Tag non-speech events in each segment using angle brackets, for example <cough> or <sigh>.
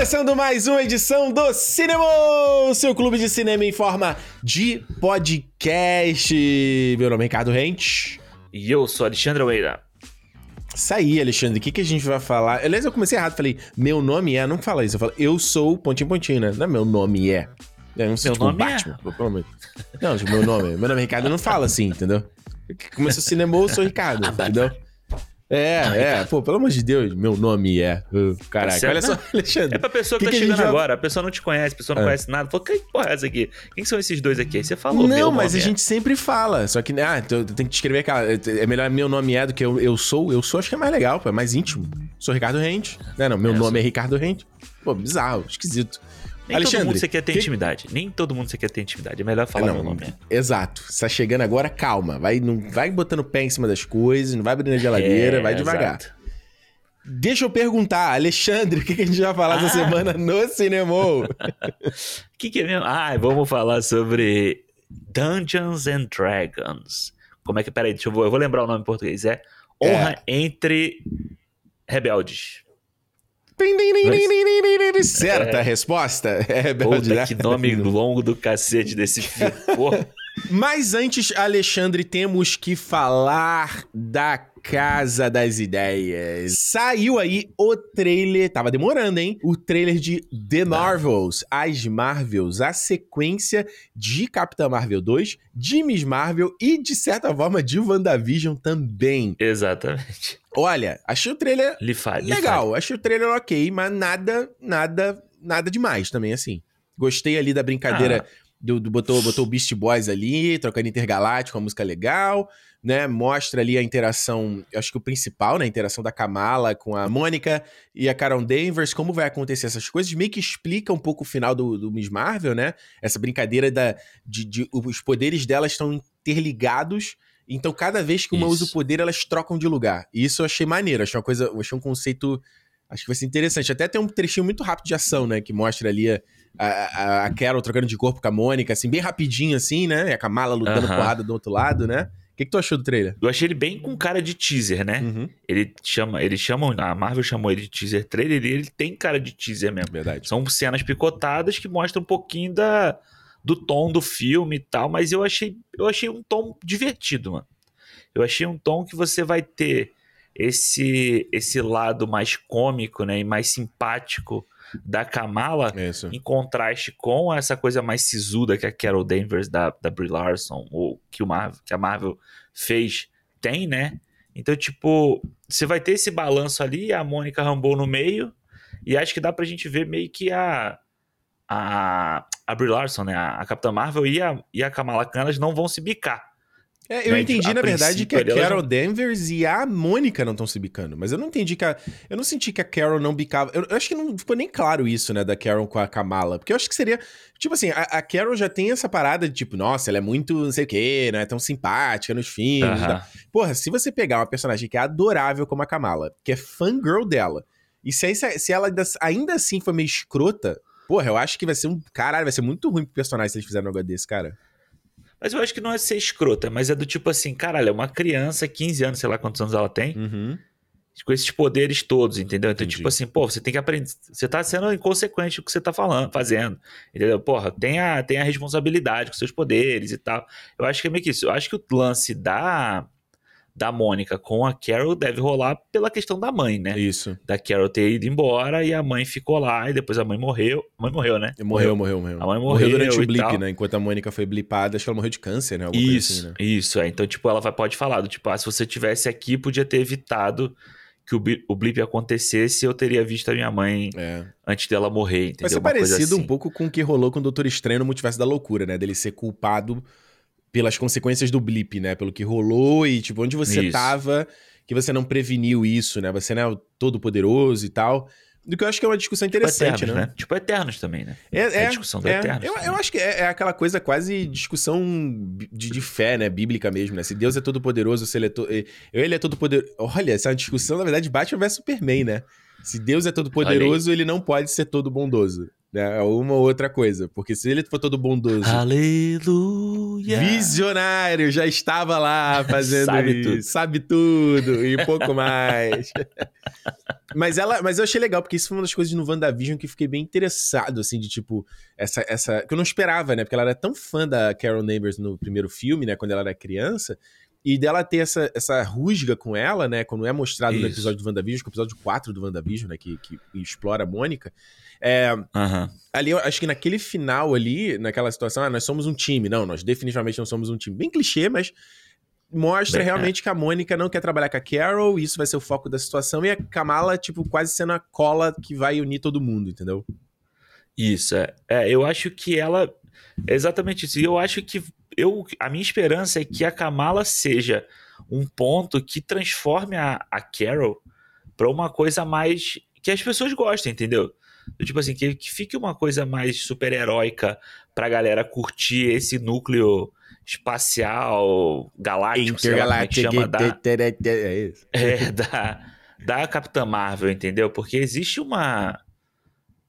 Começando mais uma edição do Cinema, seu clube de cinema em forma de podcast. Meu nome é Ricardo Rente. E eu sou Alexandre Almeida. Isso aí, Alexandre, o que, que a gente vai falar? Aliás, eu comecei errado, falei, meu nome é, não fala isso, eu falo, eu sou pontinho pontinho, né? Não é meu nome é. Eu não sei, Meu tipo, nome Batman, pelo amor de- Não, tipo, meu nome, meu nome é Ricardo, não fala assim, entendeu? Começou o cinema, eu sou Ricardo, <laughs> entendeu? É, é, pô, pelo amor de Deus, meu nome é. Uh, Caraca, certo, olha só, né? <laughs> Alexandre. É pra pessoa que, Que tá que chegando vai- agora, a pessoa não te conhece, a pessoa não É. conhece nada. Falou, que porra é essa aqui? Quem são esses dois aqui? Aí você falou, Não, mas a é. gente sempre fala. Só que, ah, tu, tu tem que te escrever aquela. É melhor meu nome é do que eu, eu sou. Eu sou, acho que é mais legal, pô, é mais íntimo. Sou Ricardo Rente. Não, não, meu É, nome sou- é Ricardo Rente. Pô, bizarro, esquisito. Nem Alexandre, todo mundo você quer ter que- intimidade. Nem todo mundo você quer ter intimidade. É melhor falar não, meu nome. Exato. Você tá chegando agora, calma. Vai, não, vai botando o pé em cima das coisas, não vai abrindo a geladeira, É, vai devagar. exato. Deixa eu perguntar, Alexandre, o que, que a gente vai falar essa Ah. semana no cinema? O <laughs> que, que é mesmo? Ah, vamos falar sobre Dungeons and Dragons. Como é que. Peraí, deixa eu, eu vou lembrar o nome em português. É Honra entre Rebeldes. Certa a resposta? É Puta, né? que nome longo do cacete desse filme. <laughs> Mas antes, Alexandre, temos que falar da Casa das Ideias. Saiu aí o trailer, tava demorando, hein? O trailer de The Marvels, As Marvels, a sequência de Capitã Marvel 2, de Miss Marvel e, de certa forma, de WandaVision também. Exatamente. Olha, achei o trailer legal, achei o trailer ok, mas nada, nada, nada demais também, assim. Gostei ali da brincadeira Ah. do, do- botou, botou o Beast Boys ali, trocando intergaláctico, uma música legal, né? Mostra ali a interação, acho que o principal, né? A interação da Kamala com a Mônica e a Carol Danvers, como vai acontecer essas coisas, meio que explica um pouco o final do, do Miss Marvel, né? Essa brincadeira da, de, de- os poderes delas estão interligados. Então, cada vez que uma Isso. usa o poder, elas trocam de lugar. E isso eu achei maneiro, achei uma coisa, achei um conceito. Acho que vai ser interessante. Até tem um trechinho muito rápido de ação, né? Que mostra ali a, a, a Carol trocando de corpo com a Mônica, assim, bem rapidinho, assim, né? E a Kamala lutando Aham. porrada do outro lado, né? O que, que tu achou do trailer? Eu achei ele bem com cara de teaser, né? Uhum. Ele chama, eles chamam, a Marvel chamou ele de teaser trailer e ele tem cara de teaser mesmo. Verdade. São cenas picotadas que mostram um pouquinho da, do tom do filme e tal, mas eu achei, eu achei um tom divertido, mano. Eu achei um tom que você vai ter esse esse lado mais cômico, né, e mais simpático da Kamala Isso. em contraste com essa coisa mais sisuda que a Carol Danvers da, da Brie Larson, ou que, o Marvel, que a Marvel fez, tem, né? Então, tipo, você vai ter esse balanço ali, a Mônica Rambeau no meio, e acho que dá pra gente ver meio que a. A, a Brie Larson, né? A, a Capitã Marvel e a, e a Kamala Khan, elas não vão se bicar. É, eu Né, entendi, na verdade, que a Carol Danvers e a Mônica não estão se bicando. Mas eu não entendi que a. Eu não senti que a Carol não bicava. Eu, eu acho que não ficou nem claro isso, né, da Carol com a Kamala. Porque eu acho que seria. Tipo assim, a, a Carol já tem essa parada de tipo, nossa, ela é muito não sei o quê, não é tão simpática nos filmes. e tal. Aham. Porra, se você pegar uma personagem que é adorável como a Kamala, que é fangirl dela, e se, se ela ainda, ainda assim for meio escrota, porra, eu acho que vai ser um. Caralho, vai ser muito ruim pro personagem se eles fizerem um negócio desse, cara. Mas eu acho que não é ser escrota, mas é do tipo assim, caralho, é uma criança, 15 anos, sei lá quantos anos ela tem, Uhum. com esses poderes todos, entendeu? Então, Entendi. tipo assim, pô, você tem que aprender. Você tá sendo inconsequente com o que você tá falando, fazendo. Entendeu? Porra, tem a, tem a responsabilidade com seus poderes e tal. Eu acho que é meio que isso. Eu acho que o lance da, da Mônica com a Carol deve rolar pela questão da mãe, né? Isso. Da Carol ter ido embora e a mãe ficou lá e depois a mãe morreu. A mãe morreu, né? Morreu, morreu, morreu. A mãe morreu durante o blip, né? Enquanto a Mônica foi blipada, acho que ela morreu de câncer, né? Alguma Isso, coisa assim, né? isso. É. Então, tipo, ela vai, pode falar do tipo, ah, se você tivesse aqui, podia ter evitado que o, blip acontecesse eu teria visto a minha mãe É. antes dela morrer, entendeu? Vai ser Uma parecido assim. um pouco com o que rolou com o Doutor Estranho no Multiverso da Loucura, né? Dele ser culpado pelas consequências do blip, né? Pelo que rolou e, tipo, onde você Isso. tava que você não preveniu isso, né? Você não é o todo-poderoso e tal. Do que eu acho que é uma discussão Tipo interessante, Eternos, né? né? Tipo Eternos também, né? É, É a discussão do é. Eternos Eu, eu acho que é, é aquela coisa quase discussão de, de fé, né? Bíblica mesmo, né? Se Deus é todo poderoso, se ele é todo. Ele é todo poderoso. Olha, essa é discussão, na verdade, Batman vs Superman, né? Se Deus é todo poderoso, ele não pode ser todo bondoso. Né? É uma ou outra coisa. Porque se ele for todo bondoso. Aleluia! Visionário, já estava lá <laughs> fazendo Sabe isso, tudo. sabe tudo e pouco mais. <laughs> Mas ela, mas eu achei legal, porque isso foi uma das coisas no WandaVision que fiquei bem interessado, assim, de tipo, essa, essa. Que eu não esperava, né? Porque ela era tão fã da Carol Neighbors no primeiro filme, né? Quando ela era criança. E dela ter essa, essa rusga com ela, né? Quando é mostrado Isso. no episódio do WandaVision, que é o episódio 4 do WandaVision, né? Que, que explora a Mônica. É, Aham. ali, eu acho que naquele final ali, naquela situação, ah, nós somos um time. Não, nós definitivamente não somos um time. Bem clichê, mas mostra Bem, realmente que a Mônica não quer trabalhar com a Carol, e isso vai ser o foco da situação, e a Kamala, tipo, quase sendo a cola que vai unir todo mundo, entendeu? Isso, é. é. Eu acho que ela. É exatamente isso. E eu acho que. Eu, a minha esperança é que a Kamala seja um ponto que transforme a, a Carol pra uma coisa mais. que as pessoas gostem, entendeu? Tipo assim, que, que fique uma coisa mais super-heróica pra galera curtir esse núcleo espacial, galáctico, sei lá como é que chama, da, É é, <laughs> da, da Capitã Marvel, entendeu? Porque existe uma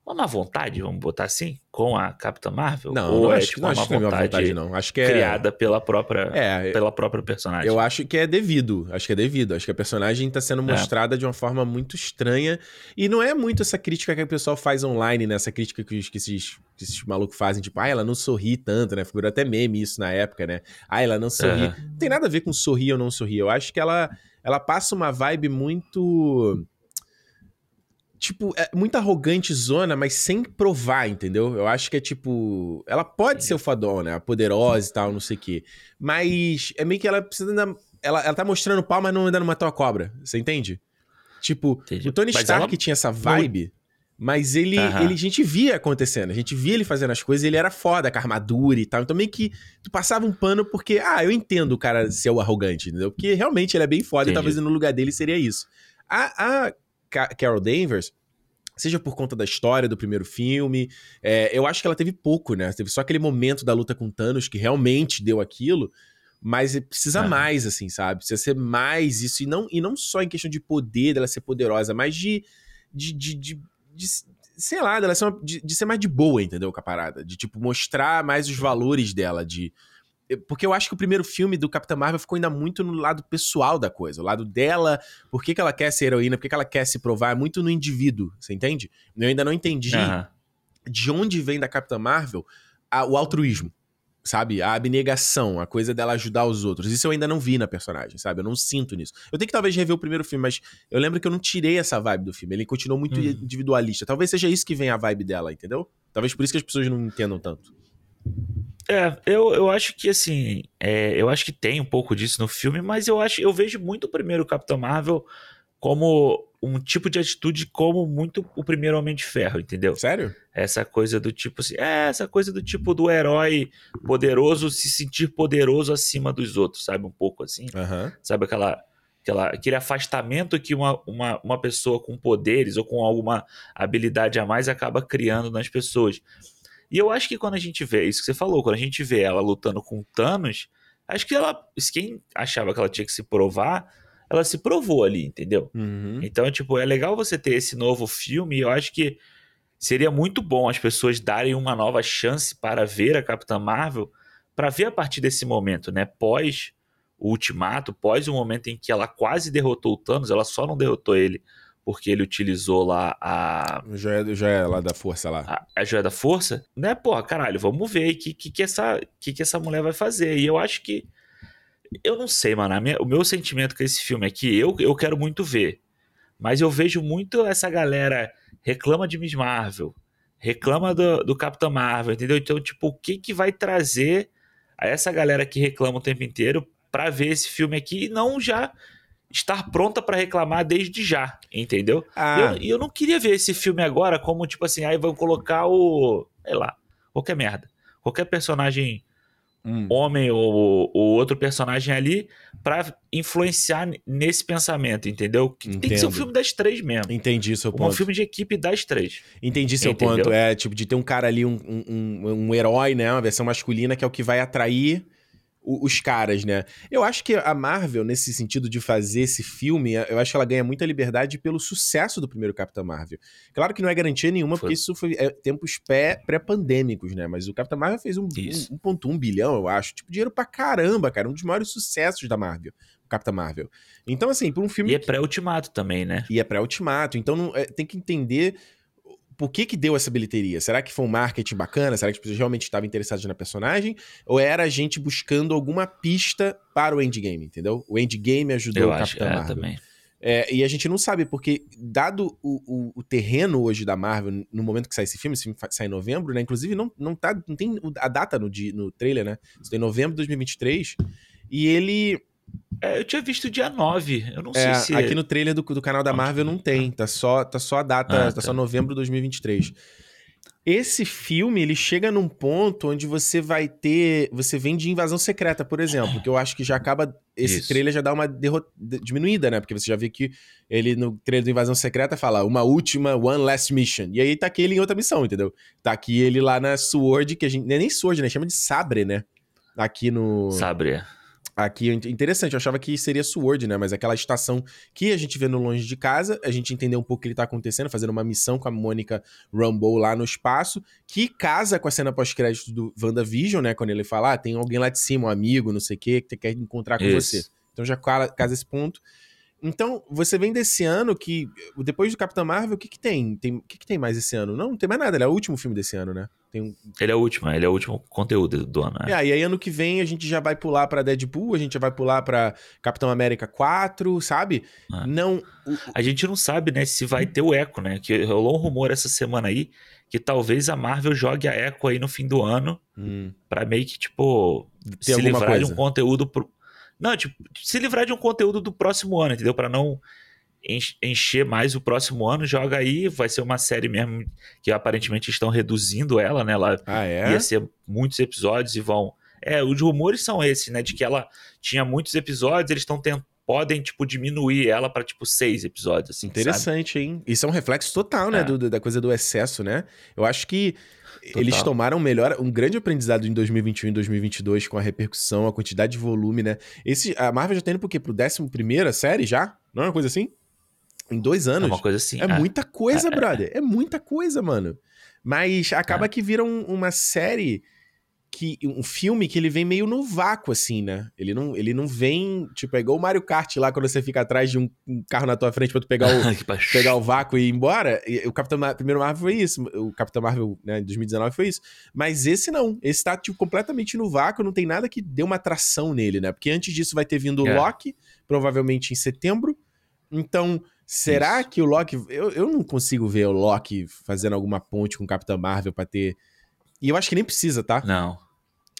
uma má vontade, vamos botar assim, com a Capitã Marvel? Não, Ou não é acho, tipo não uma acho má que não é uma vontade, não. Acho que é. criada pela própria, É, pela própria personagem? Eu acho que é devido. Acho que é devido. Acho que a personagem tá sendo mostrada de uma forma muito estranha. E não é muito essa crítica que o pessoal faz online, né? Essa crítica que, que esses, que esses malucos fazem, tipo, ah, ela não sorri tanto, né? Figurou até meme isso na época, né? Ah, ela não sorri. Não tem nada a ver com sorrir ou não sorrir. Eu acho que ela, ela passa uma vibe muito. Tipo, é muito arrogante zona, mas sem provar, entendeu? Eu acho que é tipo. Ela pode ser o fadona, poderosa e tal, não sei o quê. Mas é meio que ela precisa ainda. Ela, ela tá mostrando pau, mas não, ainda não matou a cobra. Você entende? Tipo, Entendi. o Tony Mas Stark ela- tinha essa vibe, mas ele, Aham. ele. A gente via acontecendo, a gente via ele fazendo as coisas, ele era foda com a armadura e tal. Então meio que tu passava um pano porque, ah, eu entendo o cara ser o arrogante, entendeu? Porque realmente ele é bem foda e Entendi. talvez no lugar dele seria isso. A, a Carol Danvers, seja por conta da história do primeiro filme, é, eu acho que ela teve pouco, né? Teve só aquele momento da luta com Thanos que realmente deu aquilo. Mas precisa mais, assim, sabe? Precisa ser mais isso. E não, e não só em questão de poder dela ser poderosa, mas de. de, de, de- de- sei lá, dela ser uma- de, de ser mais de boa, entendeu? Com a parada. De, tipo, mostrar mais os valores dela. de Porque eu acho que o primeiro filme do Capitã Marvel ficou ainda muito no lado pessoal da coisa. O lado dela, por que, que ela quer ser heroína, por que, que ela quer se provar, é muito no indivíduo, você entende? Eu ainda não entendi Aham. de onde vem da Capitã Marvel a- o altruísmo, sabe? A abnegação, a coisa dela ajudar os outros. Isso eu ainda não vi na personagem, sabe? Eu não sinto nisso. Eu tenho que talvez rever o primeiro filme, mas eu lembro que eu não tirei essa vibe do filme. Ele continuou muito Uhum. individualista. Talvez seja isso que vem a vibe dela, entendeu? Talvez por isso que as pessoas não entendam tanto. É, eu, eu acho que assim, é, eu acho que tem um pouco disso no filme, mas eu acho, eu vejo muito o primeiro Capitão Marvel como um tipo de atitude como muito o primeiro Homem de Ferro, entendeu? Sério? Essa coisa do tipo assim, é essa coisa do tipo do herói poderoso se sentir poderoso acima dos outros, sabe? Um pouco assim. Aham. Sabe aquela, aquela, aquele afastamento que uma, uma, uma pessoa com poderes ou com alguma habilidade a mais acaba criando nas pessoas. E eu acho que quando a gente vê, isso que você falou, quando a gente vê ela lutando com Thanos, acho que ela, quem achava que ela tinha que se provar, ela se provou ali, entendeu? Uhum. Então, tipo, é legal você ter esse novo filme e eu acho que seria muito bom as pessoas darem uma nova chance para ver a Capitã Marvel, para ver a partir desse momento, né? Pós o ultimato, pós o momento em que ela quase derrotou o Thanos, ela só não derrotou ele porque ele utilizou lá a, joia, joia lá da força lá. a, a joia da força, né? Porra, caralho, vamos ver o que, que, que, essa, que, que essa mulher vai fazer. E eu acho que. Eu não sei, mano. minha- o meu sentimento com esse filme é que eu, eu quero muito ver. Mas eu vejo muito essa galera reclama de Miss Marvel, reclama do, do Capitão Marvel, entendeu? Então, tipo, o que, que vai trazer a essa galera que reclama o tempo inteiro pra ver esse filme aqui e não já estar pronta pra reclamar desde já, entendeu? E Ah, eu, e eu não queria ver esse filme agora como, tipo assim, aí vão colocar o. Sei lá, qualquer merda. Qualquer personagem hum. homem ou, ou outro personagem ali pra influenciar nesse pensamento, entendeu? Que Tem que ser um filme das três mesmo. entendi seu Um ponto. filme de equipe das três. Entendi seu Entendeu? ponto. É, tipo, de ter um cara ali, um, um, um- um herói, né? Uma versão masculina, que é o que vai atrair os caras, né? Eu acho que a Marvel, nesse sentido de fazer esse filme, eu acho que ela ganha muita liberdade pelo sucesso do primeiro Capitão Marvel. Claro que não é garantia nenhuma, foi. porque isso foi é, tempos pré-pandêmicos, né? Mas o Capitão Marvel fez um, um, 1.1 bilhão, eu acho. Tipo, dinheiro pra caramba, cara. Um dos maiores sucessos da Marvel. Capitão Marvel. Então, assim, por um filme. E é pré-ultimato também, né? E é pré-ultimato. Então, não, é, tem que entender por que que deu essa bilheteria? Será que foi um marketing bacana? Será que as pessoas realmente estavam interessadas na personagem? Ou era a gente buscando alguma pista para o endgame, entendeu? O endgame ajudou Eu o acho, Capitão é, Marvel. também. É, e a gente não sabe, porque dado o, o, o, terreno hoje da Marvel, no momento que sai esse filme, esse filme sai em novembro, né? Inclusive, não, não, tá, não tem a data no, no trailer, né? Isso tem novembro de 2023. E ele é, eu tinha visto dia 9. Eu não é, sei se. Aqui no trailer do, do canal da Marvel não tem. Tá só, tá só a data, ah, tá. tá só novembro de 2023. Esse filme, ele chega num ponto onde você vai ter. Você vem de invasão secreta, por exemplo, que eu acho que já acaba. Esse Isso. trailer já dá uma derrota, diminuída, né? Porque você já vê que ele no trailer do Invasão Secreta fala uma última, one last mission. E aí tá aqui ele em outra missão, entendeu? Tá aqui ele lá na Sword, que a gente. Não é nem Sword, né? Chama de Sabre, né? Aqui no. Sabre, é. Aqui, interessante, eu achava que seria Sword, né? Mas aquela estação que a gente vê no longe de casa, a gente entendeu um pouco o que ele tá acontecendo, fazendo uma missão com a Mônica Rambeau lá no espaço, que casa com a cena pós-crédito do WandaVision, né? Quando ele fala, ah, tem alguém lá de cima, um amigo, não sei o quê, que quer encontrar com Isso. você. Então já casa esse ponto. Então, você vem desse ano que, depois do Capitão Marvel, o que que tem? tem o que que tem mais esse ano? Não, não tem mais nada, ele é o último filme desse ano, né? Um... Ele é o último, ele é o último conteúdo do ano. É. é, e aí ano que vem a gente já vai pular pra Deadpool, a gente já vai pular pra Capitão América 4, sabe? É. Não... A gente não sabe, né, se vai ter o Echo, né? Que rolou um rumor essa semana aí que talvez a Marvel jogue a Echo aí no fim do ano hum. pra meio que, tipo, Tem se livrar coisa. de um conteúdo... Pro não, tipo, se livrar de um conteúdo do próximo ano, entendeu? Para não encher mais o próximo ano, joga aí, vai ser uma série mesmo que aparentemente estão reduzindo ela, né? Ela ah, é? ia ser muitos episódios e vão. É, os rumores são esses, né? De que ela tinha muitos episódios, eles estão tentando podem, tipo, diminuir ela para tipo, seis episódios, assim, Interessante, sabe? hein? Isso é um reflexo total, né, é. do, da coisa do excesso, né? Eu acho que Total. Eles tomaram melhor, um grande aprendizado em 2021 e 2022 com a repercussão, a quantidade de volume, né? Esse, a Marvel já tá indo por quê? Pro 11 primeira série já? Não é uma coisa assim? Em dois anos. É uma coisa assim. É, é. muita coisa, é, brother. É muita coisa, mano. Mas acaba é. que vira um, uma série que um filme que ele vem meio no vácuo, assim, né? Ele não, ele não vem, tipo, é igual o Mario Kart lá, quando você fica atrás de um, um carro na tua frente pra tu pegar o, <laughs> pegar o vácuo e ir embora. E, o Capitão Mar primeiro Marvel foi isso, o Capitão Marvel, né, de 2019 foi isso. Mas esse não, esse tá, tipo, completamente no vácuo, não tem nada que dê uma atração nele, né? Porque antes disso vai ter vindo o é. Loki, provavelmente em setembro. Então, será isso. que o Loki... Eu, eu não consigo ver o Loki fazendo alguma ponte com o Capitão Marvel pra ter e eu acho que nem precisa, tá? Não.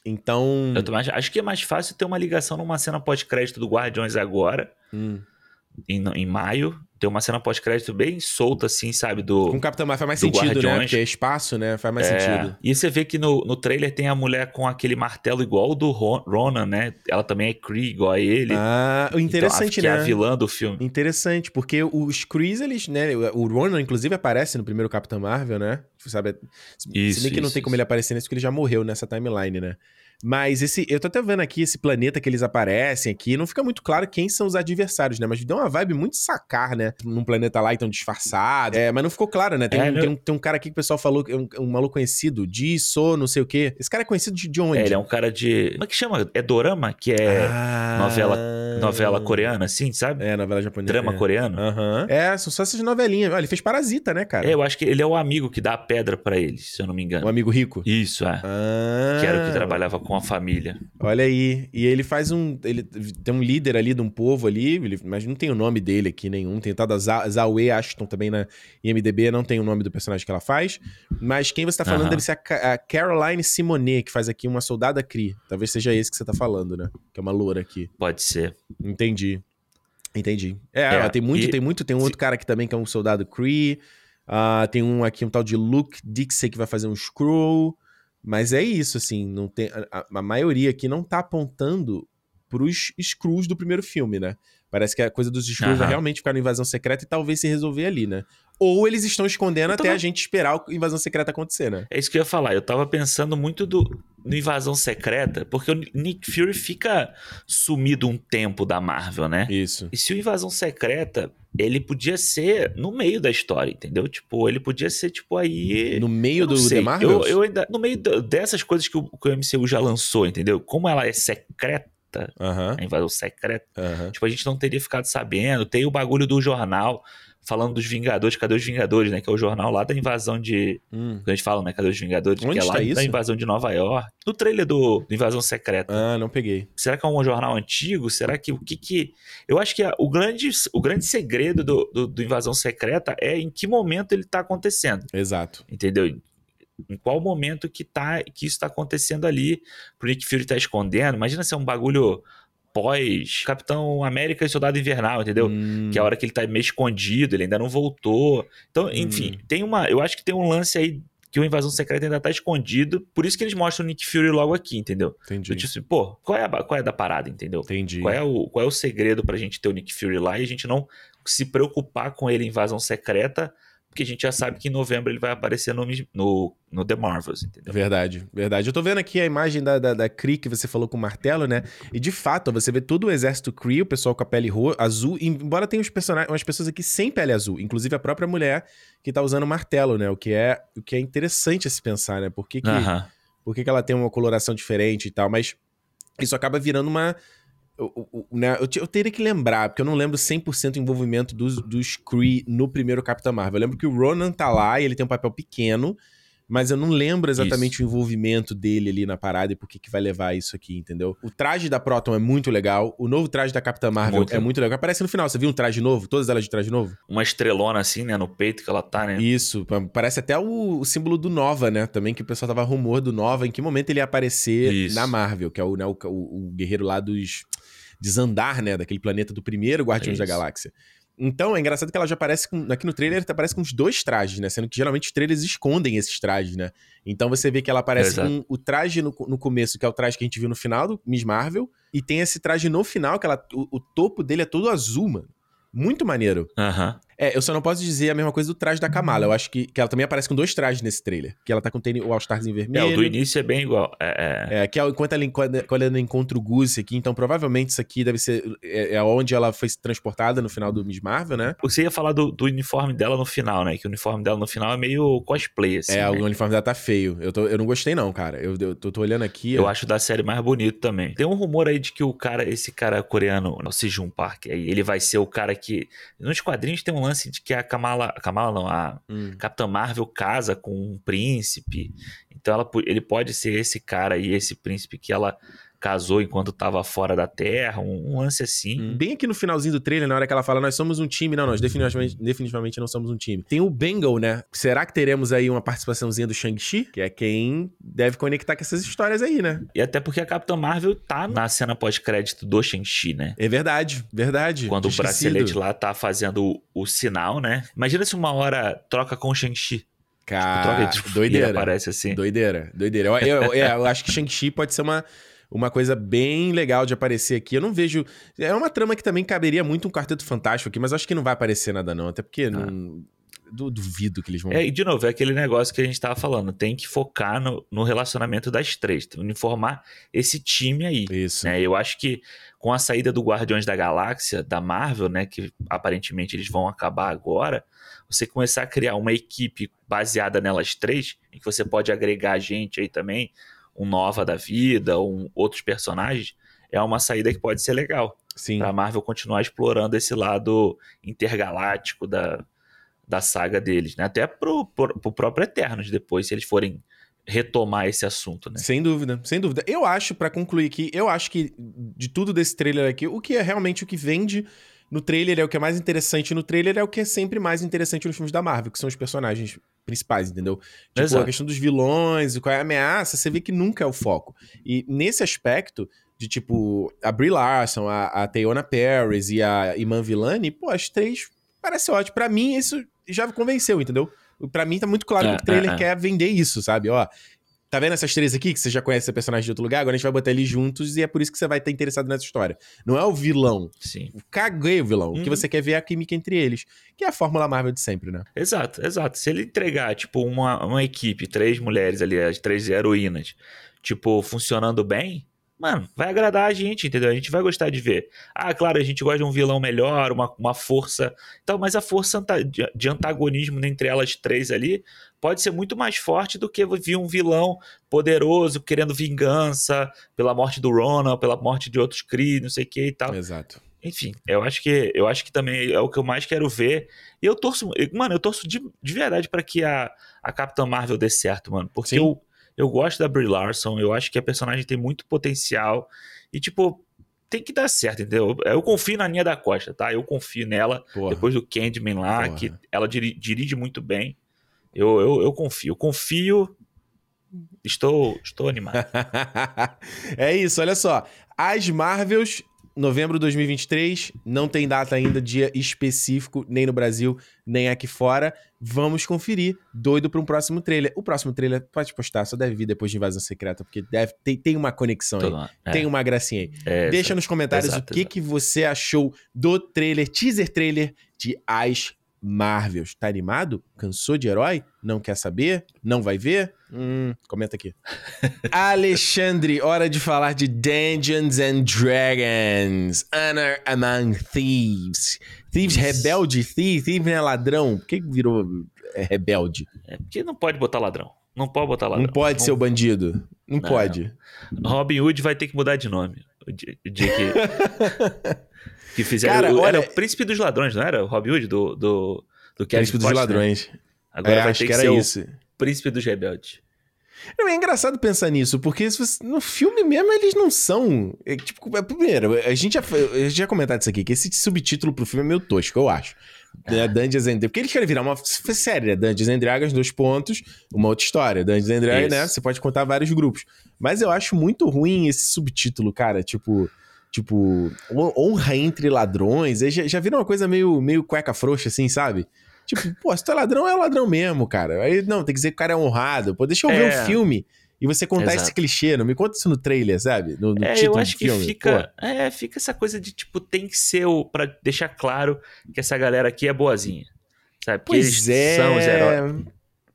Então. Eu também acho que é mais fácil ter uma ligação numa cena pós-crédito do Guardiões agora. Hum. Em, em maio, ter uma cena pós-crédito bem solta, assim, sabe? Do, Com o Capitão Marvel faz mais sentido, né? Guardiões. né? Porque é espaço, né? Faz mais é. sentido. E você vê que no, no trailer tem a mulher com aquele martelo igual o do Ronan, né? Ela também é Kree, igual a ele. Ah, interessante, então, né? Que é a vilã do filme. Interessante, porque os Krees, eles, né? O Ronan, inclusive, aparece no primeiro Capitão Marvel, né? Sabe? Isso, Se bem que isso, não tem como ele aparecer nesse, porque ele já morreu nessa timeline, né? Mas esse. Eu tô até vendo aqui esse planeta que eles aparecem aqui. Não fica muito claro quem são os adversários, né? Mas deu uma vibe muito sacar, né? Num planeta lá e tão disfarçado. É, mas não ficou claro, né? Tem, é, um, tem, um, tem, um, cara aqui que o pessoal falou, um, um maluco conhecido, de So, não sei o quê. Esse cara é conhecido de, de onde? É, ele é um cara de. Como é que chama? É Dorama? Que é ah... novela, novela coreana, assim, sabe? É, novela japonesa. Drama é. coreano. Aham. Uhum. É, são só essas novelinhas. Olha, ele fez Parasita, né, cara? É, eu acho que ele é o amigo que dá a pedra para ele, se eu não me engano. O amigo rico? Isso, é. Ah... Que era o que trabalhava com a família. Olha aí. E ele faz um. Ele tem um líder ali de um povo ali, ele, mas não tem o nome dele aqui nenhum. Tem tal da Zawe Ashton também na IMDB, não tem o nome do personagem que ela faz. Mas quem você tá falando deve ser a, a, Caroline Simonet, que faz aqui uma soldada Cree. Talvez seja esse que você tá falando, né? Que é uma loura aqui. Pode ser. Entendi. Entendi. É, é tem muito, e... tem muito. Tem um outro cara aqui também que é um soldado Cree. Uh, tem um aqui, um tal de Luke Dixie que vai fazer um Screw. Mas é isso, assim, não tem, a, a maioria aqui não tá apontando pros Screws do primeiro filme, né? Parece que a coisa dos Screws uhum. é realmente ficar na invasão secreta e talvez se resolver ali, né? ou eles estão escondendo tava... até a gente esperar a invasão secreta acontecer, né? É isso que eu ia falar. Eu tava pensando muito do, no Invasão Secreta, porque o Nick Fury fica sumido um tempo da Marvel, né? Isso. E se o Invasão Secreta, ele podia ser no meio da história, entendeu? Tipo, ele podia ser, tipo, aí. No meio do sei. The Marvel? Eu, eu, ainda. No meio dessas coisas que o, que o MCU já lançou, entendeu? Como ela é secreta. Uhum. A invasão secreta. Uhum. Tipo, a gente não teria ficado sabendo. Tem o bagulho do jornal falando dos Vingadores, cadê os Vingadores, né? Que é o jornal lá da invasão de. Hum. Quando a gente fala, né? Cadê os Vingadores? Onde que é lá isso? da invasão de Nova York. No trailer do, do Invasão Secreta. Ah, não peguei. Será que é um jornal antigo? Será que o que que. Eu acho que a, o, grande, o grande segredo do, do, do Invasão Secreta é em que momento ele tá acontecendo. Exato. Entendeu? Em qual momento que, tá, que isso tá acontecendo ali, pro Nick Fury tá escondendo. Imagina se é um bagulho pós Capitão América e Soldado Invernal, entendeu? Hum. Que é a hora que ele tá meio escondido, ele ainda não voltou. Então, enfim, Hum. tem uma. Eu acho que tem um lance aí que o Invasão Secreta ainda tá escondido. Por isso que eles mostram o Nick Fury logo aqui, entendeu? Entendi. Eu disse, assim, pô, qual é, a, qual é da parada, entendeu? Entendi. Qual é, o, qual é o segredo pra gente ter o Nick Fury lá e a gente não se preocupar com ele em Invasão Secreta, porque a gente já sabe que em novembro ele vai aparecer no, no, no The Marvels, entendeu? Verdade, verdade. Eu tô vendo aqui a imagem da, da, da Kree que você falou com o martelo, né? E de fato, você vê todo o exército Kree, o pessoal com a pele azul, embora tenha uns personagens, umas pessoas aqui sem pele azul, inclusive a própria mulher que tá usando o martelo, né? O que é, o que é interessante a se pensar, né? Por que, que, Aham. por que, que ela tem uma coloração diferente e tal, mas isso acaba virando uma. O- o- né, eu, eu teria que lembrar, porque eu não lembro 100% o envolvimento dos, dos Kree no primeiro Capitão Marvel. Eu lembro que o Ronan tá lá e ele tem um papel pequeno, mas eu não lembro exatamente o envolvimento dele ali na parada e por que que vai levar isso aqui, entendeu? O traje da Proton é muito legal, o novo traje da Capitã Marvel Muito é muito legal. Aparece no final, você viu um traje novo? Todas elas de traje novo? Uma estrelona assim, né, no peito que ela tá, né? Isso, pa- parece até o, o símbolo do Nova, né? Também que o pessoal tava rumor do Nova, em que momento ele ia aparecer Isso. na Marvel, que é o, né, o- o guerreiro lá dos. De Zandar, né? Daquele planeta do primeiro Guardiões da Isso. Galáxia. Então, é engraçado que ela já aparece com. Aqui no trailer, ela aparece com os dois trajes, né? Sendo que geralmente os trailers escondem esses trajes, né? Então você vê que ela aparece com o traje no, no começo, que é o traje que a gente viu no final do Miss Marvel, e tem esse traje no final, que ela, o, o topo dele é todo azul, mano. Muito maneiro. Aham. É, eu só não posso dizer a mesma coisa do traje da Kamala. Eu acho que, que ela também aparece com dois trajes nesse trailer. Que ela tá com o tênis- o All-Stars em É, vermelho. o do início é bem igual. É, é. É, que é enquanto ela, quando ela encontra o Goose aqui, então provavelmente isso aqui deve ser é, é onde ela foi transportada no final do Miss Marvel, né? Você ia falar do, do uniforme dela no final, né? Que o uniforme dela no final é meio cosplay, assim. é, né? o uniforme dela tá feio. Eu, tô- eu não gostei, não, cara. Eu, eu tô, tô olhando aqui. Eu acho da série mais bonito também. Tem um rumor aí de que o cara, esse cara coreano, o Sejun Park, aí, ele vai ser o cara que. Nos quadrinhos tem um lance de que a Kamala. A Kamala não, a Hum. Capitã Marvel casa com um príncipe. Então ela, ele pode ser esse cara aí, esse príncipe que ela casou enquanto tava fora da Terra, um, um lance assim. Bem aqui no finalzinho do trailer, na hora que ela fala, nós somos um time. Não, nós definitivamente, definitivamente não somos um time. Tem o Bengal, né? Será que teremos aí uma participaçãozinha do Shang-Chi? Que é quem deve conectar com essas histórias aí, né? E até porque a Capitã Marvel tá na cena pós-crédito do Shang-Chi, né? É verdade, verdade. Quando o bracelete lá tá fazendo o, o sinal, né? Imagina se uma hora troca com o Shang-Chi. Cara, troca tipo, e ele doideira. aparece assim. Doideira, doideira. Eu, eu- é, eu acho que Shang-Chi pode ser uma, uma coisa bem legal de aparecer aqui. Eu não vejo. É uma trama que também caberia muito um quarteto fantástico aqui, mas acho que não vai aparecer nada, não. Até porque não- du- duvido que eles vão. Ah. É, e de novo, é aquele negócio que a gente tava falando. Tem que focar no, no relacionamento das três. Tem que uniformar esse time aí. Isso. né? Eu acho que com a saída do Guardiões da Galáxia, da Marvel, né? Que aparentemente eles vão acabar agora. Você começar a criar uma equipe baseada nelas três, em que você pode agregar gente aí também, um Nova da vida, um, outros personagens, é uma saída que pode ser legal. Sim. Pra Marvel continuar explorando esse lado intergaláctico da, da saga deles, né? Até pro, pro, pro próprio Eternos depois, se eles forem retomar esse assunto, né? Sem dúvida, sem dúvida. Eu acho, pra concluir aqui, eu acho que de tudo desse trailer aqui, o que é realmente o que vende no trailer é o que é mais interessante no trailer, é o que é sempre mais interessante nos filmes da Marvel, que são os personagens principais, entendeu? Tipo, Exato. a questão dos vilões, qual é a ameaça, você vê que nunca é o foco. E nesse aspecto, de tipo, a Brie Larson, a, a Teyona Paris e a Iman Villani, pô, as três parece ótimo. Pra mim, isso já convenceu, entendeu? Pra mim tá muito claro É, que o trailer é, é. quer vender isso, sabe? Ó, Tá vendo essas três aqui, que você já conhece esse personagem de outro lugar? Agora a gente vai botar eles juntos e é por isso que você vai estar interessado nessa história. Não é o vilão. Sim. Caguei o vilão. O que Uhum. você quer ver é a química entre eles. Que é a fórmula Marvel de sempre, né? Exato, exato. Se ele entregar, tipo, uma, uma equipe, três mulheres ali, as três heroínas, tipo, funcionando bem, mano, vai agradar a gente, entendeu? A gente vai gostar de ver. Ah, claro, a gente gosta de um vilão melhor, uma, uma força. Então, mas a força de antagonismo entre elas três ali pode ser muito mais forte do que vir um vilão poderoso querendo vingança pela morte do Ronan, pela morte de outros Kree, não sei o que e tal. Exato. Enfim, eu acho que eu acho que também é o que eu mais quero ver. E eu torço, mano, eu torço de, de verdade pra que a, a Capitã Marvel dê certo, mano. Porque Sim. eu, eu gosto da Brie Larson, eu acho que a personagem tem muito potencial. E, tipo, tem que dar certo, entendeu? Eu confio na Nia da Costa, tá? Eu confio nela. Porra. Depois do Candyman lá, Porra. que ela diri- dirige muito bem. Eu, eu, eu confio. Confio. Estou, estou animado. <laughs> é isso, olha só. As Marvels, novembro de 2023, não tem data ainda, dia específico, nem no Brasil, nem aqui fora. Vamos conferir. Doido para um próximo trailer. O próximo trailer, pode postar, só deve vir depois de Invasão Secreta, porque deve, tem, tem uma conexão aí. É, Tem uma gracinha aí. é, Deixa nos comentários exato, o que, exato. que você achou do trailer, teaser trailer de As Marvels. Tá animado? Cansou de herói? Não quer saber? Não vai ver? Hum, comenta aqui. <laughs> Alexandre, hora de falar de Dungeons and Dragons. Honor Among Thieves. Thieves Isso. rebelde? Thief, thief não é ladrão? Por que virou é, rebelde? É porque não pode botar ladrão. Não pode botar ladrão. Não pode ser o bandido. Não, Não. pode. Robin Hood vai ter que mudar de nome. O dia, o dia que, <laughs> que fizeram. Cara, o- olha- Era o Príncipe dos Ladrões, não era? O Robin Hood do, do, do Kevin Príncipe dos ladrões. Agora É, vai acho ter que ser isso. o Príncipe dos Rebeldes. Não, é engraçado pensar nisso, porque você- no filme mesmo eles não são. é, tipo, é, primeiro, a gente já, a gente já comentado isso aqui, que esse subtítulo pro filme é meio tosco, eu acho. É. Dungeons and Porque eles querem virar uma série, né? Dungeons and Dragons, dois pontos, uma outra história. Dungeons and Dragons, Isso. né? Você pode contar vários grupos. Mas eu acho muito ruim esse subtítulo, cara. Tipo. Tipo, hon- honra entre ladrões. Aí já, já vira uma coisa meio, meio cueca frouxa, assim, sabe? Tipo, pô, se tu é ladrão, é ladrão mesmo, cara. Aí, não, tem que dizer que o cara é honrado. Pô, deixa eu ver É. o filme e você contar Exato. esse clichê. Não me conta isso no trailer, sabe? No, no É, título eu acho do que filme. fica. É, fica essa coisa de, tipo, tem que ser o. Pra deixar claro que essa galera aqui é boazinha. Sabe? Pô, pois eles é. são os heróis. A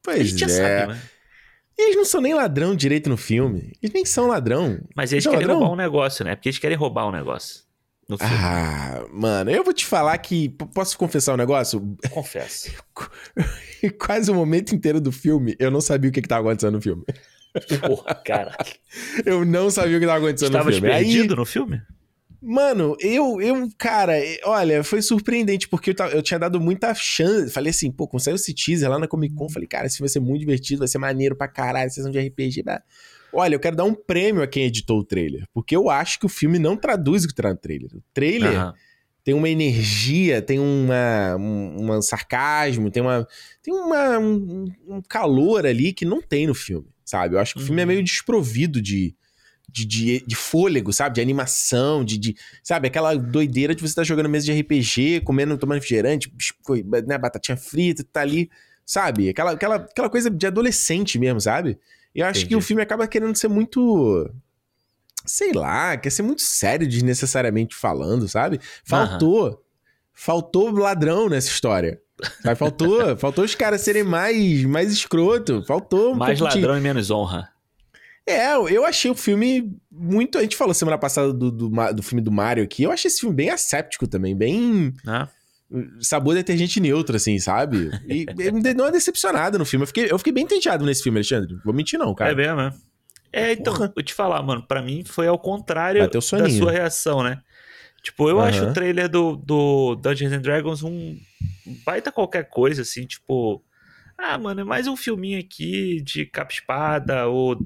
Pois gente é. já sabe, né? E eles não são nem ladrão direito no filme. Eles nem são ladrão. Mas eles Não, querem ladrão? roubar um negócio, né? Porque eles querem roubar um negócio. Ah, mano, eu vou te falar que. Posso confessar um negócio? Confesso. <laughs> <laughs> Quase o momento inteiro do filme, eu não sabia o que, que tava acontecendo no filme. Porra, cara. <laughs> Eu não sabia o que tava acontecendo no filme. Aí, perdido no filme? Mano, eu, eu, cara, olha, foi surpreendente, porque eu, eu tinha dado muita chance. Falei assim, pô, quando saiu esse teaser lá na Comic Con, falei, cara, esse vai ser muito divertido, vai ser maneiro pra caralho, sessão de RPG. blá. Olha, eu quero dar um prêmio a quem editou o trailer, porque eu acho que o filme não traduz o que tá no trailer. O trailer Aham. tem uma energia, tem uma, um, um sarcasmo, tem, uma, tem uma, um, um calor ali que não tem no filme, sabe? Eu acho que o filme é Uhum. meio desprovido de, de, de, de fôlego, sabe? De animação, de, de. Sabe? Aquela doideira de você estar jogando mesa de RPG, comendo, tomando refrigerante, né, batatinha frita, tá ali, sabe? Aquela, aquela, aquela coisa de adolescente mesmo, sabe? E eu acho que Entendi. o filme acaba querendo ser muito. Sei lá, quer ser muito sério desnecessariamente falando, sabe? Faltou. Faltou ladrão nessa história. Sabe? Faltou, <laughs> faltou os caras serem mais, mais escroto. Faltou um Mais pouco de- ladrão e menos honra. É, eu achei o filme muito. A gente falou semana passada do, do, do filme do Mario aqui. Eu achei esse filme bem asséptico também, bem. Né? Sabor detergente neutro, assim, sabe? E <laughs> me deu uma decepcionada no filme. Eu fiquei, eu fiquei bem entendiado nesse filme, Alexandre. Vou mentir, não, cara. É mesmo, é? É, então, Porra. vou te falar, mano, pra mim foi ao contrário da sua reação, né? Tipo, eu acho o trailer do, do Dungeons and Dragons um baita qualquer coisa, assim, tipo... Ah, mano, é mais um filminho aqui de capa-espada, ou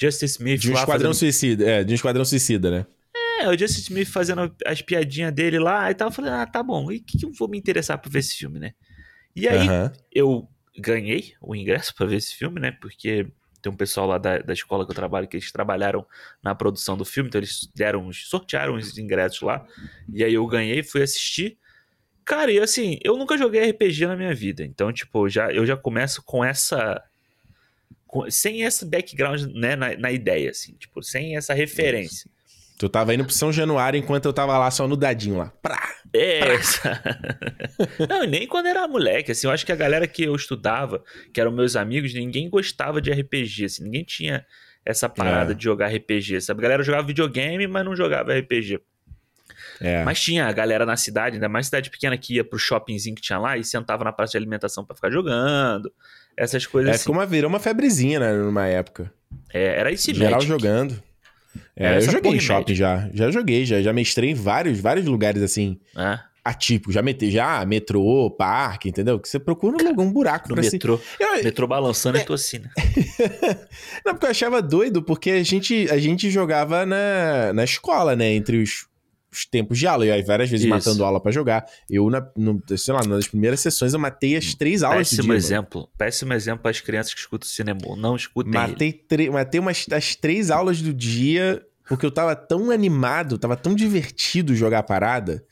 Justice Smith De um esquadrão fazendo... suicida. É, de um esquadrão suicida, né? É, o Justice Smith fazendo as piadinhas dele lá e tal. Eu falei, ah, tá bom, e o que, que eu vou me interessar por ver esse filme, né? E aí, eu ganhei o ingresso pra ver esse filme, né? Porque tem um pessoal lá da, da escola que eu trabalho que eles trabalharam na produção do filme, então eles deram, uns- sortearam os ingressos lá. E aí eu ganhei, fui assistir. Cara, e assim, eu nunca joguei RPG na minha vida, então tipo, já eu já começo com essa sem esse background né, na, na ideia, assim, tipo, sem essa referência. Tu tava indo pro São Januário enquanto eu tava lá só no dadinho lá. Prá, é. <laughs> não, nem quando era moleque, assim, eu acho que a galera que eu estudava, que eram meus amigos, ninguém gostava de RPG, assim, ninguém tinha essa parada é. de jogar RPG, sabe? A galera jogava videogame, mas não jogava RPG. É. Mas tinha a galera na cidade, ainda mais cidade pequena que ia pro shoppingzinho que tinha lá e sentava na praça de alimentação para ficar jogando. Essas coisas é, assim. Ficou uma, virou uma febrezinha, né, numa época. É, era esse Geral Magic. jogando. É, eu joguei em shopping já. Já joguei, já, já mestrei em vários, vários lugares assim. É. Atípico, já meti, já metrô, parque, entendeu? Que você procura um, um buraco no pra metrô. Si. Eu, metrô balançando é, e tossina. <laughs> Não, porque eu achava doido, porque a gente, a gente jogava na, na escola, né? Entre os, os tempos de aula. E aí, várias vezes Isso. matando aula para jogar. Eu, na, no, sei lá, nas primeiras sessões, eu matei as três aulas péssimo dia, exemplo. Mano. Péssimo exemplo para as crianças que escutam cinema. Não escutem matei ele. Matei umas, as três aulas do dia porque eu tava tão animado, tava tão divertido jogar a parada,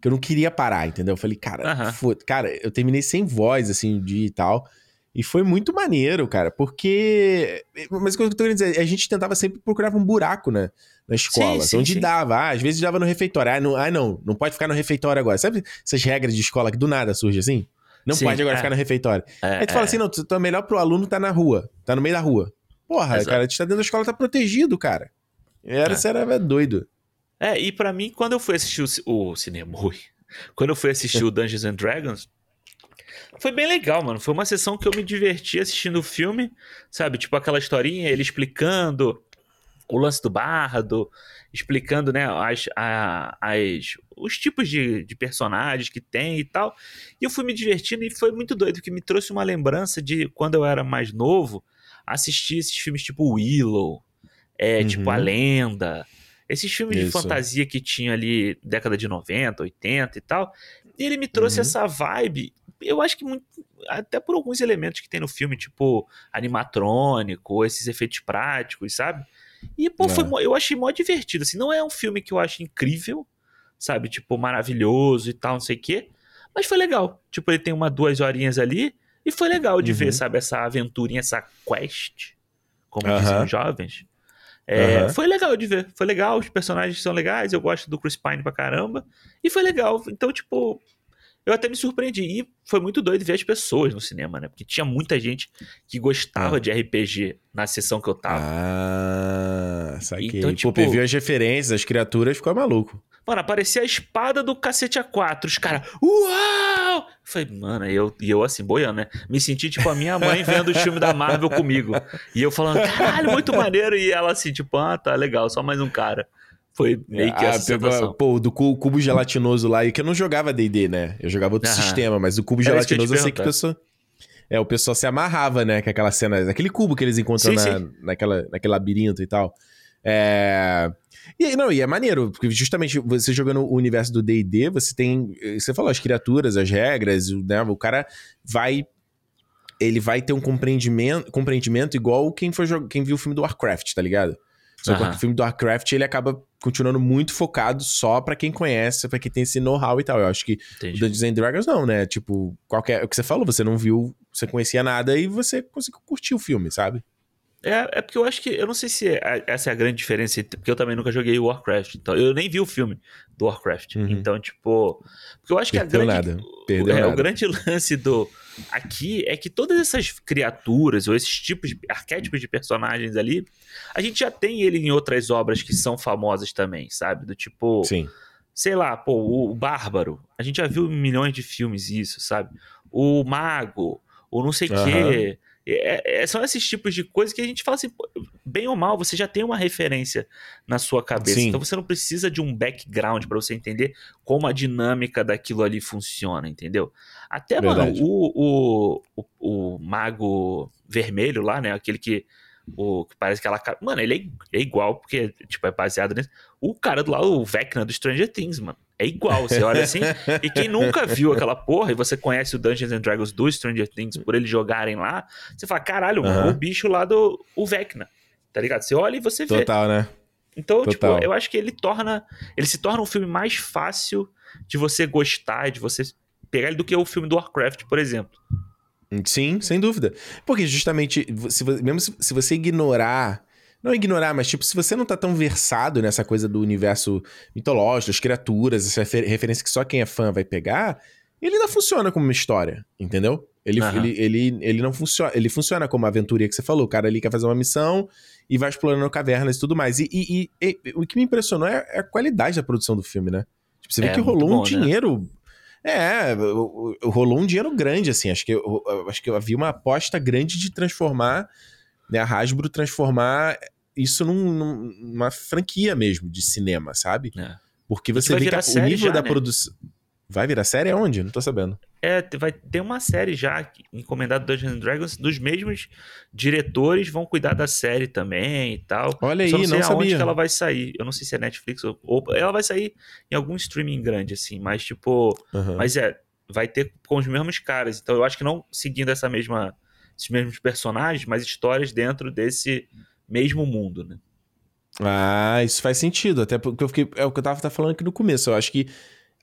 que eu não queria parar, entendeu? Eu falei, cara, uhum. cara, eu terminei sem voz, assim, o dia e tal. E foi muito maneiro, cara, porque. Mas o que eu tô querendo dizer, a gente tentava sempre procurar um buraco, né? Na escola. Sim, sim, onde sim. dava. Ah, às vezes dava no refeitório. Ah não, ah, não, não pode ficar no refeitório agora. Sabe essas regras de escola que do nada surge assim? Não pode agora é. ficar no refeitório. É, Aí tu é. fala assim: não, tu, tu é melhor pro aluno tá na rua, tá no meio da rua. Porra, Exato. cara, gente tá dentro da escola, tá protegido, cara. Era, é. era doido. É, e para mim, quando eu fui assistir o, o cinema, <laughs> quando eu fui assistir o Dungeons and Dragons, foi bem legal, mano. Foi uma sessão que eu me diverti assistindo o filme, sabe? Tipo aquela historinha, ele explicando o lance do bardo, explicando, né, as, a, as, os tipos de, de personagens que tem e tal. E eu fui me divertindo e foi muito doido, que me trouxe uma lembrança de quando eu era mais novo, assistir esses filmes tipo Willow, é, uhum. tipo A Lenda, esses filmes Isso. de fantasia que tinha ali década de 90, 80 e tal. E ele me trouxe uhum. essa vibe, eu acho que muito, até por alguns elementos que tem no filme, tipo animatrônico, esses efeitos práticos, sabe? E, pô, é. foi, eu achei mó divertido, assim, não é um filme que eu acho incrível, sabe? Tipo, maravilhoso e tal, não sei o quê. Mas foi legal. Tipo, ele tem uma, duas horinhas ali. E foi legal de uhum. ver, sabe, essa aventurinha, essa quest, como uhum. dizem os jovens. É, uhum. Foi legal de ver. Foi legal, os personagens são legais, eu gosto do Chris Pine pra caramba. E foi legal. Então, tipo, eu até me surpreendi. E foi muito doido ver as pessoas no cinema, né? Porque tinha muita gente que gostava ah. de RPG na sessão que eu tava. Ah, saquei. Então, tipo, Pô, viu as referências, as criaturas, ficou maluco. Mano, aparecia a espada do cacete A4. Os caras, uau! Eu falei, mano, e eu, e eu assim, boiando, né? Me senti tipo a minha mãe vendo o filme da Marvel comigo. E eu falando, caralho, muito maneiro. E ela assim, tipo, ah, tá legal, só mais um cara. Foi meio que ah, essa pegou. Pô, do cubo gelatinoso lá, e que eu não jogava D&D, né? Eu jogava outro sistema, mas o cubo Era gelatinoso eu sei que o pessoal... É, o pessoal se amarrava, né? Com aquela cena, aquele cubo que eles encontram sim, na, sim. Naquela, naquele labirinto e tal. É... E não, e é maneiro, porque justamente você jogando o universo do D&D, você tem, você falou as criaturas, as regras, né? O cara vai ele vai ter um compreendimento, compreendimento igual quem foi quem viu o filme do Warcraft, tá ligado? Só que o filme do Warcraft, ele acaba continuando muito focado só para quem conhece, para quem tem esse know-how e tal. Eu acho que Entendi. o Dungeons and Dragons não, né? Tipo, qualquer, o que você falou, você não viu, você conhecia nada e você conseguiu curtir o filme, sabe? É, é porque eu acho que. Eu não sei se é, essa é a grande diferença, porque eu também nunca joguei Warcraft. Então, eu nem vi o filme do Warcraft. Uhum. Então, tipo. Porque eu acho Perdeu que a grande. Nada. Perdeu é, nada. O grande <laughs> lance do. Aqui é que todas essas criaturas, ou esses tipos de arquétipos de personagens ali, a gente já tem ele em outras obras que são famosas também, sabe? Do tipo. Sim. Sei lá, pô, o, o Bárbaro. A gente já viu em milhões de filmes isso, sabe? O Mago, ou não sei o uhum. quê. É, é, são esses tipos de coisas que a gente fala assim, bem ou mal, você já tem uma referência na sua cabeça. Sim. Então você não precisa de um background para você entender como a dinâmica daquilo ali funciona, entendeu? Até, Verdade. mano, o, o, o, o, mago vermelho lá, né? Aquele que. O, que parece que ela. Mano, ele é, é igual, porque, tipo, é baseado nisso. O cara do lado, o Vecna do Stranger Things, mano. É igual, você olha assim. <laughs> e quem nunca viu aquela porra, e você conhece o Dungeons and Dragons do Stranger Things por eles jogarem lá, você fala, caralho, uhum. o bicho lá do o Vecna. Tá ligado? Você olha e você vê. Total, né? Então, tipo, Total. tipo, eu acho que ele torna. Ele se torna um filme mais fácil de você gostar, de você pegar ele do que o filme do Warcraft, por exemplo. Sim, sem dúvida. Porque justamente, se, mesmo se, se você ignorar não ignorar, mas tipo, se você não tá tão versado nessa coisa do universo mitológico, das criaturas, essa referência que só quem é fã vai pegar, ele ainda funciona como uma história, entendeu? Ele, uhum. ele, ele, ele não funciona. Ele funciona como a aventura que você falou. O cara ali quer fazer uma missão e vai explorando cavernas e tudo mais. E, e, e, e o que me impressionou é, é, a qualidade da produção do filme, né? Tipo, você vê é, que rolou bom, um né? dinheiro. É, rolou um dinheiro grande, assim. Acho que, eu, acho que havia uma aposta grande de transformar, né? A Hasbro transformar isso num, numa franquia mesmo de cinema, sabe? É. Porque você vê que o nível já, da né? produção. Vai virar série aonde? Não tô sabendo. É, vai ter uma série já encomendada do Dungeons Dragons, dos mesmos diretores vão cuidar da série também e tal. Olha aí, Só não, sei não sabia. que ela vai sair. Eu não sei se é Netflix ou, ou ela vai sair em algum streaming grande assim, mas tipo, uhum. mas é, vai ter com os mesmos caras. Então eu acho que não seguindo essa mesma esses mesmos personagens, mas histórias dentro desse mesmo mundo, né? Ah, isso faz sentido, até porque eu fiquei, é o que eu tava falando aqui no começo. Eu acho que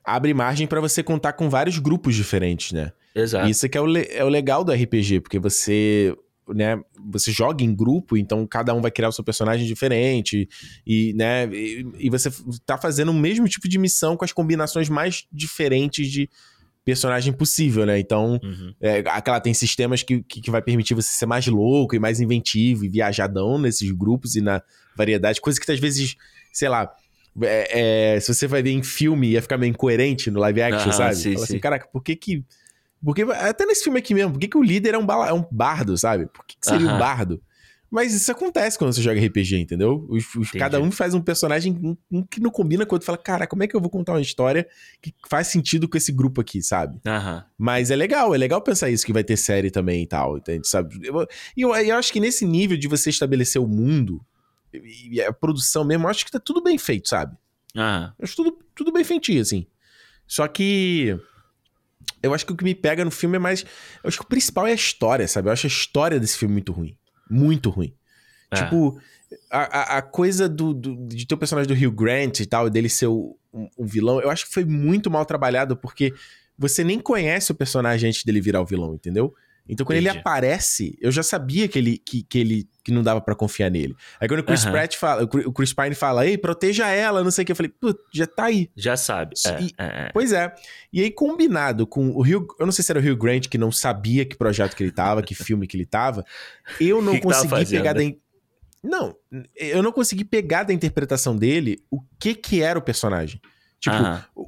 abre margem para você contar com vários grupos diferentes, né? Exato. Isso que é o, é o legal do RPG, porque você, né, você joga em grupo, então cada um vai criar o seu personagem diferente e, né, e, e você tá fazendo o mesmo tipo de missão com as combinações mais diferentes de personagem possível, né? Então, uhum. é, aquela tem sistemas que, que, que, vai permitir você ser mais louco e mais inventivo e viajadão nesses grupos e na variedade, coisa que às vezes, sei lá, é, é, se você vai ver em filme, ia ficar meio incoerente no live action, sabe? Sim, Fala assim, caraca, por que que. Porque, até nesse filme aqui mesmo, por que, que o líder é um, bala, é um bardo, sabe? Por que, que seria um bardo? Mas isso acontece quando você joga RPG, entendeu? Os, os, cada um faz um personagem que não combina com o outro. Fala, cara, como é que eu vou contar uma história que faz sentido com esse grupo aqui, sabe? Uhum. Mas é legal, é legal pensar isso, que vai ter série também e tal, entende? Sabe? E eu, eu, eu, acho que nesse nível de você estabelecer o mundo e a produção mesmo, eu acho que tá tudo bem feito, sabe? Uhum. Eu acho tudo, tudo bem feitinho, assim. Só que. Eu acho que o que me pega no filme é mais. Eu acho que o principal é a história, sabe? Eu acho a história desse filme muito ruim. Muito ruim. É. Tipo, a, a, a, coisa do, do, de ter o personagem do Hugh Grant e tal, dele ser o, um, um, vilão, eu acho que foi muito mal trabalhado, porque você nem conhece o personagem antes dele virar o vilão, entendeu? Então, quando Entendi. ele aparece, eu já sabia que ele, que, que ele que não dava para confiar nele. Aí quando o Chris uhum. Pratt fala, o Chris Pine fala, ei, proteja ela, não sei o que, eu falei, putz, já tá aí. Já sabe. É, e, é, é. Pois é. E aí, combinado com o Hugh, eu não sei se era o Hugh Grant que não sabia que projeto que ele tava, que filme que ele tava, eu <laughs> não que consegui que pegar da. Não, eu não consegui pegar da interpretação dele o que que era o personagem. Tipo, uhum.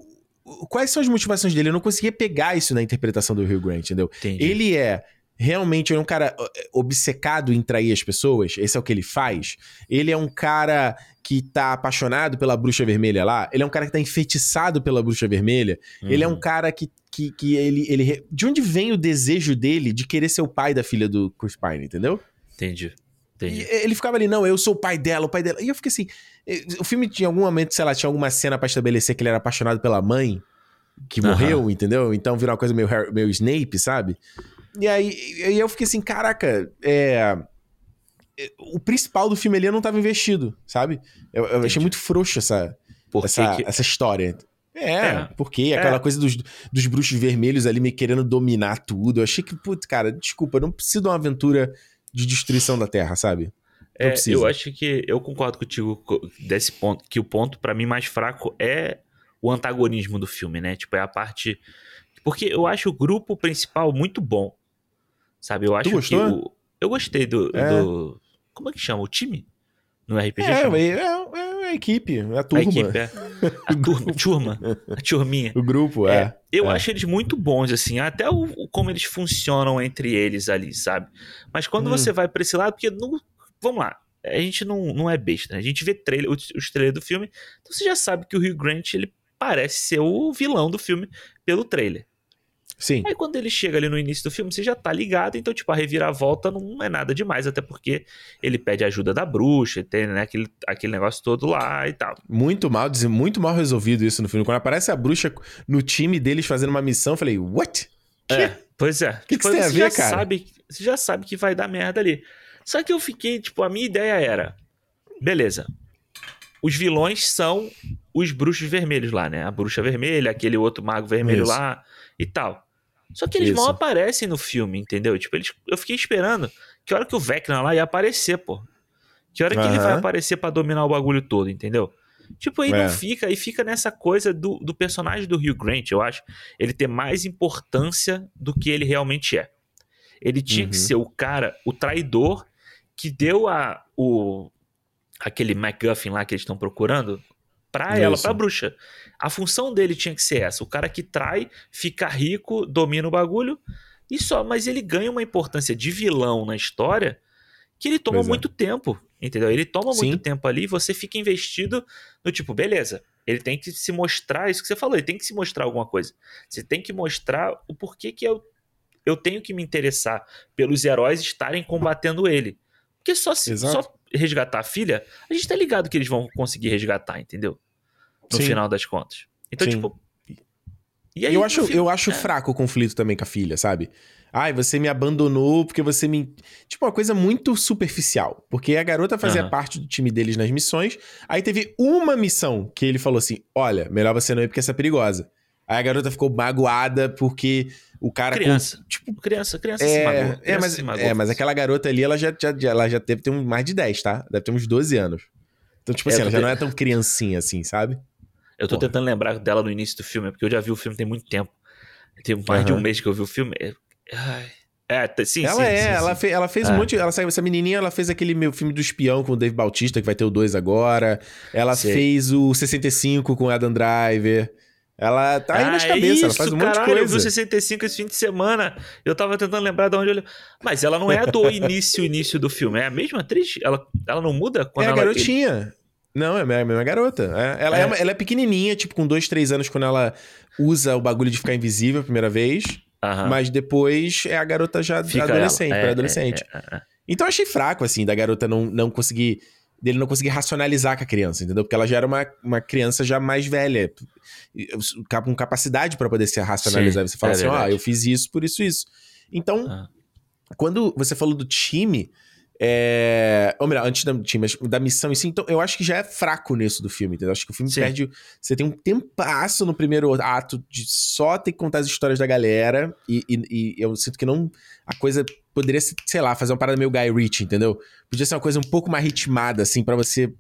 Quais são as motivações dele? Eu não conseguia pegar isso na interpretação do Hugh Grant, entendeu? Entendi. Ele é realmente é um cara obcecado em trair as pessoas, esse é o que ele faz. Ele é um cara que tá apaixonado pela bruxa vermelha lá, ele é um cara que tá enfeitiçado pela bruxa vermelha, uhum. ele é um cara que, que, que ele, ele. De onde vem o desejo dele de querer ser o pai da filha do Chris Pine, entendeu? Entendi. Entendi. E ele ficava ali, não, eu sou o pai dela, o pai dela. E eu fiquei assim. O filme tinha algum momento, sei lá, tinha alguma cena para estabelecer que ele era apaixonado pela mãe que morreu, uhum. entendeu? Então virou uma coisa meio, meio Snape, sabe? E aí, aí eu fiquei assim, caraca, é o principal do filme ali não estava investido, sabe? Eu, eu achei muito frouxo essa, essa, que... essa história. É, é. porque é. aquela coisa dos, dos bruxos vermelhos ali me querendo dominar tudo. Eu achei que, putz, cara, desculpa, não precisa de uma aventura de destruição da Terra, sabe? É, eu acho que eu concordo contigo desse ponto, que o ponto para mim mais fraco é o antagonismo do filme, né? Tipo, é a parte. Porque eu acho o grupo principal muito bom. Sabe? Eu acho que. O... Eu gostei do, é. do. Como é que chama? O time? No RPG? É, chama? é, é a equipe, é a turma. A equipe, é. A <laughs> turma, turma, a turminha. O grupo, é. é eu é. acho eles muito bons, assim, até o, como eles funcionam entre eles ali, sabe? Mas quando hum. você vai pra esse lado, porque não, vamos lá, a gente não, não é besta, né? A gente vê trailer, os, os trailers do filme, então você já sabe que o Hugh Grant, ele parece ser o vilão do filme pelo trailer. Sim. Aí quando ele chega ali no início do filme, você já tá ligado, então, tipo, a reviravolta não é nada demais, até porque ele pede ajuda da bruxa, tem, né, aquele, aquele negócio todo lá e tal. Muito mal, muito mal resolvido isso no filme. Quando aparece a bruxa no time deles fazendo uma missão, eu falei, what? É, pois é. O que, que tipo, você a ver, cara? Sabe, você já sabe que vai dar merda ali. Só que eu fiquei, tipo, a minha ideia era, beleza, os vilões são os bruxos vermelhos lá, né? A bruxa vermelha, aquele outro mago vermelho isso. lá e tal. Só que eles Isso. mal aparecem no filme, entendeu? Tipo, eles, eu fiquei esperando que hora que o Vecna lá ia aparecer, pô. Que hora que ele vai aparecer pra dominar o bagulho todo, entendeu? Tipo, aí É. não fica, aí fica nessa coisa do, do personagem do Hugh Grant, eu acho, ele ter mais importância do que ele realmente é. Ele tinha que Uhum. ser o cara, o traidor, que deu a, o, aquele MacGuffin lá que eles estão procurando pra ela, pra bruxa. A função dele tinha que ser essa: o cara que trai, fica rico, domina o bagulho e só. Mas ele ganha uma importância de vilão na história que ele toma Pois é. muito tempo, entendeu? Ele toma Sim. muito tempo ali e você fica investido no tipo, beleza. Ele tem que se mostrar, isso que você falou, ele tem que se mostrar alguma coisa. Você tem que mostrar o porquê que eu, eu tenho que me interessar pelos heróis estarem combatendo ele. Porque só, se, só resgatar a filha, a gente tá ligado que eles vão conseguir resgatar, entendeu? No Sim. final das contas. Então, Sim. tipo. E E eu acho, eu acho é. fraco o conflito também com a filha, sabe? Ai, você me abandonou porque você me. Tipo, uma coisa muito superficial. Porque a garota fazia Aham. parte do time deles nas missões. Aí teve uma missão que ele falou assim: olha, melhor você não ir porque essa é perigosa. Aí a garota ficou magoada porque o cara. com- Criança. tipo, Criança, criança se é, magoou. é, mas, se é, mas aquela garota ali, ela já, já, ela já deve ter mais de 10, tá? Deve ter uns 12 anos. Então, tipo É, assim, ela já não é tão criancinha assim, sabe? Eu tô Porra. tentando lembrar dela no início do filme, porque eu já vi o filme tem muito tempo. Tem mais de um mês que eu vi o filme. É, ai. Sim, ela sim, é, sim, ela, sim. fe- ela fez É. um monte. Ela essa menininha, ela fez aquele meu filme do espião com o Dave Bautista, que vai ter o 2 agora. Ela Sei. fez o 65 com o Adam Driver. Ela tá aí nas Ah, cabeças, ela isso, faz um monte de caralho, Eu vi o coisa. 65 esse fim de semana. Eu tava tentando lembrar de onde eu. Mas ela não é do <laughs> início, início do filme. É a mesma atriz? Ela, ela não muda quando É a ela. garotinha. Não, é a mesma- garota. É, ela, é. É. uma- ela é pequenininha, tipo, com dois, três anos, quando ela usa o bagulho de ficar invisível a primeira vez. Mas depois é a garota já Fica adolescente, ela. É, pré-adolescente. é, é, é. Então eu achei fraco, assim, da garota não, não conseguir. dele não conseguir racionalizar com a criança, entendeu? Porque ela já era uma, uma criança já mais velha, com capacidade pra poder se racionalizar. Sim, você fala é assim, ó, verdade. eu fiz isso por isso, isso. Então, Ah. quando você falou do time, é... ou melhor, antes mas da missão em si, então eu acho que já é fraco nisso do filme, entendeu? Acho que o filme Sim. perde. Você tem um tempasso no primeiro ato de só ter que contar as histórias da galera, e, e- e eu sinto que não. A coisa poderia ser, sei lá, fazer uma parada meio Guy Ritchie, entendeu? Podia ser uma coisa um pouco mais ritmada, assim, pra você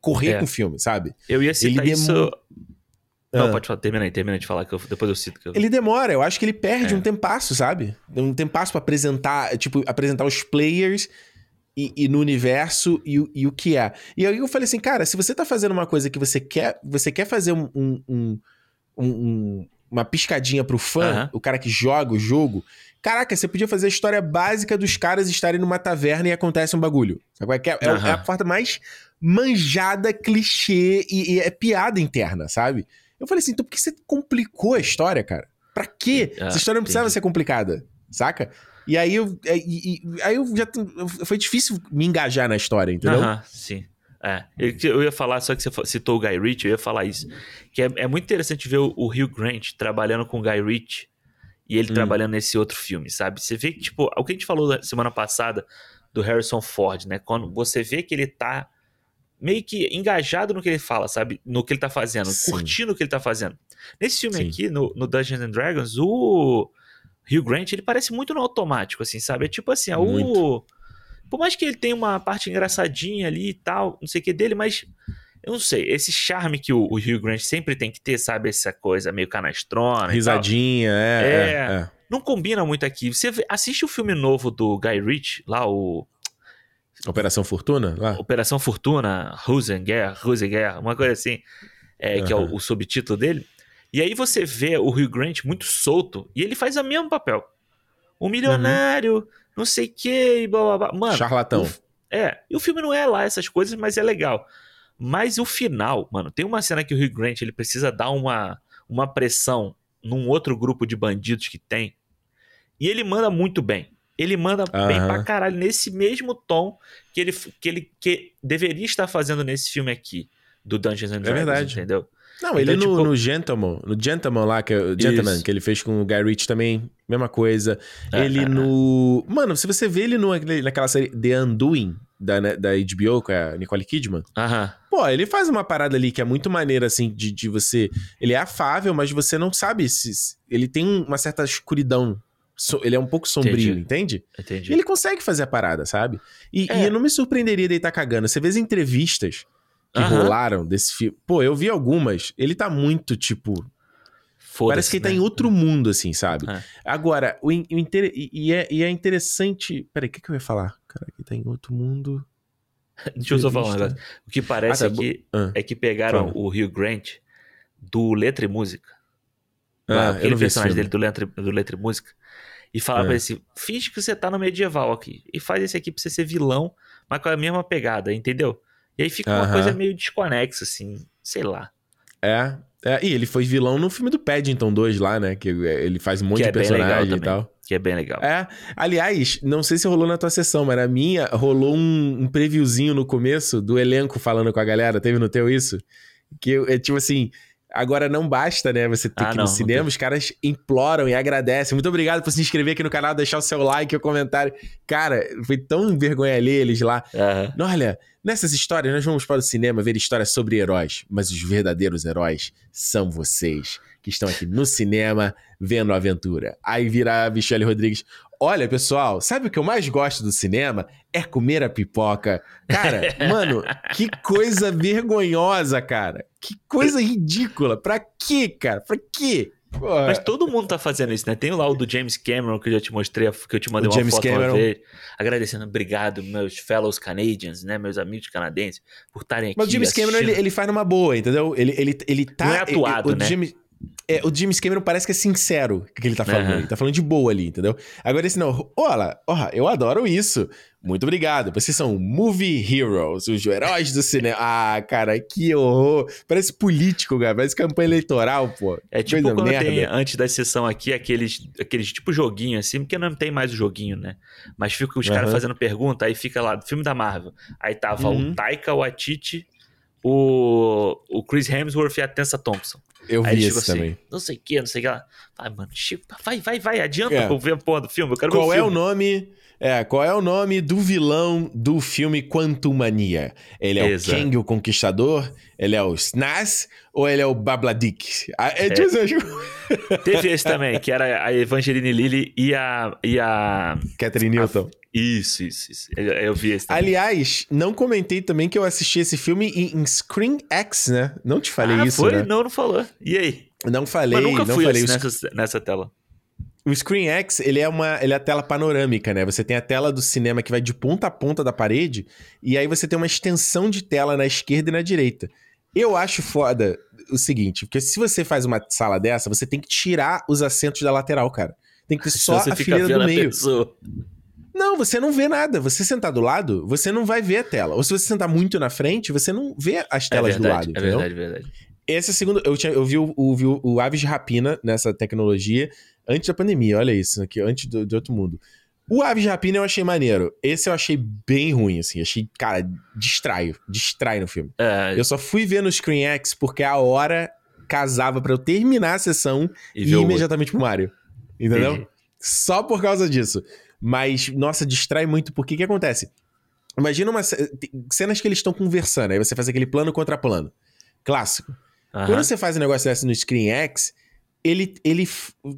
correr É. com o filme, sabe? Eu ia citar Ele isso. Não, Ah. pode falar, termina aí, termina de falar, que eu- depois eu cito. Que eu... Ele demora, eu acho que ele perde É. um tempasso, sabe? Um tempasso pra apresentar, tipo, apresentar os players e, e no universo e, o- e o que é. E aí eu falei assim, cara, se você tá fazendo uma coisa que você quer, você quer fazer um, um- um- um- um- uma piscadinha pro fã, Aham. o cara que joga o jogo, caraca, você podia fazer a história básica dos caras estarem numa taverna e acontece um bagulho. Sabe é, é, é, Aham. é a porta mais manjada, clichê e, e é piada interna, sabe? Eu falei assim, então por que você complicou a história, cara? Pra quê? Ah, Essa história não precisava entendi. ser complicada, saca? E aí eu, é, e- e- aí eu já. Foi difícil me engajar na história, entendeu? Aham, sim. É, eu, ia falar, só que você citou o Guy Ritchie, eu ia falar isso. Que é, é muito interessante ver o, o Hugh Grant trabalhando com o Guy Ritchie e ele Hum. trabalhando nesse outro filme, sabe? Você vê que, tipo, o que a gente falou semana passada do Harrison Ford, né? Quando você vê que ele tá meio que engajado no que ele fala, sabe? No que ele tá fazendo, Sim. curtindo o que ele tá fazendo. Nesse filme Sim. aqui, no, no Dungeons and Dragons, o Hugh Grant, ele parece muito no automático, assim, sabe? É tipo assim, é o... Por mais que ele tenha uma parte engraçadinha ali e tal, não sei o que dele, mas eu não sei, esse charme que o, o Hugh Grant sempre tem que ter, sabe? Essa coisa meio canastrona. Risadinha, é, É. é, é. não combina muito aqui. Você assiste o filme novo do Guy Ritchie, lá o Operação Fortuna? Lá? Operação Fortuna, Rosenguer, Rosenguer, uma coisa assim, é, que é o, o subtítulo dele. E aí você vê o Hugh Grant muito solto e ele faz o mesmo papel. Um milionário, não sei o que, e blá blá blá. Mano, Charlatão. o- é, e o filme não é lá essas coisas, mas é legal. Mas o final, mano, tem uma cena que o Hugh Grant ele precisa dar uma, uma pressão num outro grupo de bandidos que tem. E ele manda muito bem. Ele manda bem Aham. pra caralho, nesse mesmo tom que ele, que ele que deveria estar fazendo nesse filme aqui, do Dungeons and Dragons, verdade. entendeu? Não, ele Então, no, tipo- no Gentleman, no Gentleman lá, que é Gentleman, Isso. que ele fez com o Guy Ritchie também, mesma coisa. É, ele é, no... Mano, se você vê ele no, naquela série The Undoing, da, né, da HBO, com a Nicole Kidman, Aham. pô, ele faz uma parada ali que é muito maneira, assim, de, de você. Ele é afável, mas você não sabe se. Ele tem uma certa escuridão. So, ele é um pouco sombrio, Entendi. entende? Entendi. Ele consegue fazer a parada, sabe? E, É. e eu não me surpreenderia dele estar cagando. Você vê as entrevistas que rolaram desse filme. Pô, eu vi algumas. Ele tá muito, tipo. Parece que ele tá né? em outro mundo, assim, sabe? É. Agora, o, in- o inter- e, é, e é interessante. Peraí, o que, que eu ia falar? Cara, ele tá em outro mundo. <laughs> Deixa eu só falar um negócio. O que parece Ah, tá, é, que, Ah. é que pegaram o Hugh Grant do Letra e Música. Ah, aquele personagem dele do Letra, do Letra e Música. E falaram É. pra ele assim: finge que você tá no medieval aqui. E faz esse aqui pra você ser vilão, mas com a mesma pegada, entendeu? E aí fica uma Aham. coisa meio desconexa, assim, sei lá. É, é. E ele foi vilão no filme do Paddington 2 lá, né? Que é, ele faz um monte Que de é bem legal personagem e tal. Que é bem legal. É, aliás, não sei se rolou na tua sessão, mas na minha rolou um, um previewzinho no começo do elenco falando com a galera. Teve no teu isso? Que é tipo assim. Agora não basta, né? Você ter Ah, que ir no cinema, os caras imploram e agradecem. Muito obrigado por se inscrever aqui no canal, deixar o seu like o comentário. Cara, foi tão vergonha ler eles lá. Aham. Olha, nessas histórias nós vamos para o cinema ver histórias sobre heróis, mas os verdadeiros heróis são vocês, que estão aqui no cinema vendo a aventura. Aí vira a Michelle Rodrigues. Olha, pessoal, sabe o que eu mais gosto do cinema? É comer a pipoca. Cara, <laughs> mano, que coisa vergonhosa, cara. Que coisa ridícula. Pra quê, cara? Pra quê? Mas todo mundo tá fazendo isso, né? Tem lá o do James Cameron, que eu já te mostrei, que eu te mandei uma James foto Cameron. uma vez, agradecendo, obrigado, meus fellows Canadians, né? Meus amigos canadenses, por estarem aqui. Mas o James Cameron, ele, assistindo. ele faz numa boa, entendeu? Ele, ele, ele tá... Não é atuado, o né? James, é, o James Cameron parece que é sincero o que ele tá falando. Aham. Ele tá falando de boa ali, entendeu? Agora esse não... Olha, eu adoro isso. Muito obrigado. Vocês são movie heroes, os heróis do cinema. Ah, cara, que horror. Parece político, cara. Parece campanha eleitoral, pô. É tipo Coisa quando merda. tem, antes da sessão aqui, aqueles, aqueles tipo joguinho assim, porque não tem mais o joguinho, né? Mas fica os caras Aham. fazendo pergunta, aí fica lá, filme da Marvel. Aí tava Uhum. o Taika Waititi, o, o Chris Hemsworth e a Tessa Thompson. Eu vi chegou assim, também. não sei o que, não sei o que lá. Vai, mano, Chico, vai, vai, vai, adianta É. ver a porra do filme, eu quero Qual é o nome... É, qual é o nome do vilão do filme Quantumania? Ele é Exato. o Kang, o Conquistador? Ele é o Snaz? Ou ele é o Babladik? Ah, É, acho- Teve esse também, que era a Evangeline Lilly e a, e a... Catherine Newton. Isso, isso, isso. Eu, eu vi esse também. Aliás, não comentei também que eu assisti esse filme em, em Screen X, né? Não te falei ah, isso, foi? né? Não, não falou. E aí? Não falei, Mas nunca não fui falei. assim nessa, nessa tela. O Screen X, ele é uma, ele é a tela panorâmica, né? Você tem a tela do cinema que vai de ponta a ponta da parede e aí você tem uma extensão de tela na esquerda e na direita. Eu acho foda o seguinte, porque se você faz uma sala dessa, você tem que tirar os assentos da lateral, cara. Tem que ter <laughs> só você a fileira do meio. pessoa. Não, você não vê nada. Você sentar do lado, você não vai ver a tela. Ou se você sentar muito na frente, você não vê as telas é do verdade, lado, é entendeu? verdade, verdade. Esse é o segundo. Eu, tinha, eu vi, o, o, vi o Aves de Rapina nessa tecnologia antes da pandemia. Olha isso aqui, antes do, de outro mundo. O Aves de Rapina eu achei maneiro. Esse eu achei bem ruim, assim. Achei, cara, distrai. Distrai no filme. É, Eu só fui ver no Screen X porque a hora casava pra eu terminar a sessão e e ir imediatamente pro Mario. Entendeu? Só por causa disso. Mas, nossa, distrai muito. Porque o que acontece? Imagina uma cenas que eles estão conversando. Aí você faz aquele plano contra plano. Clássico. Quando você faz um negócio desse no Screen X, ele, ele.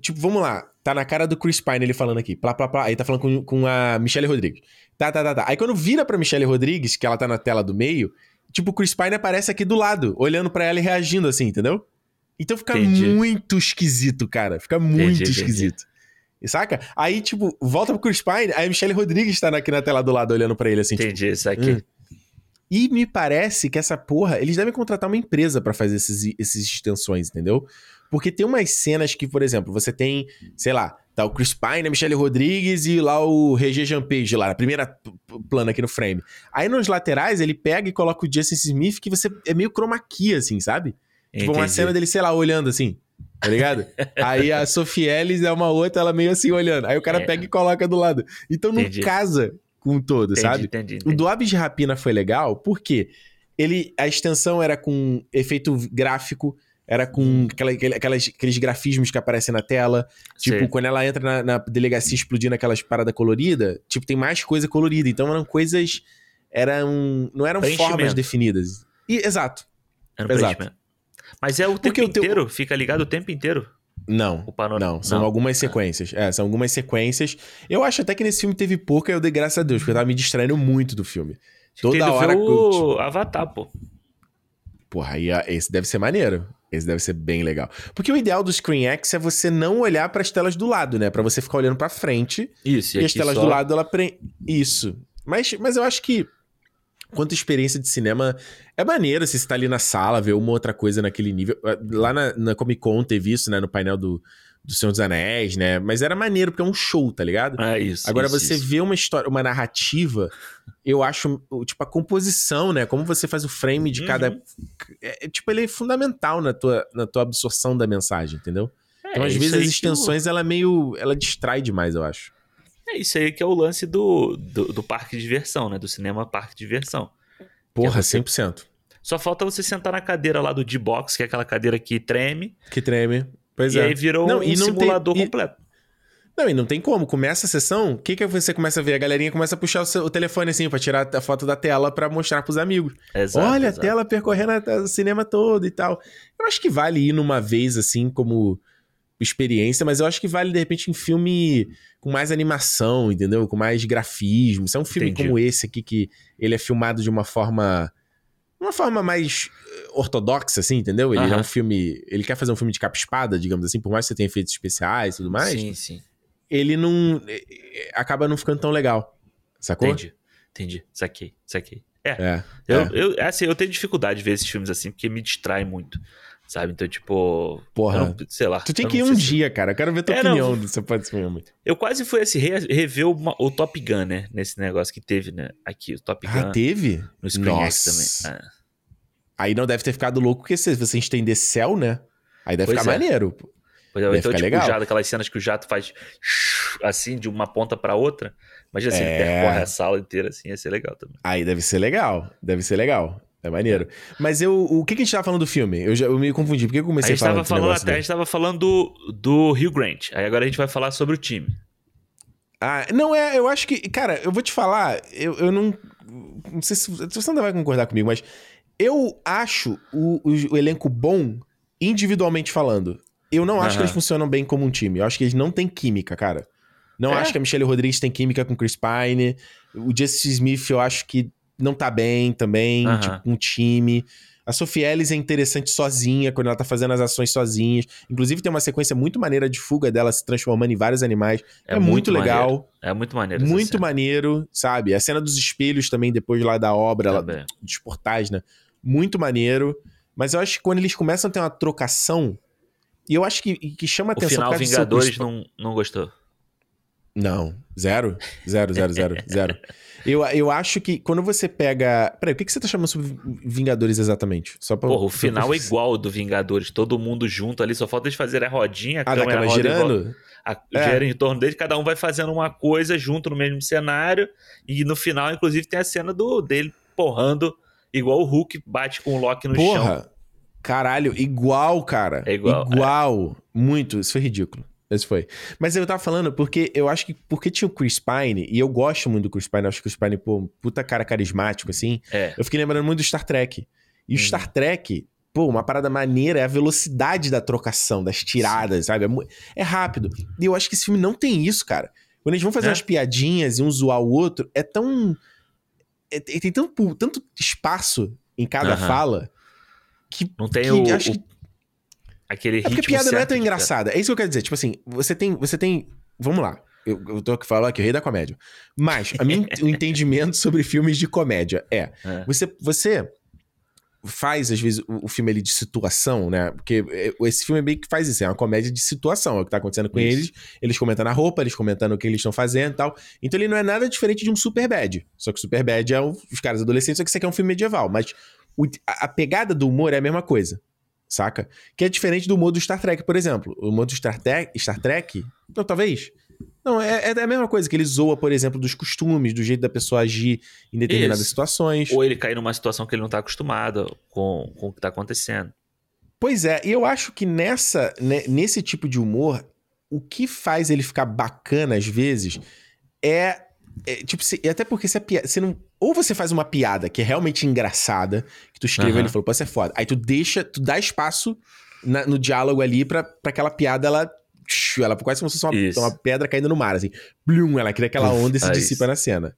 Tipo, vamos lá. Tá na cara do Chris Pine ele falando aqui. Plá, plá, plá. Aí tá falando com, com a Michelle Rodrigues. Tá, tá, tá, tá. Aí quando vira pra Michelle Rodrigues, que ela tá na tela do meio, tipo, o Chris Pine aparece aqui do lado, olhando pra ela e reagindo assim, entendeu? Então fica Entendi. muito esquisito, cara. Fica muito Entendi, entendi. esquisito. E saca? Aí, tipo, volta pro Chris Pine, aí a Michelle Rodrigues tá aqui na tela do lado olhando pra ele assim, tipo, Entendi isso aqui. Hum. e me parece que essa porra, eles devem contratar uma empresa pra fazer esses, esses extensões, entendeu? Porque tem umas cenas que, por exemplo, você tem, sei lá, tá o Chris Pine, a Michelle Rodrigues e lá o Regé Jampage lá, na primeira plana aqui no frame. Aí nos laterais ele pega e coloca o Justin Smith que você é meio chroma key, assim, sabe? Tipo uma Entendi. cena dele, sei lá, olhando assim, tá ligado? <laughs> Aí a Sophie Ellis é uma outra, ela meio assim olhando. Aí o cara É. pega e coloca do lado. Então não Entendi. casa com o todo, Entendi, sabe? entendi, O entendi. do Aves de Rapina foi legal porque ele, a extensão era com efeito gráfico, era com aquela- aquelas, aqueles grafismos que aparecem na tela. Tipo, Sei. quando ela entra na, na delegacia explodindo aquelas paradas coloridas, tipo, tem mais coisa colorida. Então eram coisas. Eram. Não eram formas definidas. E, exato. É no Exato. Mas é o tempo Porque o teu- inteiro, fica ligado o tempo inteiro. Não. O panorama. Não, são Não. algumas sequências. É, são algumas sequências. Eu acho até que nesse filme teve pouca, eu dei graças a Deus, porque eu tava me distraindo muito do filme. Toda hora ver que eu, tipo, o Avatar, pô. Porra, aí ah, esse deve ser maneiro. Esse deve ser bem legal. Porque o ideal do Screen X é você não olhar pras telas do lado, né? Pra você ficar olhando pra frente Isso, e, e, as telas só... do lado ela pre... Isso. Mas, mas eu acho que quanto experiência de cinema é maneiro se você tá ali na sala, ver uma outra coisa naquele nível. Lá na, na Comic Con teve isso, né? No painel do, do Senhor dos Anéis, né? Mas era maneiro, porque é um show, tá ligado? É isso. Agora, isso, você isso. vê uma história, uma narrativa, eu acho, tipo, a composição, né? Como você faz o frame de cada. Uhum. É, é, tipo, ele é fundamental na tua, na tua absorção da mensagem, entendeu? É, Então, às vezes, as extensões, ela é meio. Ela distrai demais, eu acho. É isso aí que é o lance do, do, do parque de diversão, né? Do cinema parque de diversão. Porra, você- 100%. Só falta você sentar na cadeira lá do D-Box, que é aquela cadeira que treme, Que treme. Pois e é. aí virou Não, um e não tem- simulador e- completo. Não, e não tem como. Começa a sessão, o que que você começa a ver? A galerinha começa a puxar o, seu- o telefone assim pra tirar a foto da tela pra mostrar pros amigos. Exato, Olha exato. a tela percorrendo a- o cinema todo e tal. Eu acho que vale ir numa vez, assim, como experiência, mas eu acho que vale, de repente, em filme com mais animação, entendeu? Com mais grafismo. Se é um filme Entendi. como esse aqui, que ele é filmado de uma forma. Uma forma mais eh, ortodoxa, assim, entendeu? Ele é um filme. Ele quer fazer um filme de capa-espada, digamos assim, por mais que você tenha efeitos especiais e tudo mais. Sim, sim. Ele não. eh, eh, acaba não ficando tão legal. Sacou? Entendi. Entendi. Saquei, saquei. É, É. eu, é. eu, assim, eu tenho dificuldade de ver esses filmes assim, porque me distrai muito. Sabe? Então, tipo. Porra. não- sei lá. Tu tem que ir não um se- dia, cara. Eu quero ver tua É, não, opinião vou- do seu pode filme. Eu quase fui assim, re- rever o, o Top Gun, né? Nesse negócio que teve, né? Aqui, o Top Gun. Ah, teve? no Screen X também. É. Aí não deve ter ficado louco, porque se você estender céu, né? Aí deve Pois ficar é. maneiro. Pois é, Deve então, ficar tipo, legal. o jato, aquelas cenas que o jato faz assim, de uma ponta pra outra. Imagina assim, É. percorre a sala inteira assim, ia ser legal também. Aí deve ser legal. Deve ser legal. É maneiro. Mas eu, o que, que a gente tava falando do filme? Eu, já, eu me confundi. Por que eu comecei a, falar desse falando até, a gente tava falando do, do Rio Grant. Aí agora a gente vai falar sobre o time. Ah, não é. Eu acho que. Cara, eu vou te falar. Eu, eu não. Não sei se você não vai concordar comigo, mas eu acho o, o- o elenco bom individualmente falando. Eu não acho que Aham. eles funcionam bem como um time. Eu acho que eles não têm química, cara. Não É? acho que a Michelle Rodrigues tem química com o Chris Pine. O Jesse Smith eu acho que não tá bem também, Aham. tipo, com o time. A Sophie Ellis é interessante sozinha, quando ela tá fazendo as ações sozinhas. Inclusive tem uma sequência muito maneira de fuga dela se transformando em vários animais. É, muito, legal. maneiro. É muito maneiro. Muito maneiro, sabe? A cena dos espelhos também, depois lá da obra, lá, dos portais, né? Muito maneiro. Mas eu acho que quando eles começam a ter uma trocação. E eu acho que, que chama O atenção. final do seu Vingadores não, não gostou. Não, zero. Zero, zero, zero, zero. Eu, eu acho que quando você pega. Peraí, o que, que você tá chamando sobre Vingadores exatamente? Só pra. Porra, o final pra- é igual do Vingadores. Todo mundo junto ali, só falta eles fazerem a rodinha, a Ah, câmera roda girando? a, É. gira em torno dele, cada um vai fazendo uma coisa junto no mesmo cenário. E no final, inclusive, tem a cena do dele porrando, igual o Hulk bate com o Loki no chão. Porra! Caralho, igual, cara. É igual, Igual. Muito. Isso foi ridículo. Esse foi. Mas eu tava falando porque eu acho que porque tinha o Chris Pine, e eu gosto muito do Chris Pine, eu acho que o Chris Pine, pô, puta cara carismático, assim. É. Eu fiquei lembrando muito do Star Trek. E o Uhum. Star Trek, pô, uma parada maneira é a velocidade da trocação, das tiradas, sabe? É, é rápido. E eu acho que esse filme não tem isso, cara. Quando eles vão fazer É. umas piadinhas e um zoar o outro, é tão. é- tem tanto, tanto espaço em cada fala que. Não tem que o, acho o- aquele é porque ritmo piada não é tão engraçada. É isso que eu quero dizer. Tipo assim, você tem. Você tem. Vamos lá. Eu, eu tô aqui falando aqui, o rei da comédia. Mas a minha, <laughs> o entendimento sobre filmes de comédia é. É. Você, você faz, às vezes, o, o filme ali de situação, né? Porque é, esse filme meio que faz isso, é uma comédia de situação. É o que tá acontecendo com Isso. eles. Eles comentando a roupa, eles comentando o que eles estão fazendo e tal. Então ele não é nada diferente de um Super Bad. Só que o Super Bad é os caras adolescentes, só que isso aqui é um filme medieval. Mas o- a, a pegada do humor é a mesma coisa. Saca? Que é diferente do humor do Star Trek, por exemplo. O humor do Star Trek, Star Trek não, talvez. Não, é, é a mesma coisa, que ele zoa, por exemplo, dos costumes, do jeito da pessoa agir em determinadas Isso. situações. Ou ele cair numa situação que ele não tá acostumado com, com o que tá acontecendo. Pois é, e eu acho que nessa, né, nesse tipo de humor, o que faz ele ficar bacana às vezes é é, tipo, se, até porque se a piada. Você não, ou você faz uma piada que é realmente engraçada, que tu escreveu Aham. ali e falou, pô, isso é foda. Aí tu deixa, tu dá espaço na- no diálogo ali pra, pra aquela piada, ela. Ela quase como se fosse uma, uma pedra caindo no mar, assim. Blum, ela cria aquela Uf, onda e se é dissipa isso. na cena.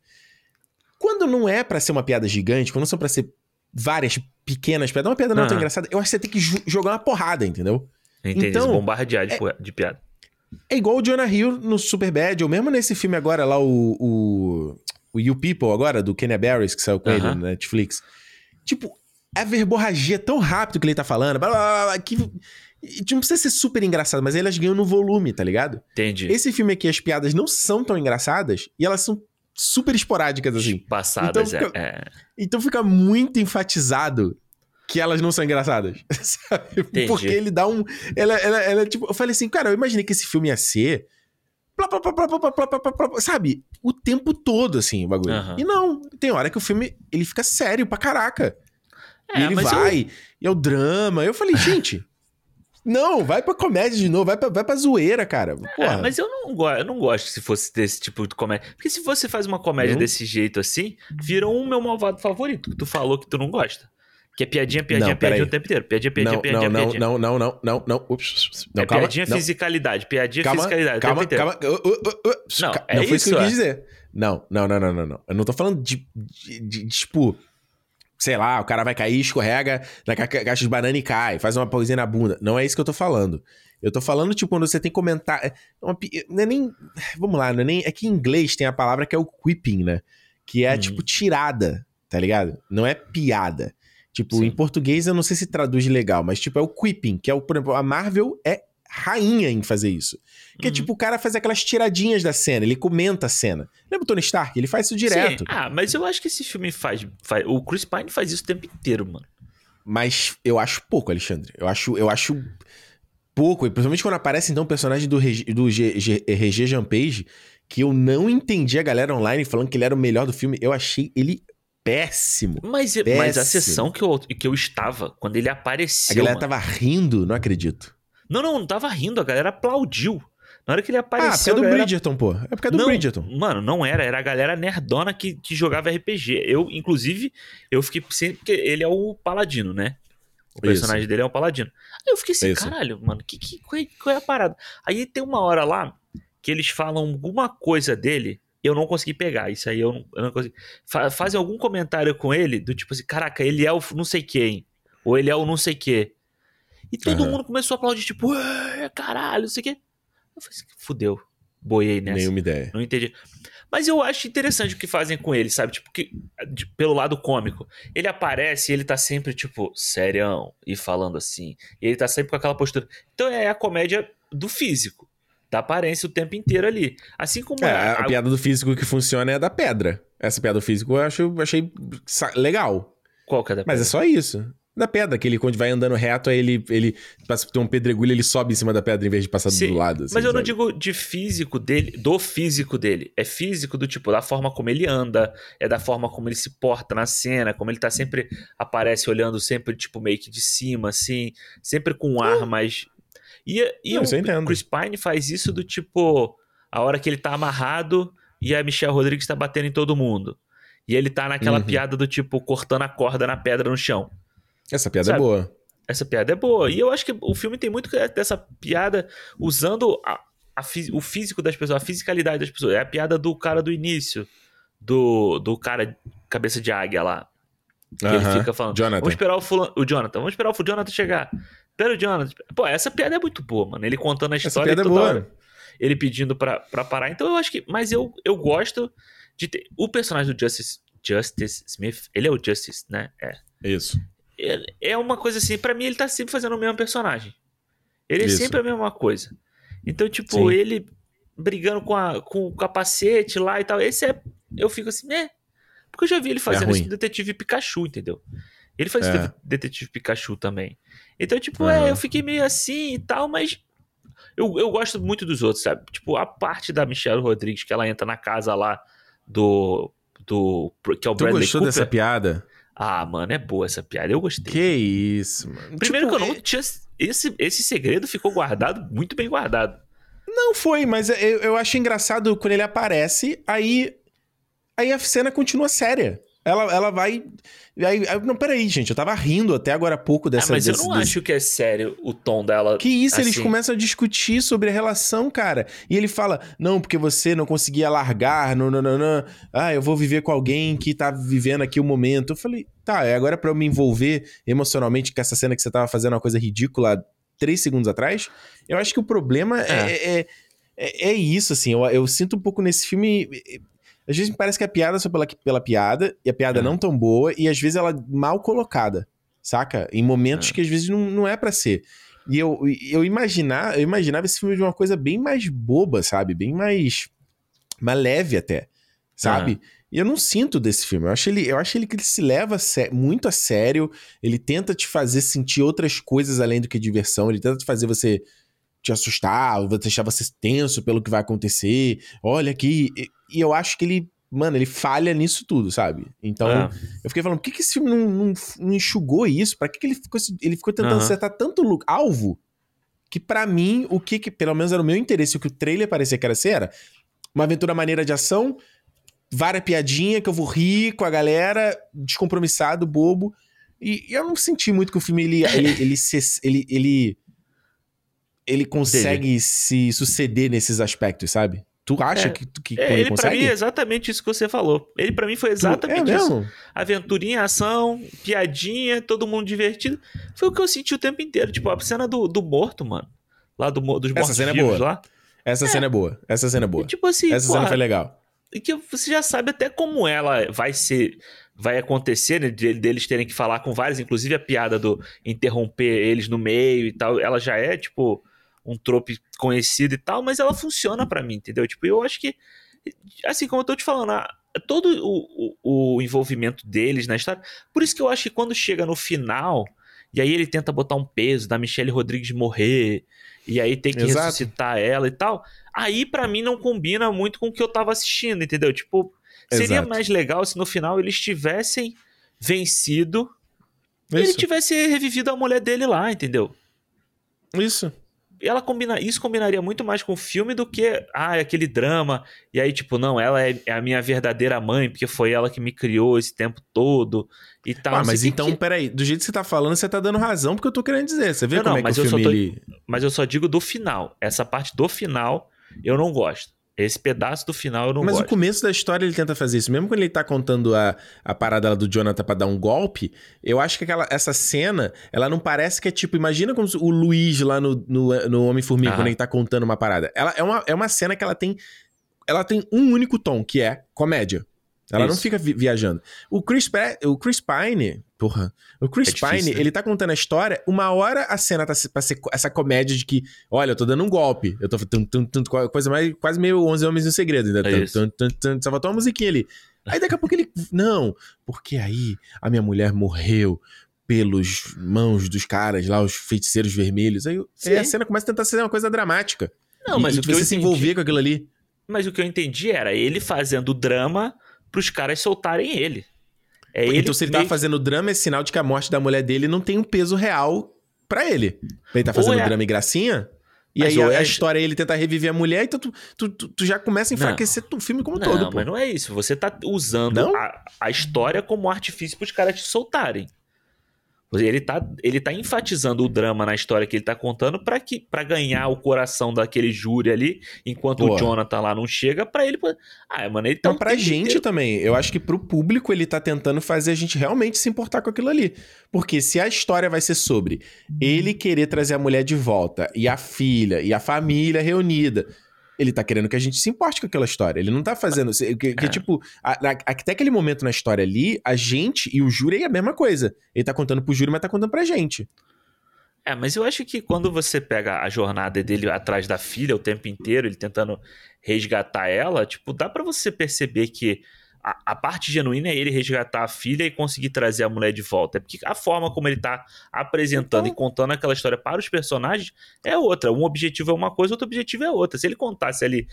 Quando não é pra ser uma piada gigante, quando não são pra ser várias pequenas piadas, uma piada não tão Aham. engraçada, eu acho que você tem que jogar uma porrada, entendeu? Entendi. Então, bombardear de, pu- de piada. É igual o Jonah Hill no Superbad, ou mesmo nesse filme agora lá, o, o, o You People agora, do Kenya Barris, que saiu com ele Aham. na Netflix. Tipo, a verborragia é tão rápido que ele tá falando, blá, blá, blá, que tipo, não precisa ser super engraçado, mas elas ganham no volume, tá ligado? Entendi. Esse filme aqui, as piadas não são tão engraçadas e elas são super esporádicas, assim. Passadas, Então é- é. Então fica muito enfatizado que elas não são engraçadas. <laughs> Sabe? Porque ele dá um. Ela, ela, ela, tipo, eu falei assim, cara, eu imaginei que esse filme ia ser. Plá, plá, plá, plá, plá, plá, plá, plá, sabe? O tempo todo, assim, o bagulho. Uhum. E não, tem hora que o filme ele fica sério pra caraca. É, e ele vai, eu... e é o drama. Eu falei, gente. <laughs> Não, vai pra comédia de novo, vai pra, vai pra zoeira, cara. É, porra. É, mas eu não, eu não gosto se fosse desse tipo de comédia. Porque se você faz uma comédia não? desse jeito assim, virou um meu malvado favorito, que tu falou que tu não gosta. Que é piadinha, piadinha, Não, piadinha o tempo inteiro. Piadinha, piadinha, não, piadinha, não, piadinha. não, não, não, não, não, ups, não, é calma, piadinha, não. fisicalidade. Piadinha, calma, fisicalidade. o calma, tempo inteiro. calma. Uh, uh, uh, uh. Não, é não foi isso que eu quis dizer. Não, não, não, não, não, não. Eu não tô falando de, de, de- de, tipo, sei lá, o cara vai cair, escorrega na ca- ca- caixa de banana e cai, faz uma pausinha na bunda. Não é isso que eu tô falando. Eu tô falando, tipo, quando você tem comentar. é uma pi- não é nem. Vamos lá, não é nem. É que em inglês tem a palavra que é o quipping, né? Que é, Uhum. tipo, tirada, tá ligado? Não é piada. Tipo, Sim. em português eu não sei se traduz legal, mas, tipo, é o quipping, que é o, por exemplo, a Marvel é rainha em fazer isso. Que é Uhum. tipo, o cara faz aquelas tiradinhas da cena, ele comenta a cena. Lembra o Tony Stark? Ele faz isso direto. Sim. Ah, mas eu acho que esse filme faz, faz- O Chris Pine faz isso o tempo inteiro, mano. Mas eu acho pouco, Alexandre. Eu acho, eu acho pouco. E principalmente quando aparece, então, o personagem do, Reg, do G, G, RG Jampage, que eu não entendi a galera online falando que ele era o melhor do filme. Eu achei ele péssimo. Mas, mas a Péssimo. sessão que eu, que eu estava, quando ele A apareceu. galera mano- tava rindo, não acredito. Não, não, não tava rindo, a galera aplaudiu. Na hora que ele Ah, porque apareceu. é do a galera... Bridgerton, pô. É porque é do não, Bridgerton. Mano, não era. Era a galera nerdona que, que jogava RPG. Eu, inclusive, eu fiquei sempre. Porque ele é o paladino, né? O personagem dele é o paladino. Aí eu fiquei assim, Isso. caralho, mano, que, que, qual, é, qual é a parada? Aí tem uma hora lá que eles falam alguma coisa dele. Eu não consegui pegar. Isso aí eu não, eu não consegui. Fa- fazem algum comentário com ele, do tipo assim, caraca, ele é o não sei quem. Ou ele é o não sei quê. E todo Aham. mundo começou a aplaudir, tipo, "Ué, caralho, não sei o quê. Eu falei assim, fudeu. Boiei nessa. Nenhuma ideia. Não entendi. Mas eu acho interessante o que fazem com ele, sabe? Tipo, que, de- pelo lado cômico. Ele aparece e ele tá sempre, tipo, serião e falando assim. E ele tá sempre com aquela postura. Então é a comédia do físico. Da aparência o tempo inteiro ali. Assim como É, a- a, piada do físico que funciona é a da pedra. Essa piada do físico eu acho, achei legal. Qual que é da Mas é só isso. Da pedra, que ele quando vai andando reto, aí ele, ele passa por ter um pedregulho, ele sobe em cima da pedra em vez de passar Sim, do lado. assim, Mas eu não sabe? digo de físico dele, do físico dele. É físico do tipo, da forma como ele anda, é da forma como ele se porta na cena, como ele tá sempre, aparece olhando sempre, tipo, meio que de cima, assim, sempre com armas. E, e Não, o. Chris Pine faz isso do tipo, a hora que ele tá amarrado e a Michelle Rodrigues tá batendo em todo mundo. E ele tá naquela Uhum. piada do tipo, cortando a corda na pedra no chão. Essa piada Sabe? é boa. Essa piada é boa. E eu acho que o filme tem muito dessa piada usando a- a o físico das pessoas, a fisicalidade das pessoas. É a piada do cara do início, do, do cara cabeça de águia lá. Que ele fica falando. Jonathan. Vamos esperar o, fulano, o Jonathan, vamos esperar o Jonathan chegar. Espera o Jonathan. Pô, essa piada é muito boa, mano. Ele contando a Essa história piada e é toda boa. hora ele pedindo pra, pra parar. Então eu acho que. Mas eu, eu gosto de ter. O personagem do Justice, Justice Smith, ele é o Justice, né? É Isso. ele- é uma coisa assim, pra mim ele tá sempre fazendo o mesmo personagem. Ele é Isso. sempre a mesma coisa. Então, tipo, Sim. ele brigando com, a, com o capacete lá e tal. Esse é. Eu fico assim, né? Porque eu já vi ele fazendo ruim. isso no Detetive Pikachu, entendeu? Ele faz É. Detetive Pikachu também. Então, tipo, Aham. é, eu fiquei meio assim e tal, mas. Eu, eu gosto muito dos outros, sabe? Tipo, a parte da Michelle Rodrigues, que ela entra na casa lá do. do que é o Tu Bradley gostou Cooper. dessa piada? Ah, mano, é boa essa piada. Eu gostei. Que isso, mano. Primeiro Tipo, que eu não tinha. Esse, esse segredo ficou guardado, muito bem guardado. Não foi, mas eu, eu acho engraçado quando ele aparece, aí Aí a cena continua séria. Ela, ela vai. Aí, aí, não, peraí, gente. Eu tava rindo até agora há pouco dessa. Ah, mas desse, eu não desse... acho que é sério o tom dela. Que isso, assim. eles começam a discutir sobre a relação, cara. E ele fala: não, porque você não conseguia largar, não, não, não, não. Ah, eu vou viver com alguém que tá vivendo aqui o momento. Eu falei, tá, é agora pra eu me envolver emocionalmente com essa cena que você tava fazendo uma coisa ridícula três segundos atrás. Eu acho que o problema é, é, é, é isso, assim. Eu, eu sinto um pouco nesse filme. Às vezes me parece que a piada é só pela, pela piada, e a piada É. não tão boa, e às vezes ela mal colocada, saca? Em momentos É. que às vezes não, não é pra ser. E eu, eu, imaginar, eu imaginava esse filme de uma coisa bem mais boba, sabe? Bem mais, mais leve até, sabe? E eu não sinto desse filme. Eu acho ele, eu acho ele que ele se leva muito a sério. Ele tenta te fazer sentir outras coisas além do que diversão. Ele tenta te fazer você te assustar, ou deixar você tenso pelo que vai acontecer. Olha aqui. E, e eu acho que ele, mano, ele falha nisso tudo, sabe? Então, É. eu fiquei falando, por que, que esse filme não, não, não enxugou isso? Pra que, que ele ficou, ele ficou tentando Aham. acertar tanto alvo que pra mim, o que, que pelo menos era o meu interesse, o que o trailer parecia que era ser, era uma aventura maneira de ação, várias piadinha que eu vou rir com a galera, descompromissado, bobo. E, e eu não senti muito que o filme ele ele ele, ele, ele, ele consegue se suceder nesses aspectos, sabe? Tu acha É. que, que É, ele, ele pra consegue? mim é exatamente isso que você falou. Ele pra mim foi Tu- exatamente é isso. mesmo? Aventurinha, ação, piadinha, todo mundo divertido. Foi o que eu senti o tempo inteiro. Tipo, a cena do, do morto, mano. Lá do, dos Essa mortos cena é boa. lá. Essa cena é boa. Essa cena é boa. E, tipo assim, Essa porra, cena foi legal. e que você já sabe até como ela vai ser, vai acontecer, né? de- deles terem que falar com vários, inclusive a piada do interromper eles no meio e tal, ela já é, tipo, um trope conhecido e tal, mas ela funciona pra mim, entendeu? Tipo, eu acho que, assim, como eu tô te falando, a- todo o, o, o envolvimento deles na história, por isso que eu acho que quando chega no final, e aí ele tenta botar um peso da Michelle Rodrigues morrer, e aí tem que Exato. ressuscitar ela e tal, aí pra mim não combina muito com o que eu tava assistindo, entendeu? Tipo, seria Exato. mais legal se no final eles tivessem vencido e ele Isso. tivesse revivido a mulher dele lá, entendeu? Isso. Ela combina, isso combinaria muito mais com o filme do que, ah, é aquele drama. E aí, tipo, não, ela é, é a minha verdadeira mãe, porque foi ela que me criou esse tempo todo e tal. Ah, mas então, que- peraí. Do jeito que você tá falando, você tá dando razão porque eu tô querendo dizer. Você vê Não, como não, é que mas o filme tô- ele... Mas eu só digo do final. Essa parte do final, eu não gosto. Esse pedaço do final eu não Mas gosto. o começo da história ele tenta fazer isso. Mesmo quando ele tá contando a, a parada do Jonathan pra dar um golpe, eu acho que aquela, essa cena, ela não parece que é tipo... Imagina como o Luiz lá no, no, no Homem-Formiga, quando ele tá contando uma parada. Ela é uma, é uma cena que ela tem... Ela tem um único tom, que é comédia. Ela não Isso. fica vi- viajando. O Chris, o Chris Pine, porra, o Chris É difícil, Pine, né? ele tá contando a história, uma hora a cena tá pra ser essa comédia de que, olha, eu tô dando um golpe, eu tô tum, tum, tum, coisa mais, quase meio 11 Homens no Segredo, ainda. É Tum, tum, tum, só faltou uma musiquinha ali. Aí daqui a pouco ele, não, porque aí a minha mulher morreu pelos mãos dos caras lá, os feiticeiros vermelhos. Aí, a cena começa a tentar ser uma coisa dramática. Não, E- mas e o que você se envolver com aquilo ali. Mas o que eu entendi era ele fazendo drama pros caras soltarem ele. É ele então, se ele meio tá fazendo drama, é sinal de que a morte da mulher dele não tem um peso real pra ele. Ele tá fazendo é- drama e gracinha. E Mas aí a, é- a história é ele tentar reviver a mulher, então tu, tu, tu- tu já começa a Não. enfraquecer o filme como Não, todo, pô. mas não é isso. Você tá usando Não? a, a história como artifício pros caras te soltarem. Ele tá, ele tá enfatizando o drama na história que ele tá contando pra, que, pra ganhar o coração daquele júri ali, enquanto Boa. o Jonathan lá não chega, pra ele. Ah, mano, ele tá. Então, pra gente inteiro- também, eu acho que pro público ele tá tentando fazer a gente realmente se importar com aquilo ali. Porque se a história vai ser sobre ele querer trazer a mulher de volta, e a filha, e a família reunida, ele tá querendo que a gente se importe com aquela história. Ele não tá fazendo. Que, que, É. tipo, a- a- até aquele momento na história ali, a gente e o júri é a mesma coisa. Ele tá contando pro júri, mas tá contando pra gente. É, mas eu acho que quando você pega a jornada dele atrás da filha o tempo inteiro, ele tentando resgatar ela, tipo, dá pra você perceber que a, a parte genuína é ele resgatar a filha e conseguir trazer a mulher de volta. É porque a forma como ele tá apresentando Então- e contando aquela história para os personagens é outra. Um objetivo é uma coisa, outro objetivo é outra. Se ele contasse ali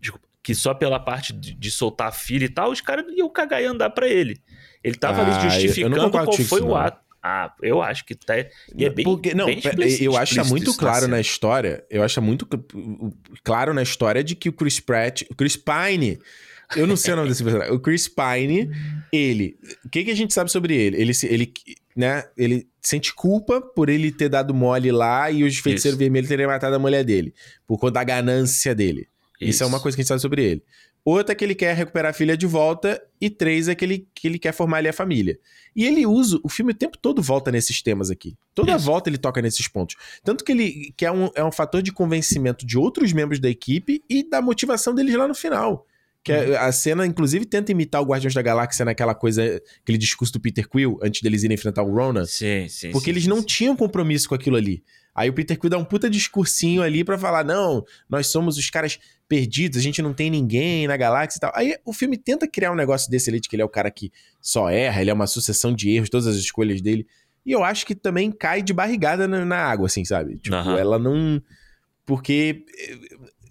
desculpa, que só pela parte de, de soltar a filha e tal, os caras iam cagar e andar pra ele. Ele tava Ah, ali justificando qual foi isso, o não. ato. Ah, eu acho que tá. E é bem, Porque, não, bem explícito- eu acho que tá muito claro cena. na história. Eu acho tá muito cl- claro na história de que o Chris Pratt, o Chris Pine, Eu não sei o nome desse personagem. O Chris Pine, ele. O que, que a gente sabe sobre ele? Ele, ele, né, ele sente culpa por ele ter dado mole lá e os feiticeiros vermelhos terem matado a mulher dele. Por conta da ganância dele. Isso. Isso é uma coisa que a gente sabe sobre ele. Outra é que ele quer recuperar a filha de volta. E três é que ele, que ele quer formar ali a família. E ele usa. O filme o tempo todo volta nesses temas aqui. Toda Isso. volta ele toca nesses pontos. Tanto que ele que é um, é um fator de convencimento de outros membros da equipe e da motivação deles lá no final. Que é, uhum. a cena, inclusive, tenta imitar o Guardiões da Galáxia naquela coisa, aquele discurso do Peter Quill, antes deles irem enfrentar o Rona. Sim, sim. Porque sim, eles sim, não sim. tinham compromisso com aquilo ali. Aí o Peter Quill dá um puta discursinho ali para falar: não, nós somos os caras perdidos, a gente não tem ninguém na galáxia e tal. Aí o filme tenta criar um negócio desse ali, de que ele é o cara que só erra, ele é uma sucessão de erros, todas as escolhas dele. E eu acho que também cai de barrigada na, na água, assim, sabe? Tipo, ela não. Porque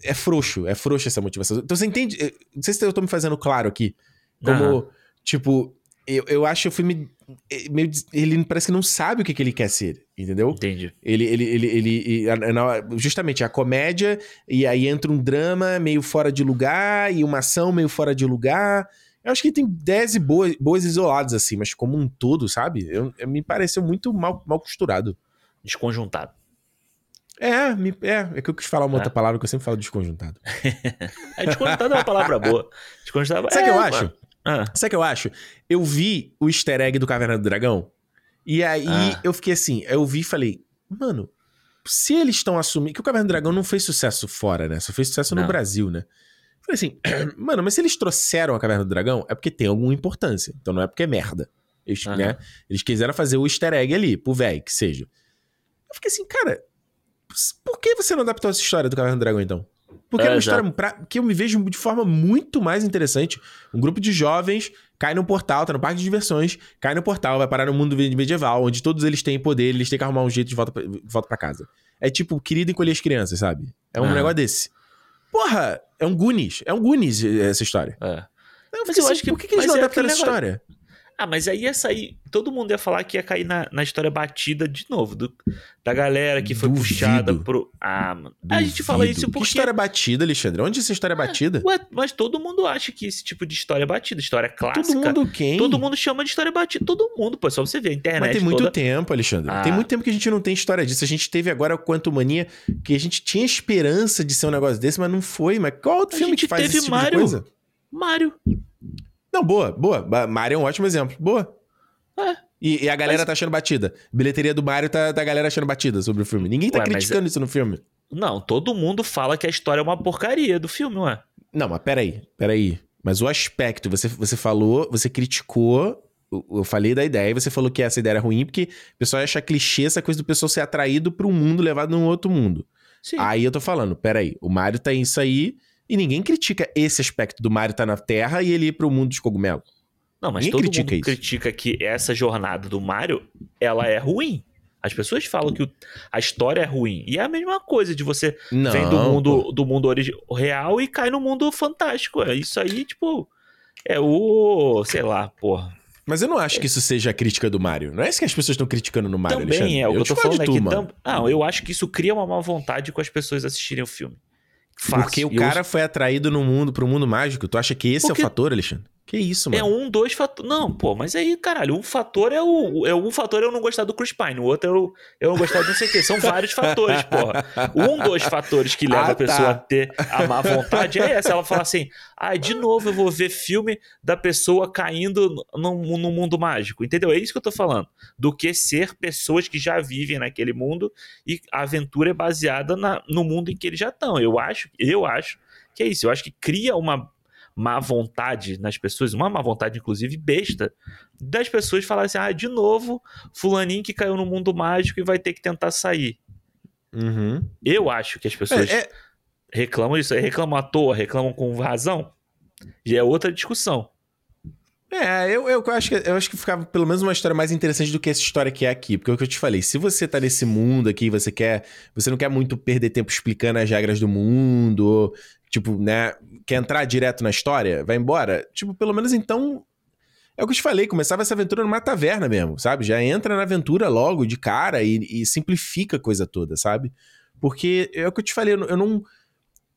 é frouxo, é frouxo essa motivação. Então você entende. eh, Não sei se eu tô me fazendo claro aqui. Como, Aham. tipo, eu, eu acho o filme. eh, Meio, ele parece que não sabe o que, que ele quer ser, entendeu? Entendi. Ele, ele, ele, ele, e na- justamente a comédia, e aí entra um drama meio fora de lugar, e uma ação meio fora de lugar. Eu acho que tem 10 boas, boas isoladas, assim, mas como um todo, sabe? Eu, eu- me pareceu muito mal, mal costurado. Desconjuntado. É, me, é, é que eu quis falar uma É. outra palavra que eu sempre falo desconjuntado. <laughs> É, desconjuntado é uma palavra boa. Desconjuntado Sabe o é, que eu acho? Ah, Sabe o que eu acho? Eu vi o easter egg do Caverna do Dragão, e aí Ah. eu fiquei assim, eu vi e falei, mano, se eles estão assumindo. Que o Caverna do Dragão não fez sucesso fora, né? Só fez sucesso no Não. Brasil, né? Falei assim, <clears throat> mano, mas se eles trouxeram a Caverna do Dragão, é porque tem alguma importância. Então não é porque é merda. Eles, né? Eles quiseram fazer o easter egg ali, pro velho, que seja. Eu fiquei assim, cara, por que você não adaptou essa história do Caverna do Dragão, então? Porque é, É, uma exato. história pra- que eu me vejo de forma muito mais interessante. Um grupo de jovens cai no portal, tá no parque de diversões, cai no portal, vai parar no mundo medieval, onde todos eles têm poder, eles têm que arrumar um jeito de volta pra, volta pra casa. É tipo, querido encolher as crianças, sabe? É um Aham. negócio desse. Porra, é um Goonies. É um Goonies eh, essa história. é. Eu Mas eu assim, acho que- Por que, que eles não é adaptaram essa negócio- história? Ah, mas aí ia sair. Todo mundo ia falar que ia cair na, na história batida de novo. do- da galera que foi Duvido. puxada pro. Ah, mano. A gente fala Duvido. isso Que porque. história batida, Alexandre? Onde essa história é batida? Ué, mas todo mundo acha que esse tipo de história é batida. História clássica. Todo mundo quem? Todo mundo chama de história batida. Todo mundo, pô. é Só você ver a internet. Mas tem muito toda... tempo, Alexandre. Ah. Tem muito tempo que a gente não tem história disso. A gente teve agora o Quanto Mania, que a gente tinha esperança de ser um negócio desse, mas não foi. Mas qual outro A filme que faz teve esse tipo Mario. de coisa? Mário. Não, boa, boa. Mario é um ótimo exemplo. Boa. É. E, e a galera Mas- tá achando batida. Bilheteria do Mario tá, tá a galera achando batida sobre o filme. Ninguém tá Ué, mas criticando isso no filme. Não, todo mundo fala que a história é uma porcaria do filme, ué. Não, mas peraí, peraí. Mas o aspecto, você, você falou, você criticou, eu falei da ideia, e você falou que essa ideia era ruim, porque o pessoal acha clichê essa coisa do pessoal ser atraído pra um mundo levado num outro mundo. Sim. Aí eu tô falando, peraí, o Mario tá isso aí, e ninguém critica esse aspecto do Mario tá na Terra e ele ir pro mundo dos cogumelos. Não, mas Ninguém todo critica mundo isso. critica que essa jornada do Mario, ela é ruim. As pessoas falam que o- a história é ruim. E é a mesma coisa de você Não. vem do mundo, pô. do mundo real e cai no mundo fantástico. É isso aí, tipo, é o, sei lá, porra. Mas eu não acho que isso seja a crítica do Mario. Não é isso que as pessoas estão criticando no Mario, Também Alexandre. é, o que eu tô falando é que tam- não, eu acho que isso cria uma má vontade com as pessoas assistirem o filme. Fácil. Porque o E eu- cara foi atraído no mundo, pro mundo mágico. Tu acha que esse Porque- é o fator, Alexandre? Que isso, mano? É um, dois fatores. Não, pô, mas aí, caralho, um fator é o. É um fator é eu não gostar do Chris Pine, o outro é eu, eu não gostar de não sei o quê. São vários <laughs> fatores, porra. Um dos fatores que leva Ah, a pessoa tá. a ter a má vontade é essa. Ela fala assim: ah, de novo eu vou ver filme da pessoa caindo no, no mundo mágico. Entendeu? É isso que eu tô falando. Do que ser pessoas que já vivem naquele mundo e a aventura é baseada na- no mundo em que eles já estão. Eu acho, eu acho que é isso. Eu acho que cria uma má vontade nas pessoas, uma má vontade, inclusive, besta, das pessoas falarem assim: ah, de novo, fulaninho que caiu no mundo mágico e vai ter que tentar sair. Uhum. Eu acho que as pessoas É, é- reclamam disso, aí reclamam à toa, reclamam com razão, já é outra discussão. É, eu, eu, acho que, eu acho que ficava pelo menos uma história mais interessante do que essa história que é aqui. Porque é o que eu te falei, se você tá nesse mundo aqui, você quer. Você não quer muito perder tempo explicando as regras do mundo, ou, tipo, né? Quer entrar direto na história, vai embora. Tipo, pelo menos então. É o que eu te falei, começava essa aventura numa taverna mesmo, sabe? Já entra na aventura logo, de cara, e, e simplifica a coisa toda, sabe? Porque é o que eu te falei, eu não- eu não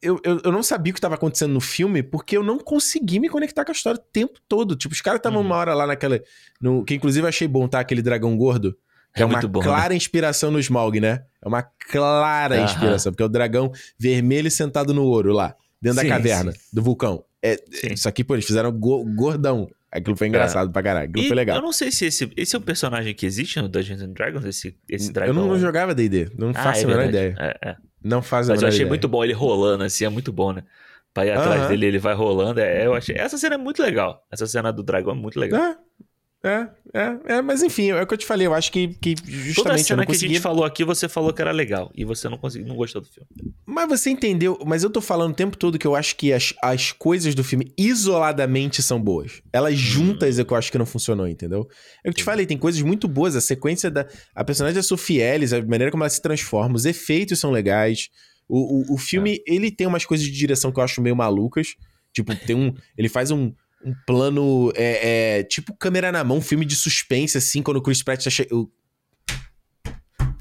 eu, eu, eu não sabia o que estava acontecendo no filme porque eu não consegui me conectar com a história o tempo todo. Tipo, os caras estavam Uhum. uma hora lá naquela. No, que inclusive eu achei bom, tá? Aquele dragão gordo. É, É uma muito bom, né? clara inspiração no Smaug, né? É uma clara Aham. inspiração, porque é o dragão vermelho sentado no ouro lá, dentro Sim, da caverna sim. do vulcão. É, Sim. isso aqui, pô, eles fizeram go- gordão. Aquilo foi engraçado pra caralho. Aquilo É. E foi legal. Eu não sei se esse, esse é um personagem que existe no Dungeons and Dragons, esse, esse Eu dragão. não, não jogava D&D, não Ah, faço é a menor ideia. É, é. Não faço a Mas eu achei ideia. muito bom ele rolando assim, é muito bom, né? Pra ir atrás Aham. dele, ele vai rolando. É, eu achei. Essa cena é muito legal. Essa cena do dragão é muito legal. É, é, é, é, mas enfim, é o que eu te falei, eu acho que, que Toda a justamente eu cena não que a consegui... gente falou aqui, você falou que era legal. E você não conseguiu, não gostou do filme. Mas você entendeu, mas eu tô falando o tempo todo que eu acho que as, as coisas do filme isoladamente são boas. Elas juntas é que eu acho que não funcionou, entendeu? É o que eu te falei, tem coisas muito boas, a sequência da... A personagem da Sophie Ellis, a maneira como ela se transforma, os efeitos são legais. O, o, o filme, ele tem umas coisas de direção que eu acho meio malucas. Tipo, tem um... Ele faz um... Um plano, é, é, tipo câmera na mão, filme de suspense, assim, quando o Chris Pratt tá che... o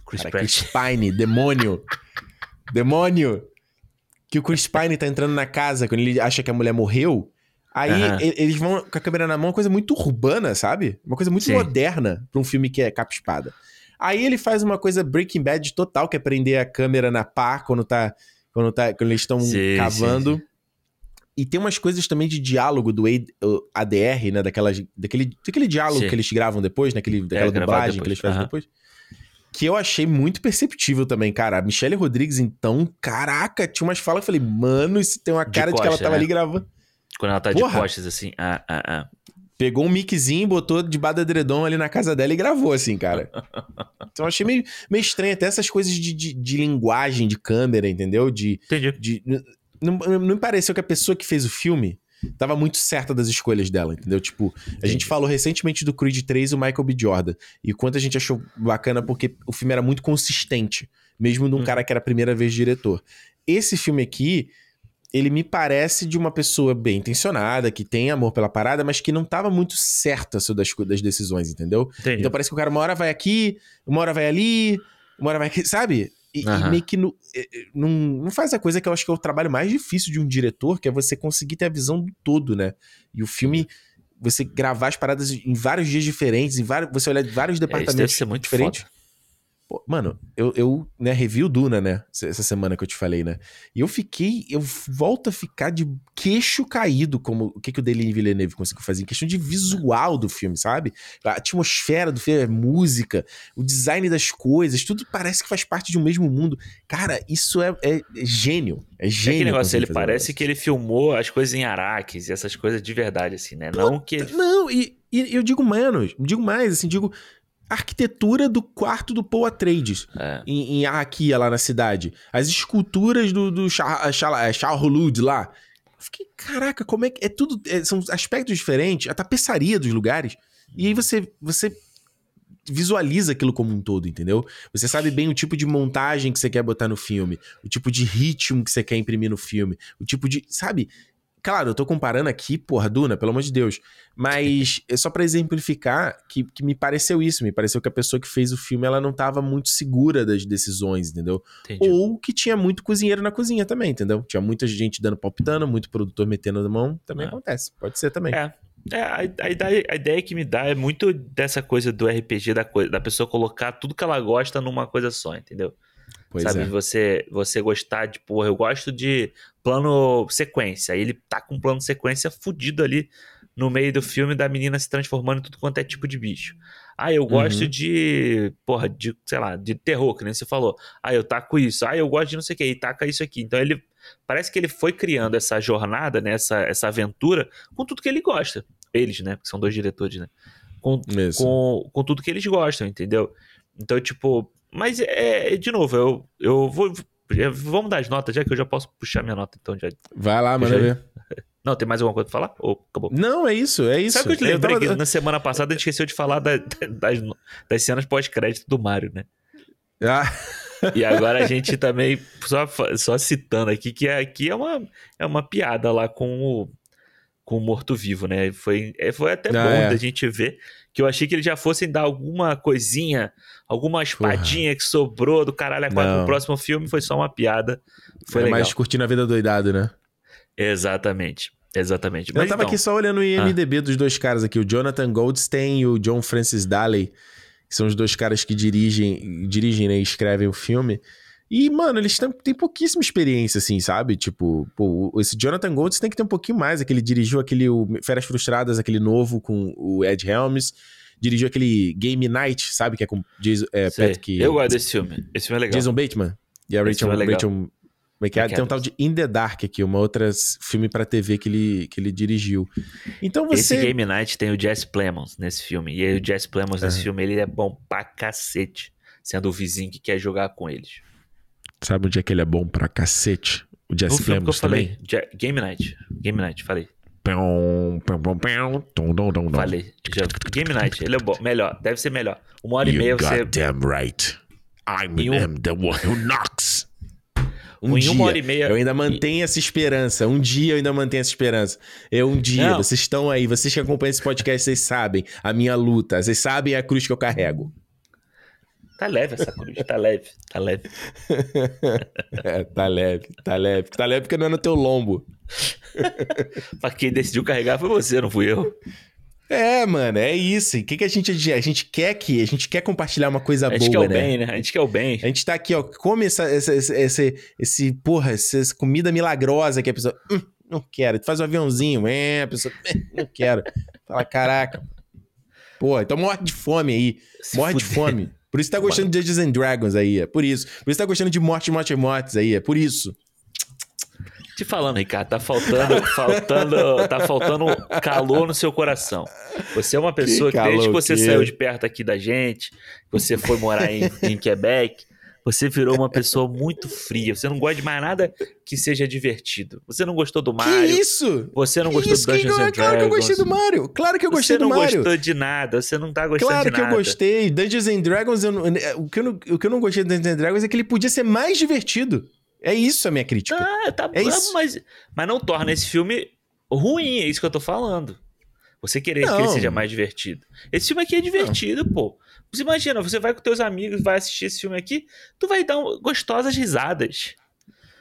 Chris Cara, Pratt. Chris Pine, demônio. demônio. Que o Chris Pine tá entrando na casa quando ele acha que a mulher morreu. Aí eles vão com a câmera na mão, uma coisa muito urbana, sabe? Uma coisa muito Sim. moderna pra um filme que é capa-espada. Aí ele faz uma coisa Breaking Bad total, que é prender a câmera na pá quando tá. Quando, tá, quando eles estão Sim, cavando. E tem umas coisas também de diálogo do ADR, né? Daquelas, daquele, daquele diálogo Sim. que eles gravam depois, naquele, daquela gravado dublagem que eles fazem aham. depois. Que eu achei muito perceptível também, cara. A Michelle Rodrigues, então, caraca, tinha umas falas que eu falei, mano, isso tem uma De cara de, que ela tava né? ali gravando. Quando ela tá Porra. de costas, assim. Ah, ah, ah. Pegou um miczinho, botou do edredom ali na casa dela e gravou, assim, cara. <laughs> Então eu achei meio, meio estranho, até essas coisas de, de, de linguagem de câmera, entendeu? De, Entendi. de, não, não me pareceu que a pessoa que fez o filme tava muito certa das escolhas dela, entendeu? Tipo, a Entendi. gente falou recentemente do Creed 3 o Michael B. Jordan. E quanto a gente achou bacana porque o filme era muito consistente, mesmo de um Uhum. cara que era a primeira vez diretor. Esse filme aqui, ele me parece de uma pessoa bem intencionada, que tem amor pela parada, mas que não tava muito certa sobre as, co- das decisões, entendeu? Entendi. Então parece que o cara uma hora vai aqui, uma hora vai ali, uma hora vai aqui, sabe? E, e Aham. meio que no- não, não faz a coisa que eu acho que é o trabalho mais difícil de um diretor, que é você conseguir ter a visão do todo, né? E o filme, você gravar as paradas em vários dias diferentes, em vários, você olhar de vários É, isso deve departamentos ser muito diferentes. foda. Pô, mano, eu, eu né, revi o Duna, né? Essa semana que eu te falei, né? E eu fiquei, eu volto a ficar de queixo caído como o que, que o Denis Villeneuve conseguiu fazer em questão de visual do filme, sabe? A atmosfera do filme, a música, o design das coisas, tudo parece que faz parte de um mesmo mundo. Cara, isso é, é- é gênio. É É gênio. aquele negócio, ele parece que ele filmou as coisas em Araques e essas coisas de verdade, assim, né? Não que. Não, e, e eu digo menos, digo mais, assim, digo arquitetura do quarto do Paul Atreides. É, em, em Arraquia, lá na cidade. As esculturas do, do Shah- Shah- Shah-Hulud lá. Eu fiquei, caraca, como é que. É tudo. é, são aspectos diferentes, a tapeçaria dos lugares. E aí você, você visualiza aquilo como um todo, entendeu? Você sabe bem o tipo de montagem que você quer botar no filme, o tipo de ritmo que você quer imprimir no filme, o tipo de. Sabe? Claro, eu tô comparando aqui, porra, Duna, pelo amor de Deus. Mas <laughs> é só pra exemplificar que, que me pareceu isso. Me pareceu que a pessoa que fez o filme ela não tava muito segura das decisões, entendeu? entendi. Ou que tinha muito cozinheiro na cozinha também, entendeu? Tinha muita gente dando palpitando, muito produtor metendo a mão. Também É. acontece. Pode ser também. É. É, a, a ideia, a ideia que me dá é muito dessa coisa do RPG, da, coisa, da pessoa colocar tudo que ela gosta numa coisa só, entendeu? Pois Sabe, é. você, você gostar de, porra, eu gosto de plano sequência. Aí ele tá com um plano sequência fudido ali no meio do filme da menina se transformando em tudo quanto é tipo de bicho. Ah, eu gosto Uhum. de, porra, de, sei lá, de terror, que nem você falou. Ah, eu taco isso. Ah, eu gosto de não sei o que, e taca isso aqui. Então ele, parece que ele foi criando essa jornada, né, essa, essa aventura com tudo que ele gosta. Eles, né, porque são dois diretores, né. Com, com, com tudo que eles gostam, entendeu? Então, tipo, mas é, de novo, eu, eu vou. eu- Vamos dar as notas, já que eu já posso puxar minha nota, então já. Vai lá, manda Já- ver. <laughs> Não, tem mais alguma coisa pra falar? Ou acabou? Não, é isso, é isso. Sabe o que eu te lembrei? tava- Que na semana passada a gente esqueceu de falar da- das, das cenas pós-crédito do Mario, né? Ah, E agora a gente também, só, fa- só citando aqui, que é- aqui é uma, é uma piada lá com o, com o morto-vivo, né? Foi, é, foi até Ah, bom é. da gente ver que eu achei que eles já fossem dar alguma coisinha, alguma espadinha que sobrou do caralho a quatro no próximo filme, foi só uma piada. Foi é legal. mais curtindo a vida doidado, né? Exatamente. Exatamente. Eu Mas tava então, aqui só olhando o IMDB dos dois caras aqui, o Jonathan Goldstein e o John Francis Daley, que são os dois caras que dirigem, dirigem né, e escrevem o filme. E, mano, eles têm, têm pouquíssima experiência, assim, sabe? Tipo, pô, esse Jonathan Goldstein tem que ter um pouquinho mais. Aquele dirigiu aquele o Férias Frustradas, aquele novo com o Ed Helms. Dirigiu aquele Game Night, sabe? Que é com Jason, é. Patrick, eu gosto desse filme. Esse filme é legal. Jason Bateman. E a Rachel, é. Rachel como é é? Tem um tal de In the Dark aqui, uma outra filme pra TV que ele, que ele dirigiu. Então você. Esse Game Night tem o Jesse Plemons nesse filme. E aí o Jesse Plemons nesse Aham. filme, ele é bom pra cacete. Sendo o vizinho que quer jogar com eles. Sabe onde é que ele é bom pra cacete? O Jesse que eu Plemons também? Ja- Game Night. Game Night, falei. Pão, pão, pão, pão, tom, tom, tom, tom. Falei. Já- Game Night, ele é bom. Melhor. Deve ser melhor. Uma hora e meia You você. goddamn right. I'm Em um- am the one who knocks. Um Em dia, uma hora e meia- eu ainda mantenho essa esperança. Um dia eu ainda mantenho essa esperança. Eu um dia, Não. vocês estão aí, vocês que acompanham esse podcast, vocês sabem a minha luta, vocês sabem a cruz que eu carrego. Tá leve essa cruz, tá leve, tá leve. <laughs> É, tá leve, tá leve. Tá leve porque não é no teu lombo. <laughs> Mas quem decidiu carregar foi você, não fui eu. É, mano, é isso. O que, que a gente a gente quer que a gente quer compartilhar uma coisa A gente boa, quer o né? bem, né? A gente quer o bem. A gente tá aqui, ó, come essa, essa, esse, esse, esse, porra, essa comida milagrosa que a pessoa, "Hum, não quero. Tu faz um aviãozinho, é, a pessoa, "Eh, não quero. Fala, caraca. Pô, então morre de fome aí. Se morre de fuder. fome. Por isso tá gostando de Dungeons and Dragons aí, é por isso. Por isso tá gostando de Morte, Morte, Mortes aí, é por isso. Te falando, Ricardo, tá faltando, faltando, tá faltando calor no seu coração. Você é uma pessoa que, desde que você que- saiu de perto aqui da gente, você foi morar em, em Quebec, você virou uma pessoa muito fria. Você não gosta de mais nada que seja divertido. Você não gostou do Que Mario. isso? Você não Que gostou isso? do Dungeons que, and Claro que eu gostei do Dragons. Mario. Claro que eu gostei Você não do Mario. gostou de nada. Você não tá gostando Claro de que nada. eu gostei. Dungeons and Dragons, eu não- o, que eu não, o que eu não gostei de Dungeons and Dragons é que ele podia ser mais divertido. É isso a minha crítica. Ah, tá É bom, isso. mas, mas não torna esse filme ruim, é isso que eu tô falando. Você querer que Não. ele seja mais divertido. Esse filme aqui é divertido, pô. Você imagina, você vai com teus amigos, vai assistir esse filme aqui, tu vai dar um- gostosas risadas.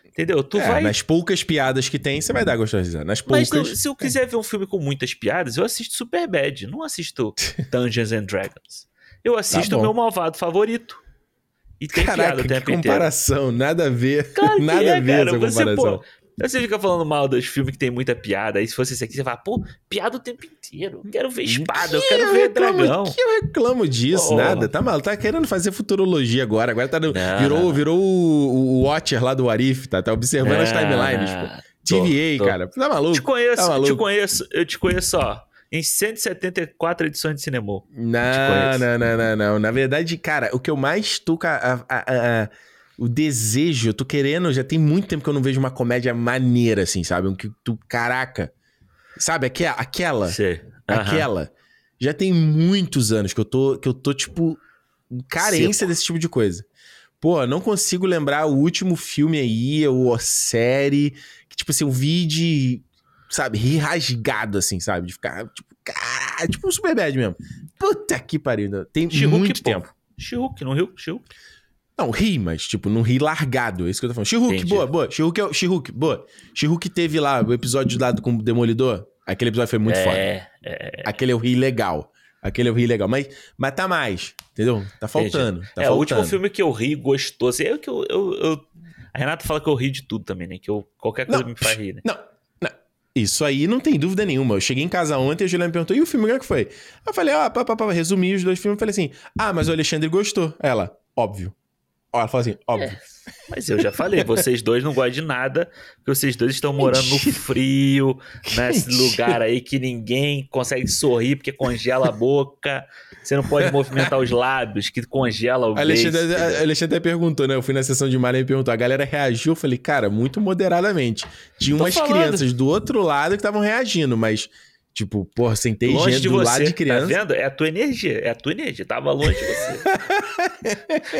Entendeu? Tu É, vai. Nas poucas piadas que tem, você vai dar gostosa de risada. Nas Mas poucas. não- se eu quiser ver um filme com muitas piadas, eu assisto Superbad, não assisto <laughs> Dungeons and Dragons. Eu assisto Tá o meu malvado favorito. E tem piada Caraca, o que tempo inteiro. comparação. Nada a ver. Claro que Nada é, a ver cara. essa Você, comparação. Você fica falando mal dos filmes que tem muita piada. Aí se fosse esse aqui, você fala, pô, piada o tempo inteiro. Eu quero ver espada, eu Que quero ver reclamo- dragão. Que eu reclamo disso, Pô. nada. Tá mal, tá querendo fazer futurologia agora. Agora tá no- virou, virou o, o Watcher lá do Arif, tá? Tá observando as timelines, pô. Ah, tô, TVA, tô. cara. Tá maluco? Te conheço, Tá maluco? te conheço, eu te conheço, ó. Em 174 edições de cinema. Não, não, não, não, não. Na verdade, cara, o que eu mais tô a- a- a- o desejo, eu tô querendo, já tem muito tempo que eu não vejo uma comédia maneira, assim, sabe? Um que tu, caraca. Sabe, aquela, aquela. Aham. aquela. Já tem muitos anos que eu tô, que eu tô tipo, carência desse tipo de coisa. Pô, não consigo lembrar o último filme aí, ou a série, que, tipo assim, eu vi de, sabe, rir rasgado, assim, sabe? De ficar, tipo, caralho, tipo um Superbad mesmo. Puta que pariu, tem muito pô. tempo. She-Hulk, não riu? She-Hulk. Não, ri, mas, tipo, não ri largado, é isso que eu tô falando. She-Hulk, boa, boa. She-Hulk, é She-Hulk, boa. She-Hulk teve lá o episódio lá com o Demolidor. Aquele episódio foi muito foda. é, é. Aquele eu ri legal. Aquele eu ri legal. Mas, mas tá mais, entendeu? Tá faltando. Tá é, faltando. o último filme que eu ri gostoso. É o que eu, eu, eu- A Renata fala que eu ri de tudo também, né? Que eu, qualquer coisa Não. me faz rir, né? Não. Isso aí não tem dúvida nenhuma. Eu cheguei em casa ontem e a Juliana me perguntou: e o filme, como é que foi? Eu falei: ó, pá, pá, pá, resumi os dois filmes. Falei assim: ah, mas o Alexandre gostou. Ela, óbvio. Ó, Ela falou assim: óbvio. É. Mas eu já falei, <laughs> vocês dois não gostam de nada, porque vocês dois estão morando no frio, <laughs> nesse lugar aí que ninguém consegue sorrir porque congela a boca. Você não pode movimentar os lábios, que congela o Alexandre, beijo. a Alexandre até perguntou, né? Eu fui na sessão de Maria e perguntou. A galera reagiu. Eu falei, cara, muito moderadamente. Tinha umas falando. crianças do outro lado que estavam reagindo, mas, tipo, porra, sentei Longe gente de do você, lado de criança. tá vendo? É a tua energia, é a tua energia, tava longe de você.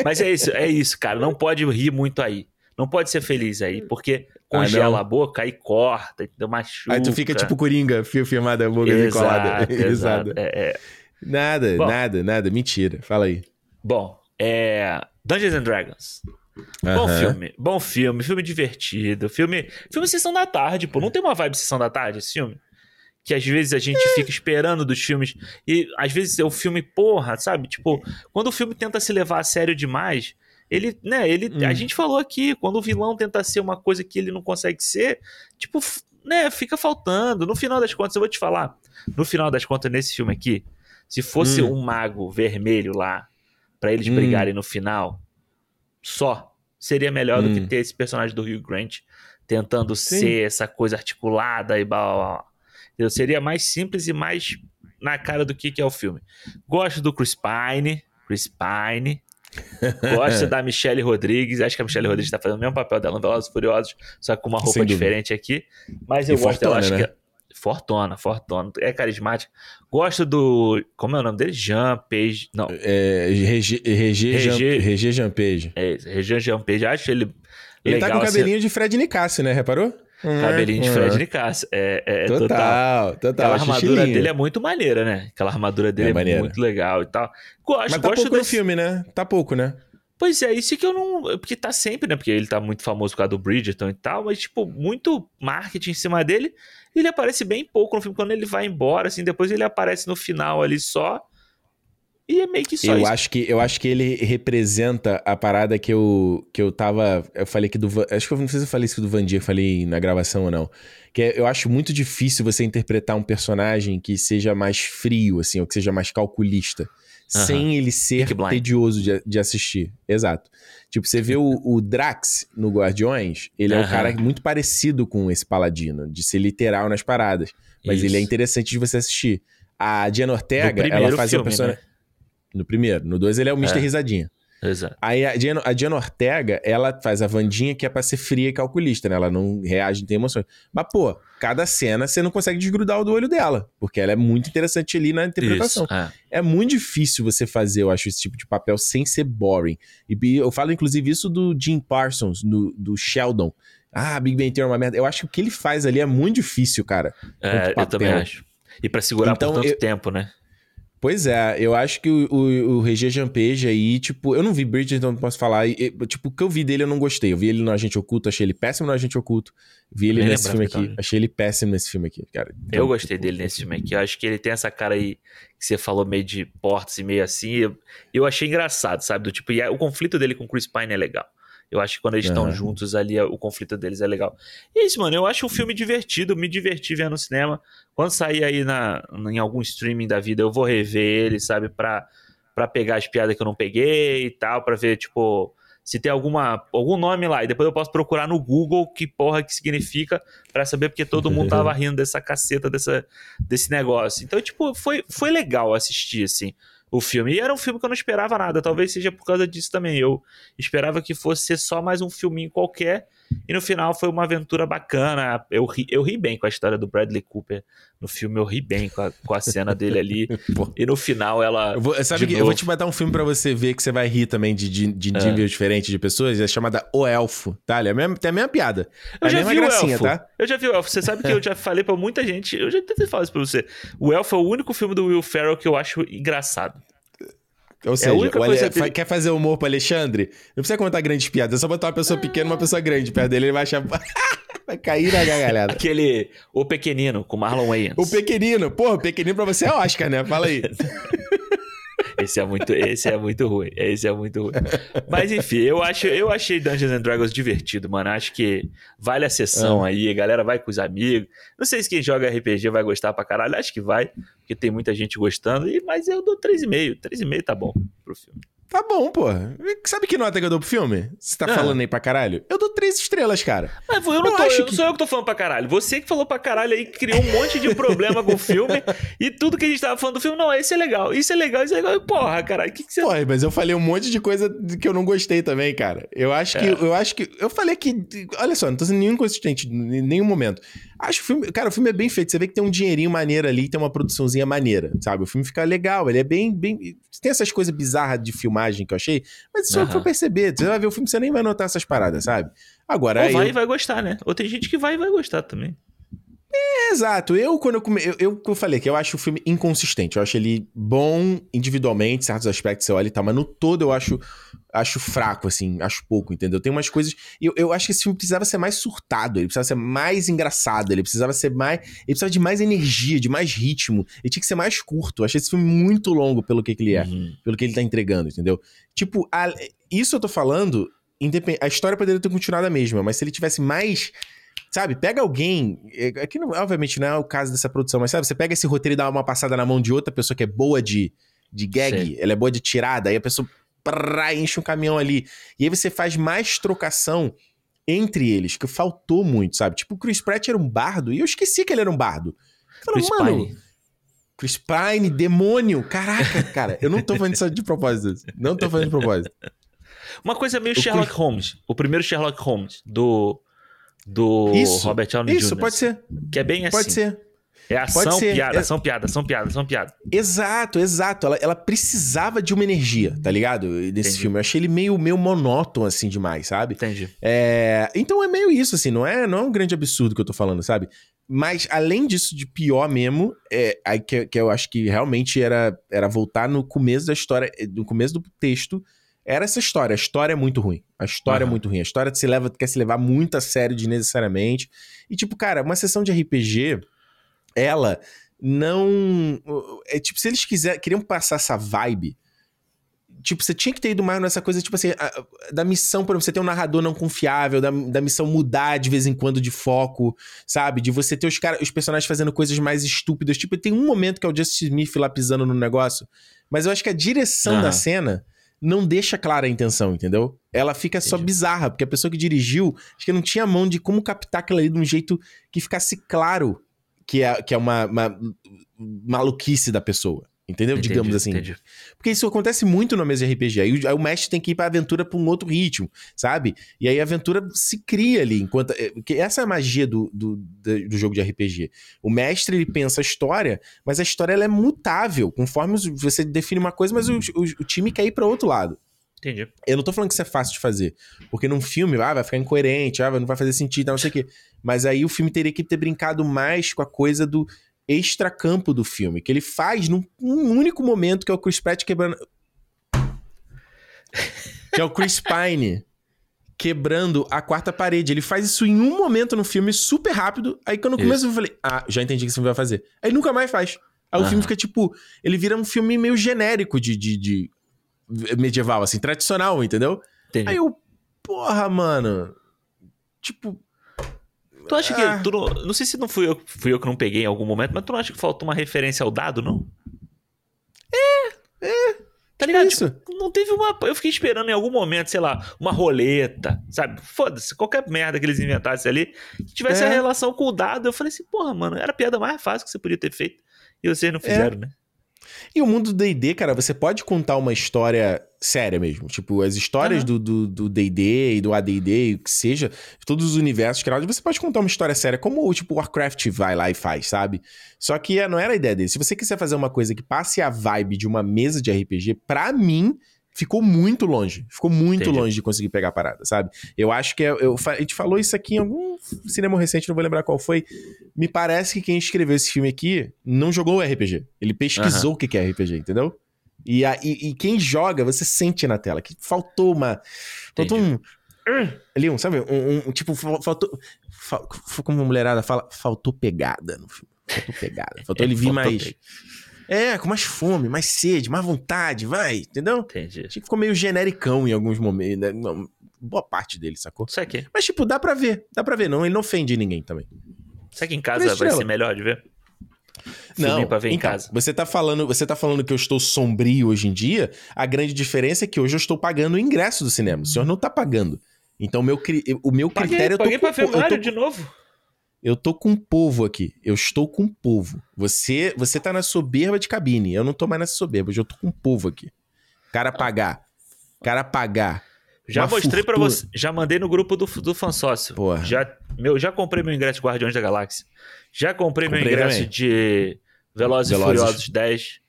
<laughs> Mas é isso, é isso, cara, não pode rir muito aí. Não pode ser feliz aí, porque congela ah, a boca e corta, entendeu? Machuca. Aí tu fica tipo Coringa, filmado a boca exato, <laughs> colada. Exato. É, é. Nada, Bom, nada, nada. Mentira. Fala aí. Bom, é. Dungeons and Dragons. Bom filme, bom filme, filme divertido, filme, filme sessão da tarde, pô, não tem uma vibe sessão da tarde esse filme? Que às vezes a gente fica esperando dos filmes e às vezes é o filme porra, sabe? Tipo, quando o filme tenta se levar a sério demais, ele, né, ele, hum. a gente falou aqui, quando o vilão tenta ser uma coisa que ele não consegue ser, tipo, né, fica faltando. No final das contas, eu vou te falar, no final das contas nesse filme aqui, se fosse hum. um mago vermelho lá para eles hum. brigarem no final, só seria melhor do que hum. ter esse personagem do Hugh Grant tentando Sim. ser essa coisa articulada e blá, blá, blá. Eu seria mais simples e mais na cara do que, que é o filme. Gosto do Chris Pine, Chris Pine, <laughs> Gosto da Michelle Rodrigues. Acho que a Michelle Rodrigues está fazendo o mesmo papel dela no Velozes Furiosos, só com uma roupa diferente aqui. Mas eu e gosto dela, acho né? que. É Fortona, Fortona. É carismática. Gosto do. Como é o nome dele? Jean Page. Não. É. Regé Jean Page. É, Regé Jean Page. Acho ele. Ele tá com o cabelinho assim. de Fred Nicasio, né? Reparou? Cabelinho de Fred Nicasio. É, é, total, total. total. Aquela armadura dele é muito maneira, né? Aquela armadura dele é, é muito legal e tal. Gosto, Mas tá gosto pouco desse... no filme, né? Tá pouco, né? Pois é, isso que eu não. Porque tá sempre, né? Porque ele tá muito famoso por causa do Bridgerton e tal, mas, tipo, muito marketing em cima dele. Ele aparece bem pouco no filme. Quando ele vai embora, assim, depois ele aparece no final ali só. E é meio que só eu isso. Acho que, eu acho que ele representa a parada que eu, que eu tava. Eu falei que do. Acho que eu não sei se eu falei isso do Vandir, falei na gravação ou não. Que é, eu acho muito difícil você interpretar um personagem que seja mais frio, assim, ou que seja mais calculista. Uh -huh. Sem ele ser tedioso de, de assistir. Exato. Tipo, você vê o, o Drax no Guardiões, ele uh -huh. é um cara muito parecido com esse paladino, de ser literal nas paradas. Mas isso. ele é interessante de você assistir. A Diana Ortega, ela faz filme, um personagem. Né? No primeiro. No dois ele é o Mr. É. Risadinha. Exato. Aí a Diana, a Diana Ortega, ela faz a Vandinha que é pra ser fria e calculista, né? Ela não reage, não tem emoções. Mas, pô, cada cena você não consegue desgrudar o do olho dela, porque ela é muito interessante ali na interpretação. Isso, é. é. muito difícil você fazer, eu acho, esse tipo de papel sem ser boring. E eu falo, inclusive, isso do Jim Parsons, do, do Sheldon. Ah, Big Bang Theory é uma merda. Eu acho que o que ele faz ali é muito difícil, cara. É, eu também acho. E para segurar então, por tanto eu... tempo, né? Pois é, eu acho que o, o, o Regé Jampeja aí, tipo, eu não vi Bridget, então não posso falar. E, tipo, o que eu vi dele eu não gostei. Eu vi ele no Agente Oculto, achei ele péssimo no Agente Oculto. Vi ele nesse filme aqui, achei ele péssimo nesse filme aqui, cara. Então, eu gostei dele nesse filme aqui. Eu acho que ele tem essa cara aí que você falou meio de portas e meio assim. Eu, eu achei engraçado, sabe? Do tipo, e o conflito dele com o Chris Pine é legal. Eu acho que quando eles estão uhum. juntos ali, o conflito deles é legal. E é isso, mano. Eu acho um filme divertido, me diverti vendo no cinema. Quando sair aí na, em algum streaming da vida, eu vou rever ele, sabe? Pra, pra pegar as piadas que eu não peguei e tal, pra ver, tipo, se tem alguma, algum nome lá. E depois eu posso procurar no Google que porra que significa para saber porque todo mundo tava <laughs> rindo dessa caceta, dessa, desse negócio. Então, tipo, foi, foi legal assistir, assim o filme. E era um filme que eu não esperava nada, talvez seja por causa disso também. Eu esperava que fosse só mais um filminho qualquer, e no final foi uma aventura bacana. Eu ri, eu ri bem com a história do Bradley Cooper no filme, eu ri bem com a, com a cena dele ali. <laughs> e no final ela. Eu vou, sabe que novo... eu vou te botar um filme para você ver que você vai rir também de, de, de é. nível diferente de pessoas, é chamada O Elfo, tá? É a mesma, tem a mesma piada. Eu é já vi o Elfo. Tá? Eu já vi o Elfo. Você sabe que eu já <laughs> falei para muita gente, eu já tentei falar isso pra você. O Elfo é o único filme do Will Ferrell que eu acho engraçado. Ou é seja, é Ale... que... quer fazer humor pro Alexandre? Não precisa contar grandes piadas, é só botar uma pessoa pequena e uma pessoa grande perto dele, ele vai achar. <laughs> vai cair na gargalhada. Aquele. O Pequenino, com Marlon Wayans. O Pequenino. Porra, o Pequenino pra você é Oscar, né? Fala aí. <laughs> Esse é muito, esse é muito ruim. Esse é muito ruim. Mas enfim, eu acho, eu achei Dungeons and Dragons divertido, mano. Acho que vale a sessão ah. aí, a galera vai com os amigos. Não sei se quem joga RPG vai gostar pra caralho, acho que vai, porque tem muita gente gostando, e mas eu dou 3,5. 3,5 tá bom pro filme. Tá bom, pô. Sabe que nota que eu dou pro filme? Você tá ah. falando aí pra caralho? Eu dou três estrelas, cara. Mas eu não, eu tô, acho eu, que... sou eu que tô falando pra caralho. Você que falou pra caralho aí, criou um monte de problema com o filme. <laughs> E tudo que a gente tava falando do filme, não, esse é legal, isso é legal, isso é legal. E, porra, caralho, o que, que você. Porra, mas eu falei um monte de coisa que eu não gostei também, cara. Eu acho que. É. Eu acho que. Eu falei que. Olha só, não tô sendo nenhum inconsistente em nenhum momento. Acho que o filme. Cara, o filme é bem feito. Você vê que tem um dinheirinho maneiro ali, tem uma produçãozinha maneira, sabe? O filme fica legal, ele é bem. bem tem essas coisas bizarras de filmagem que eu achei. Mas se eu for perceber, você vai ver o filme, você nem vai notar essas paradas, sabe? Agora. Ou vai eu... e vai gostar, né? Ou tem gente que vai e vai gostar também. É, exato. Eu, quando eu, come... eu, eu, eu falei que eu acho o filme inconsistente. Eu acho ele bom individualmente, certos aspectos você olha e tal, mas no todo eu acho acho fraco, assim, acho pouco, entendeu? Tem umas coisas. Eu, eu acho que esse filme precisava ser mais surtado, ele precisava ser mais engraçado, ele precisava ser mais. Ele precisava de mais energia, de mais ritmo. Ele tinha que ser mais curto. Eu achei esse filme muito longo pelo que, que ele é, uhum. pelo que ele tá entregando, entendeu? Tipo, a... isso eu tô falando. Independ... A história poderia ter continuado a mesma, mas se ele tivesse mais Sabe, pega alguém. Aqui, é, é obviamente, não é o caso dessa produção, mas sabe, você pega esse roteiro e dá uma passada na mão de outra pessoa que é boa de, de gag, Sim. ela é boa de tirada, aí a pessoa prá, enche um caminhão ali. E aí você faz mais trocação entre eles, que faltou muito, sabe? Tipo, o Chris Pratt era um bardo, e eu esqueci que ele era um bardo. Falei, Chris mano, Pine. Chris Pine, demônio, caraca, cara, eu não tô fazendo isso de propósito. Não tô fazendo de propósito. Uma coisa meio o Sherlock Chris... Holmes, o primeiro Sherlock Holmes, do do isso, Robert Downey Isso, Jr. pode ser. Que é bem assim. Pode ser. É ação, piada, é... ação, piada, ação, piada, ação, piada. Exato, exato. Ela, ela precisava de uma energia, tá ligado? Desse Entendi. filme. Eu achei ele meio, meio monótono, assim, demais, sabe? Entendi. É... Então é meio isso, assim, não é, não é um grande absurdo que eu tô falando, sabe? Mas, além disso, de pior mesmo, é, aí que, que eu acho que realmente era, era voltar no começo da história, no começo do texto, era essa história. A história é muito ruim. A história uhum. é muito ruim. A história se leva, quer se levar muito a sério desnecessariamente. E, tipo, cara, uma sessão de RPG, ela não. É tipo, se eles quiser, queriam passar essa vibe. Tipo, você tinha que ter ido mais nessa coisa, tipo assim, a, da missão, por exemplo, você ter um narrador não confiável, da, da missão mudar de vez em quando de foco, sabe? De você ter os, cara, os personagens fazendo coisas mais estúpidas. Tipo, tem um momento que é o Justice Smith lá pisando no negócio, mas eu acho que a direção uhum. da cena não deixa clara a intenção, entendeu? Ela fica Entendi. só bizarra, porque a pessoa que dirigiu, acho que não tinha mão de como captar aquilo ali de um jeito que ficasse claro que é, que é uma, uma maluquice da pessoa. Entendeu? Entendi, Digamos assim. Entendi. Porque isso acontece muito na mesa de RPG. Aí, aí, o mestre tem que ir pra aventura pra um outro ritmo, sabe? E aí a aventura se cria ali. enquanto é, Porque essa é a magia do, do, do jogo de RPG. O mestre, ele pensa a história, mas a história ela é mutável. Conforme você define uma coisa, mas o, o, o time quer ir pra outro lado. Entendi. Eu não tô falando que isso é fácil de fazer. Porque num filme, ah, vai ficar incoerente, ah, não vai fazer sentido, não sei o quê. Mas aí o filme teria que ter brincado mais com a coisa do extracampo do filme, que ele faz num, num único momento, que é o Chris Pratt quebrando. que é o Chris Pine <laughs> quebrando a quarta parede. Ele faz isso em um momento no filme, super rápido. Aí quando começa eu falei, ah, já entendi o que esse filme vai fazer. Aí nunca mais faz. Aí o filme fica tipo. Ele vira um filme meio genérico de, de, de medieval, assim, tradicional, entendeu? Entendi. Aí eu, porra, mano. Tipo, Tu acha que. Ah. Tu não, não sei se não fui eu, fui eu que não peguei em algum momento, mas tu não acha que faltou uma referência ao dado, não? É, é. Tá ligado? Isso. Tipo, não teve uma. Eu fiquei esperando em algum momento, sei lá, uma roleta, sabe? Foda-se, qualquer merda que eles inventassem ali, que tivesse é. a relação com o dado. Eu falei assim, porra, mano, era a piada mais fácil que você podia ter feito. E vocês não é. fizeram, é. né? E o mundo do D&D, cara, você pode contar uma história séria mesmo. Tipo, as histórias uhum. do D&D e do AD&D, o que seja, todos os universos criados, você pode contar uma história séria, como tipo Warcraft vai lá e faz, sabe? Só que é, não era a ideia dele. Se você quiser fazer uma coisa que passe a vibe de uma mesa de RPG, pra mim, ficou muito longe. Ficou muito Entendi. longe de conseguir pegar a parada, sabe? Eu acho que é, eu, a gente falou isso aqui em algum cinema recente, não vou lembrar qual foi. Me parece que quem escreveu esse filme aqui não jogou o RPG. Ele pesquisou o que é RPG, entendeu? E, a, e, e, quem joga, você sente na tela que faltou uma. Faltou um. Ali, um, sabe? Um, um tipo, faltou. Fal, como a mulherada fala, faltou pegada no filme. Faltou pegada. Faltou ele vir mais. Pegada é, com mais fome, mais sede, mais vontade, vai, entendeu? Entendi. Acho que ficou meio genericão em alguns momentos, né? Não, boa parte dele, sacou? Isso aqui. Mas, tipo, dá pra ver, dá pra ver, não, ele não ofende ninguém também. Será que em casa vai ser melhor de ver? não, pra ver em então, casa. Você tá falando, você tá falando que eu estou sombrio hoje em dia. A grande diferença é que hoje eu estou pagando o ingresso do cinema. O senhor não tá pagando. Então, meu, o meu paguei, critério... Paguei, eu tô paguei pra ver Mario tô... de novo. Eu tô com povo aqui. Eu estou com povo. Você você tá na soberba de cabine. Eu não tô mais nessa soberba. Hoje eu tô com povo aqui. Cara pagar. Cara pagar. Já mostrei para você. Já mandei no grupo do, do fansócio. Porra. Já, meu, já comprei meu ingresso de Guardiões da Galáxia. Já comprei, comprei meu ingresso também. de Velozes, Velozes e Furiosos 10.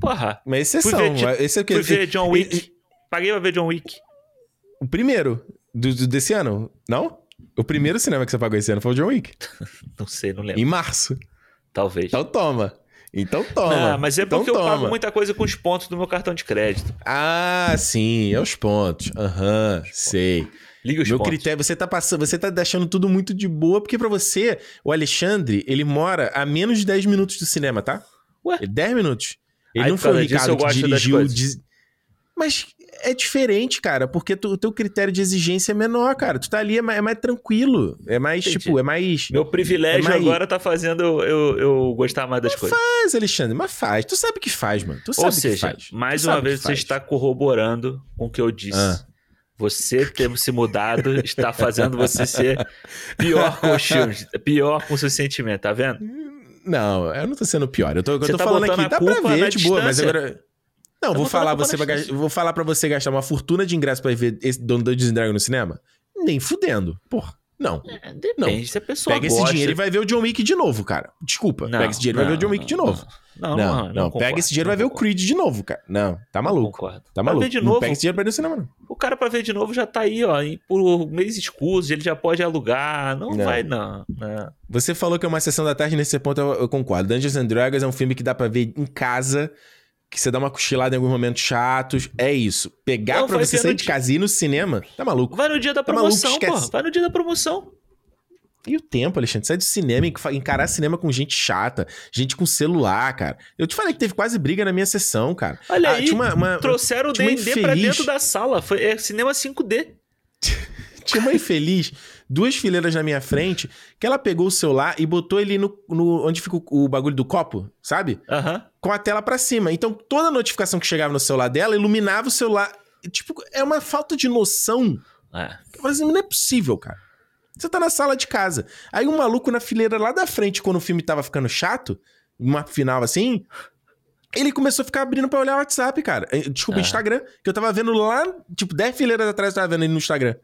Porra. Mas exceção. Fui ver, esse é o que fui ver John Wick. Paguei pra ver John Wick. O primeiro do, do- desse ano, não? O primeiro cinema que você pagou esse ano foi o John Wick. <laughs> Não sei, não lembro. Em março. Talvez. Então toma. Então toma. Não, mas é então porque eu pago toma. muita coisa com os pontos do meu cartão de crédito. Ah, sim, é os pontos. Aham, sei. Liga os Meu pontos. critério, você tá passando, você tá deixando tudo muito de boa, porque pra você, o Alexandre, ele mora a menos de 10 minutos do cinema, tá? Ué? Ele- 10 minutos. Ele Aí, não foi o disso, Ricardo eu que dirigiu. diz- Mas é diferente, cara, porque tu- o teu critério de exigência é menor, cara. Tu tá ali, é mais, é mais tranquilo. É mais, Entendi. tipo, é mais. Meu privilégio É mais- agora tá fazendo eu, eu, gostar mais das coisas. Faz, Alexandre, mas faz. Tu sabe que faz, mano. Tu sabe Ou que seja, faz. Tu mais sabe uma que vez você faz. está corroborando com o que eu disse. Ah. Você ter se mudado está fazendo você ser pior com os filmes, pior com o seu sentimento, tá vendo? Não, eu não tô sendo pior. Eu tô, eu tô tá falando aqui, dá pra ver de boa, mas agora. Não, Tá vou falar, você vai, vou falar pra você gastar uma fortuna de ingresso pra ver esse Dono do Dragons no cinema? Nem fudendo. Porra, não. É, depende, se a pessoa Pega gosta. esse dinheiro e vai ver o John Wick de novo, cara. Desculpa. Não, pega esse dinheiro e vai ver o John não, Wick de não, novo. Não, Não, não, não. pega esse dinheiro e não vai ver o. Creed de novo, cara. Não, tá Não maluco. concordo. Tá maluco. ver de Não novo. pega esse dinheiro pra ir no cinema, não. O cara pra ver de novo já tá aí, ó, por mês escuso, ele já pode alugar. Não, Não. vai, não. não. Você falou que é uma sessão da tarde, nesse ponto eu, eu concordo. Dungeons and Dragons é um filme que dá pra ver em casa, que você dá uma cochilada em alguns momentos chatos. É isso. Pegar Não, pra você sair de dia- casa e ir no cinema, tá maluco. Vai no dia da Tá maluco, promoção, pô. esquece. Vai no dia da promoção. E o tempo, Alexandre? Sai do cinema, enca- encarar cinema com gente chata, gente com celular, cara. Eu te falei que teve quase briga na minha sessão, cara. Olha Ah, aí, uma, uma- trouxeram o D&D pra dentro da sala. Foi é, cinema 5D. <laughs> Tinha uma infeliz, duas fileiras na minha frente, que ela pegou o celular e botou ele no, no- onde fica o, o bagulho do copo, sabe? Aham. Com a tela pra cima. Então toda notificação que chegava no celular dela iluminava o celular. Tipo, é uma falta de noção. É. Assim, não é possível, cara. Você tá na sala de casa. Aí um maluco na fileira lá da frente, quando o filme tava ficando chato, uma final assim, ele começou a ficar abrindo pra olhar o WhatsApp, cara. Eh, Desculpa, Ah. Instagram. Que eu tava vendo lá, tipo, 10 fileiras atrás eu tava vendo ele no Instagram.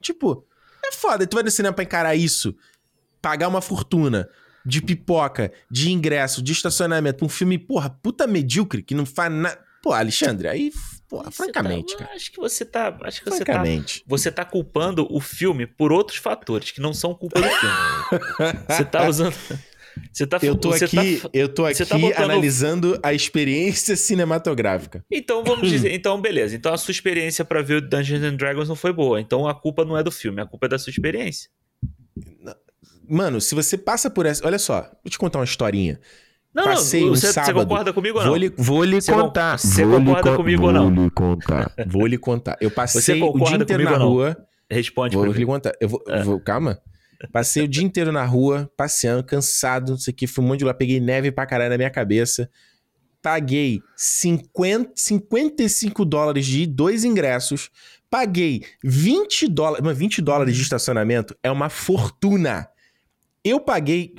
Tipo, é foda. Tu vai no cinema pra encarar isso, pagar uma fortuna de pipoca, de ingresso, de estacionamento, pra um filme, porra, puta medíocre, que não faz nada. Pô, Alexandre, aí, porra, Você francamente, tá- cara. Acho que você tá. Acho que você tá. Francamente. Você tá culpando o filme por outros fatores que não são culpa do filme. <laughs> você tá usando. Você tá. Eu tô você aqui, tá- eu tô você aqui tá botando- analisando a experiência cinematográfica. Então vamos dizer, <clears throat> então beleza. Então a sua experiência pra ver o Dungeons and Dragons não foi boa. Então a culpa não é do filme, a culpa é da sua experiência. Mano, se você passa por essa. Olha só, vou te contar uma historinha. Não, Passei não, um você, você sábado, concorda comigo ou Vou não? lhe, vou lhe Você con- contar. você Vou concorda con- comigo ou não? Vou lhe contar. Vou lhe contar. Eu passei o dia inteiro na rua. Responde Vou pra lhe contar. Eu vou, vou- calma. Passei o dia inteiro na rua, passeando, cansado, não sei o que. Fui um monte de lá, peguei neve pra caralho na minha cabeça. Paguei 50, 55 dólares de dois ingressos. Paguei 20 dólares. Mas 20 dólares de estacionamento é uma fortuna. Eu paguei,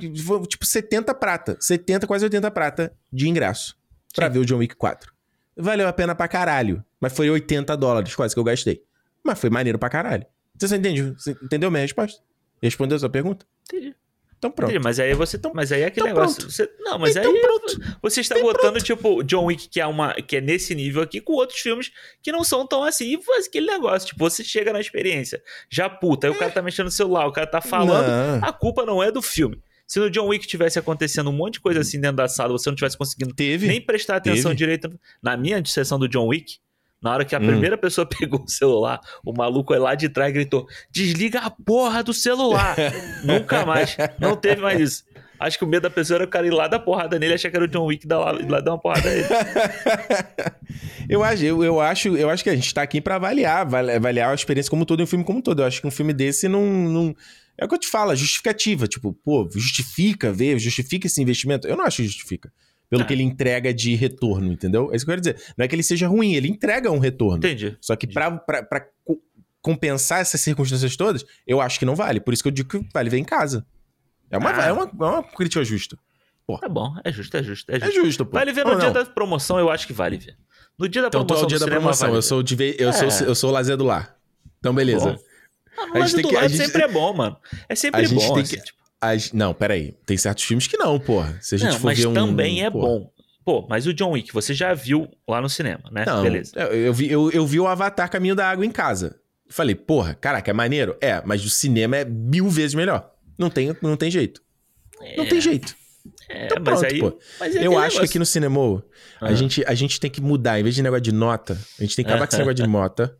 tipo, 70 prata. 70, quase 80 prata de ingresso. Pra Sim. ver o John Wick 4. Valeu a pena pra caralho. Mas foi 80 dólares quase que eu gastei. Mas foi maneiro pra caralho. Você entende? Você entendeu minha resposta? Respondeu a sua pergunta? Entendi. Então pronto. Entendi, mas aí você. Mas aí é aquele Então negócio. pronto. você- não, mas então aí pronto. você está botando, tipo, John Wick, que é, uma, que é nesse nível aqui, com outros filmes que não são tão assim. E faz aquele negócio, tipo, você chega na experiência, já puta, aí o cara tá mexendo no celular, o cara tá falando, Não, a culpa não é do filme. Se no John Wick tivesse acontecendo um monte de coisa assim dentro da sala, você não tivesse conseguindo teve. nem prestar atenção Teve. direito. Na minha sessão do John Wick, na hora que a Hum. primeira pessoa <laughs> pegou o celular, o maluco aí lá de trás gritou: desliga a porra do celular. <laughs> Nunca mais. Não teve mais isso. Acho que o medo da pessoa era o cara ir lá dar porrada nele, achar que era o John Wick dar lá, lá dar uma porrada nele. <laughs> eu, acho, eu, eu, acho, eu acho que a gente tá aqui pra avaliar, avali- avaliar a experiência como todo e um filme como um todo. Eu acho que um filme desse não. não... É o que eu te falo, justificativa. Tipo, pô, justifica ver, justifica esse investimento. Eu não acho que justifica. Pelo Ah. que ele entrega de retorno, entendeu? É isso que eu quero dizer. Não é que ele seja ruim, ele entrega um retorno. Entendi. Só que co- compensar essas circunstâncias todas, eu acho que não vale. Por isso que eu digo que vale ver em casa. É uma, Ah. é uma, é uma crítica justa. Tá bom, é justo, é justo, é É justo. justo, pô. Vale ver Ou no dia não? da promoção, eu acho que vale ver. No dia da Então é promoção o dia da promoção. vale Eu sou, de eu, É. sou, eu sou o lazer do lar. Então, beleza. Bom. Ah, A gente tem do que- a gente- sempre é bom, mano. É sempre a gente bom. tem assim, que- tipo, As- não, peraí. Tem certos filmes que não, porra. Se a gente não, for mas ver um. também é porra. bom. Pô, mas o John Wick, você já viu lá no cinema, né? Não, Beleza. Eu, eu vi, eu, eu vi o Avatar Caminho da Água em casa. Falei, porra, caraca, é maneiro? É, mas o cinema é mil vezes melhor. Não tem, não tem jeito. Não tem jeito. É, Então mas pronto, aí. pô. mas é Eu acho que negócio. aqui no cinema, a, Ah. gente, a gente tem que mudar. Em vez de negócio de nota, a gente tem que acabar com esse <laughs> negócio de nota.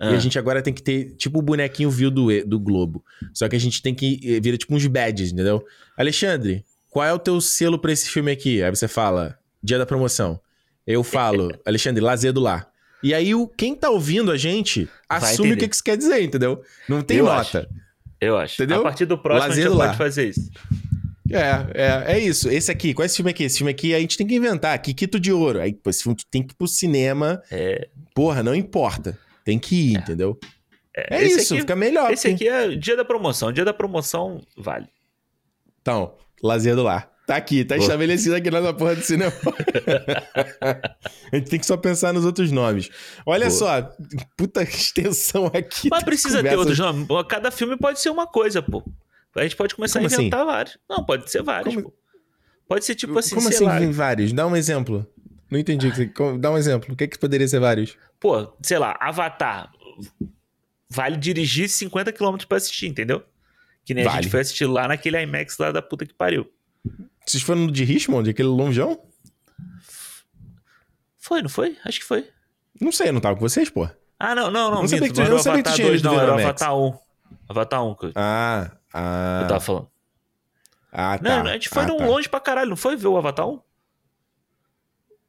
E a Ah. gente agora tem que ter, tipo, o bonequinho viu do, do Globo. Só que a gente tem que eh, vira tipo uns badges, entendeu? Alexandre, qual é o teu selo pra esse filme aqui? Aí você fala, dia da promoção. Eu <laughs> falo, Alexandre, lazer do lar. E aí, o, quem tá ouvindo a gente Vai assume o entender. que, que isso quer dizer, entendeu? Não tem Eu nota. Eu acho. Entendeu? A partir do próximo Lazer a gente lá. pode fazer isso. É, é, é isso. Esse aqui, qual é esse filme aqui? Esse filme aqui a gente tem que inventar. Kikito de Ouro. Aí, pô, esse filme tu tem que ir pro cinema. É, Porra, não importa. Tem que ir, entendeu? É, esse isso, aqui- fica melhor. esse porque- aqui é dia da promoção. Dia da promoção vale. Então, lazer do lar. Tá aqui, tá estabelecido aqui na porra do cinema. <laughs> a gente tem que só pensar nos outros nomes. Olha só, puta <laughs> extensão aqui. Mas precisa ter conversas. outros nomes. Cada filme pode ser uma coisa, pô. A gente pode começar Como a inventar vários. Não, pode ser vários, Como- pô. Pode ser tipo assim, Como sei assim lá. vários? Dá um exemplo. Não entendi. você- como- Dá um exemplo. O que, que poderia ser vários? Pô, sei lá, Avatar. Vale dirigir 50 km pra assistir, entendeu? Que nem a Vale. gente foi assistir lá naquele IMAX lá da puta que pariu. Vocês foram de Richmond, aquele longeão? Foi, não foi? Acho que foi. Não sei, eu não tava com vocês, pô. Ah, não, não, não. Não sabia que não sabia que tinha 2, ido não, era. Avatar 1. Avatar 1 que eu, Ah, ah. eu tava falando. Ah, tá. Não, a gente foi ah, num tá. longe pra caralho, não foi ver o Avatar 1?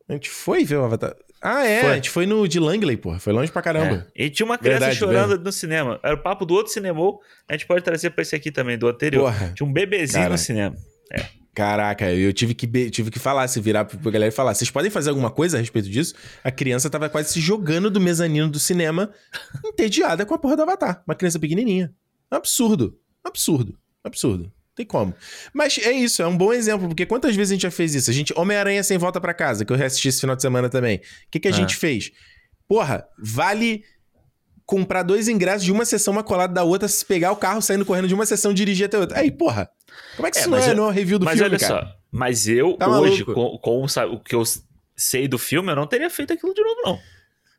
A gente foi ver o Avatar. Ah, é. Foi. A gente foi no de Langley, pô. Foi longe pra caramba. É. E tinha uma criança Verdade, chorando no cinema. Era o papo do outro cinema. A gente pode trazer pra esse aqui também, do anterior. Porra. Tinha um bebezinho Cara. no cinema. Caraca, eu tive que, be- tive que falar, se virar pra galera e falar. Vocês podem fazer alguma coisa a respeito disso? A criança tava quase se jogando do mezanino do cinema, entediada com a porra do Avatar. Uma criança pequenininha. Absurdo. Absurdo. Absurdo. Tem como. Mas é isso, é um bom exemplo, porque quantas vezes a gente já fez isso? A gente, Homem-Aranha sem volta pra casa, que eu reassisti esse final de semana também. O que, que a Ah. gente fez? Porra, vale comprar dois ingressos de uma sessão uma colada da outra, se pegar o carro saindo correndo de uma sessão e dirigir até outra. Aí, porra, como é que É, isso não é eu- no review do Mas filme, olha cara? só, mas eu, Tá hoje, com, com o que eu sei do filme, eu não teria feito aquilo de novo, não.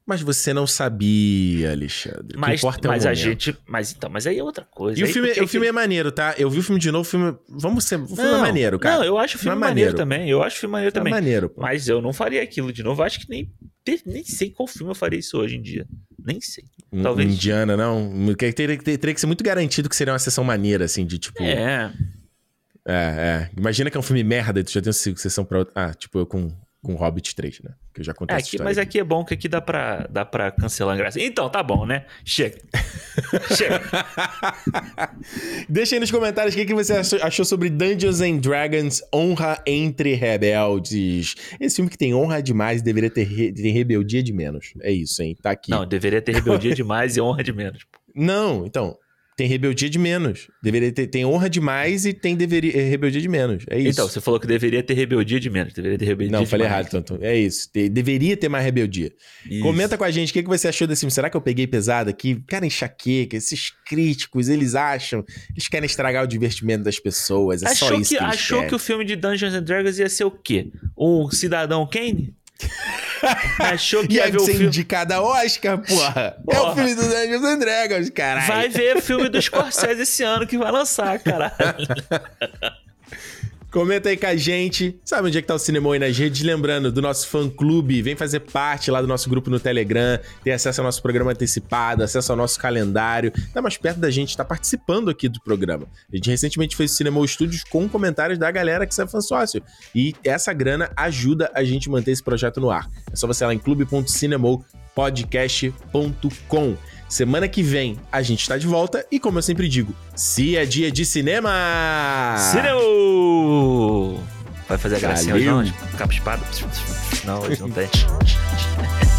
Mas você não sabia, Alexandre. O Mas, importa é o mas a gente. Mas então, mas aí é outra coisa. E o Aí filme, por que o filme que- é maneiro, tá? Eu vi o filme de novo, o filme... Vamos ser... O filme é Não, maneiro, cara. Não, eu acho o filme é maneiro. maneiro. também. Eu acho o filme maneiro É também. maneiro, pô. Mas eu não faria aquilo de novo. Acho que nem, nem sei qual filme eu faria isso hoje em dia. Nem sei. Talvez. Indiana, não. Teria, teria que ser muito garantido que seria uma sessão maneira, assim, de tipo... É, É. é. Imagina que é um filme merda e tu já tem uma sessão pra outra... Ah, tipo eu com, com Hobbit 3, né? Que eu já contei É, aqui, mas aqui é bom que aqui dá pra, dá pra cancelar a graça. Então, tá bom, né? Chega. Chega. <laughs> Deixa aí nos comentários o que, que você achou, achou sobre Dungeons and Dragons Honra entre Rebeldes. Esse filme que tem honra demais deveria ter, re- ter rebeldia de menos. É isso, hein? Tá aqui. Não, deveria ter rebeldia <laughs> demais e honra de menos. Não, então. Tem rebeldia de menos. Deveria ter, tem honra demais e tem deveria, é, rebeldia de menos. É isso. Então, você falou que deveria ter rebeldia de menos. Deveria ter rebeldia Não, de falei mais. errado, tanto. É isso. Te- deveria ter mais rebeldia. Isso. Comenta com a gente o que, que você achou desse filme. Será que eu peguei pesado aqui? Cara, enxaqueca. Esses críticos, eles acham. Eles querem estragar o divertimento das pessoas. É só achou isso que, que, achou querem. que o filme de Dungeons and Dragons ia ser o quê? Um cidadão Kane? Achou que ia Ia ver o filme. indicado a Oscar, porra. É o Porra. filme do Dungeons and Dragons, caralho. Vai ver o filme do Scorsese esse ano que vai lançar, caralho. <laughs> Comenta aí com a gente. Sabe onde é que tá o Cinema aí nas redes? Lembrando do nosso fã-clube. Vem fazer parte lá do nosso grupo no Telegram. Ter acesso ao nosso programa antecipado, acesso ao nosso calendário. Tá mais perto da gente, tá participando aqui do programa. A gente recentemente fez o Cinema Studios com comentários da galera que é fã sócio. E essa grana ajuda a gente manter esse projeto no ar. É só você ir lá em clube.cinemopodcast.com. Semana que vem a gente tá de volta e, como eu sempre digo, se é dia de cinema! Cinema! Vai fazer a gracinha hoje, não? Capa espada? Não, hoje não tem. <laughs>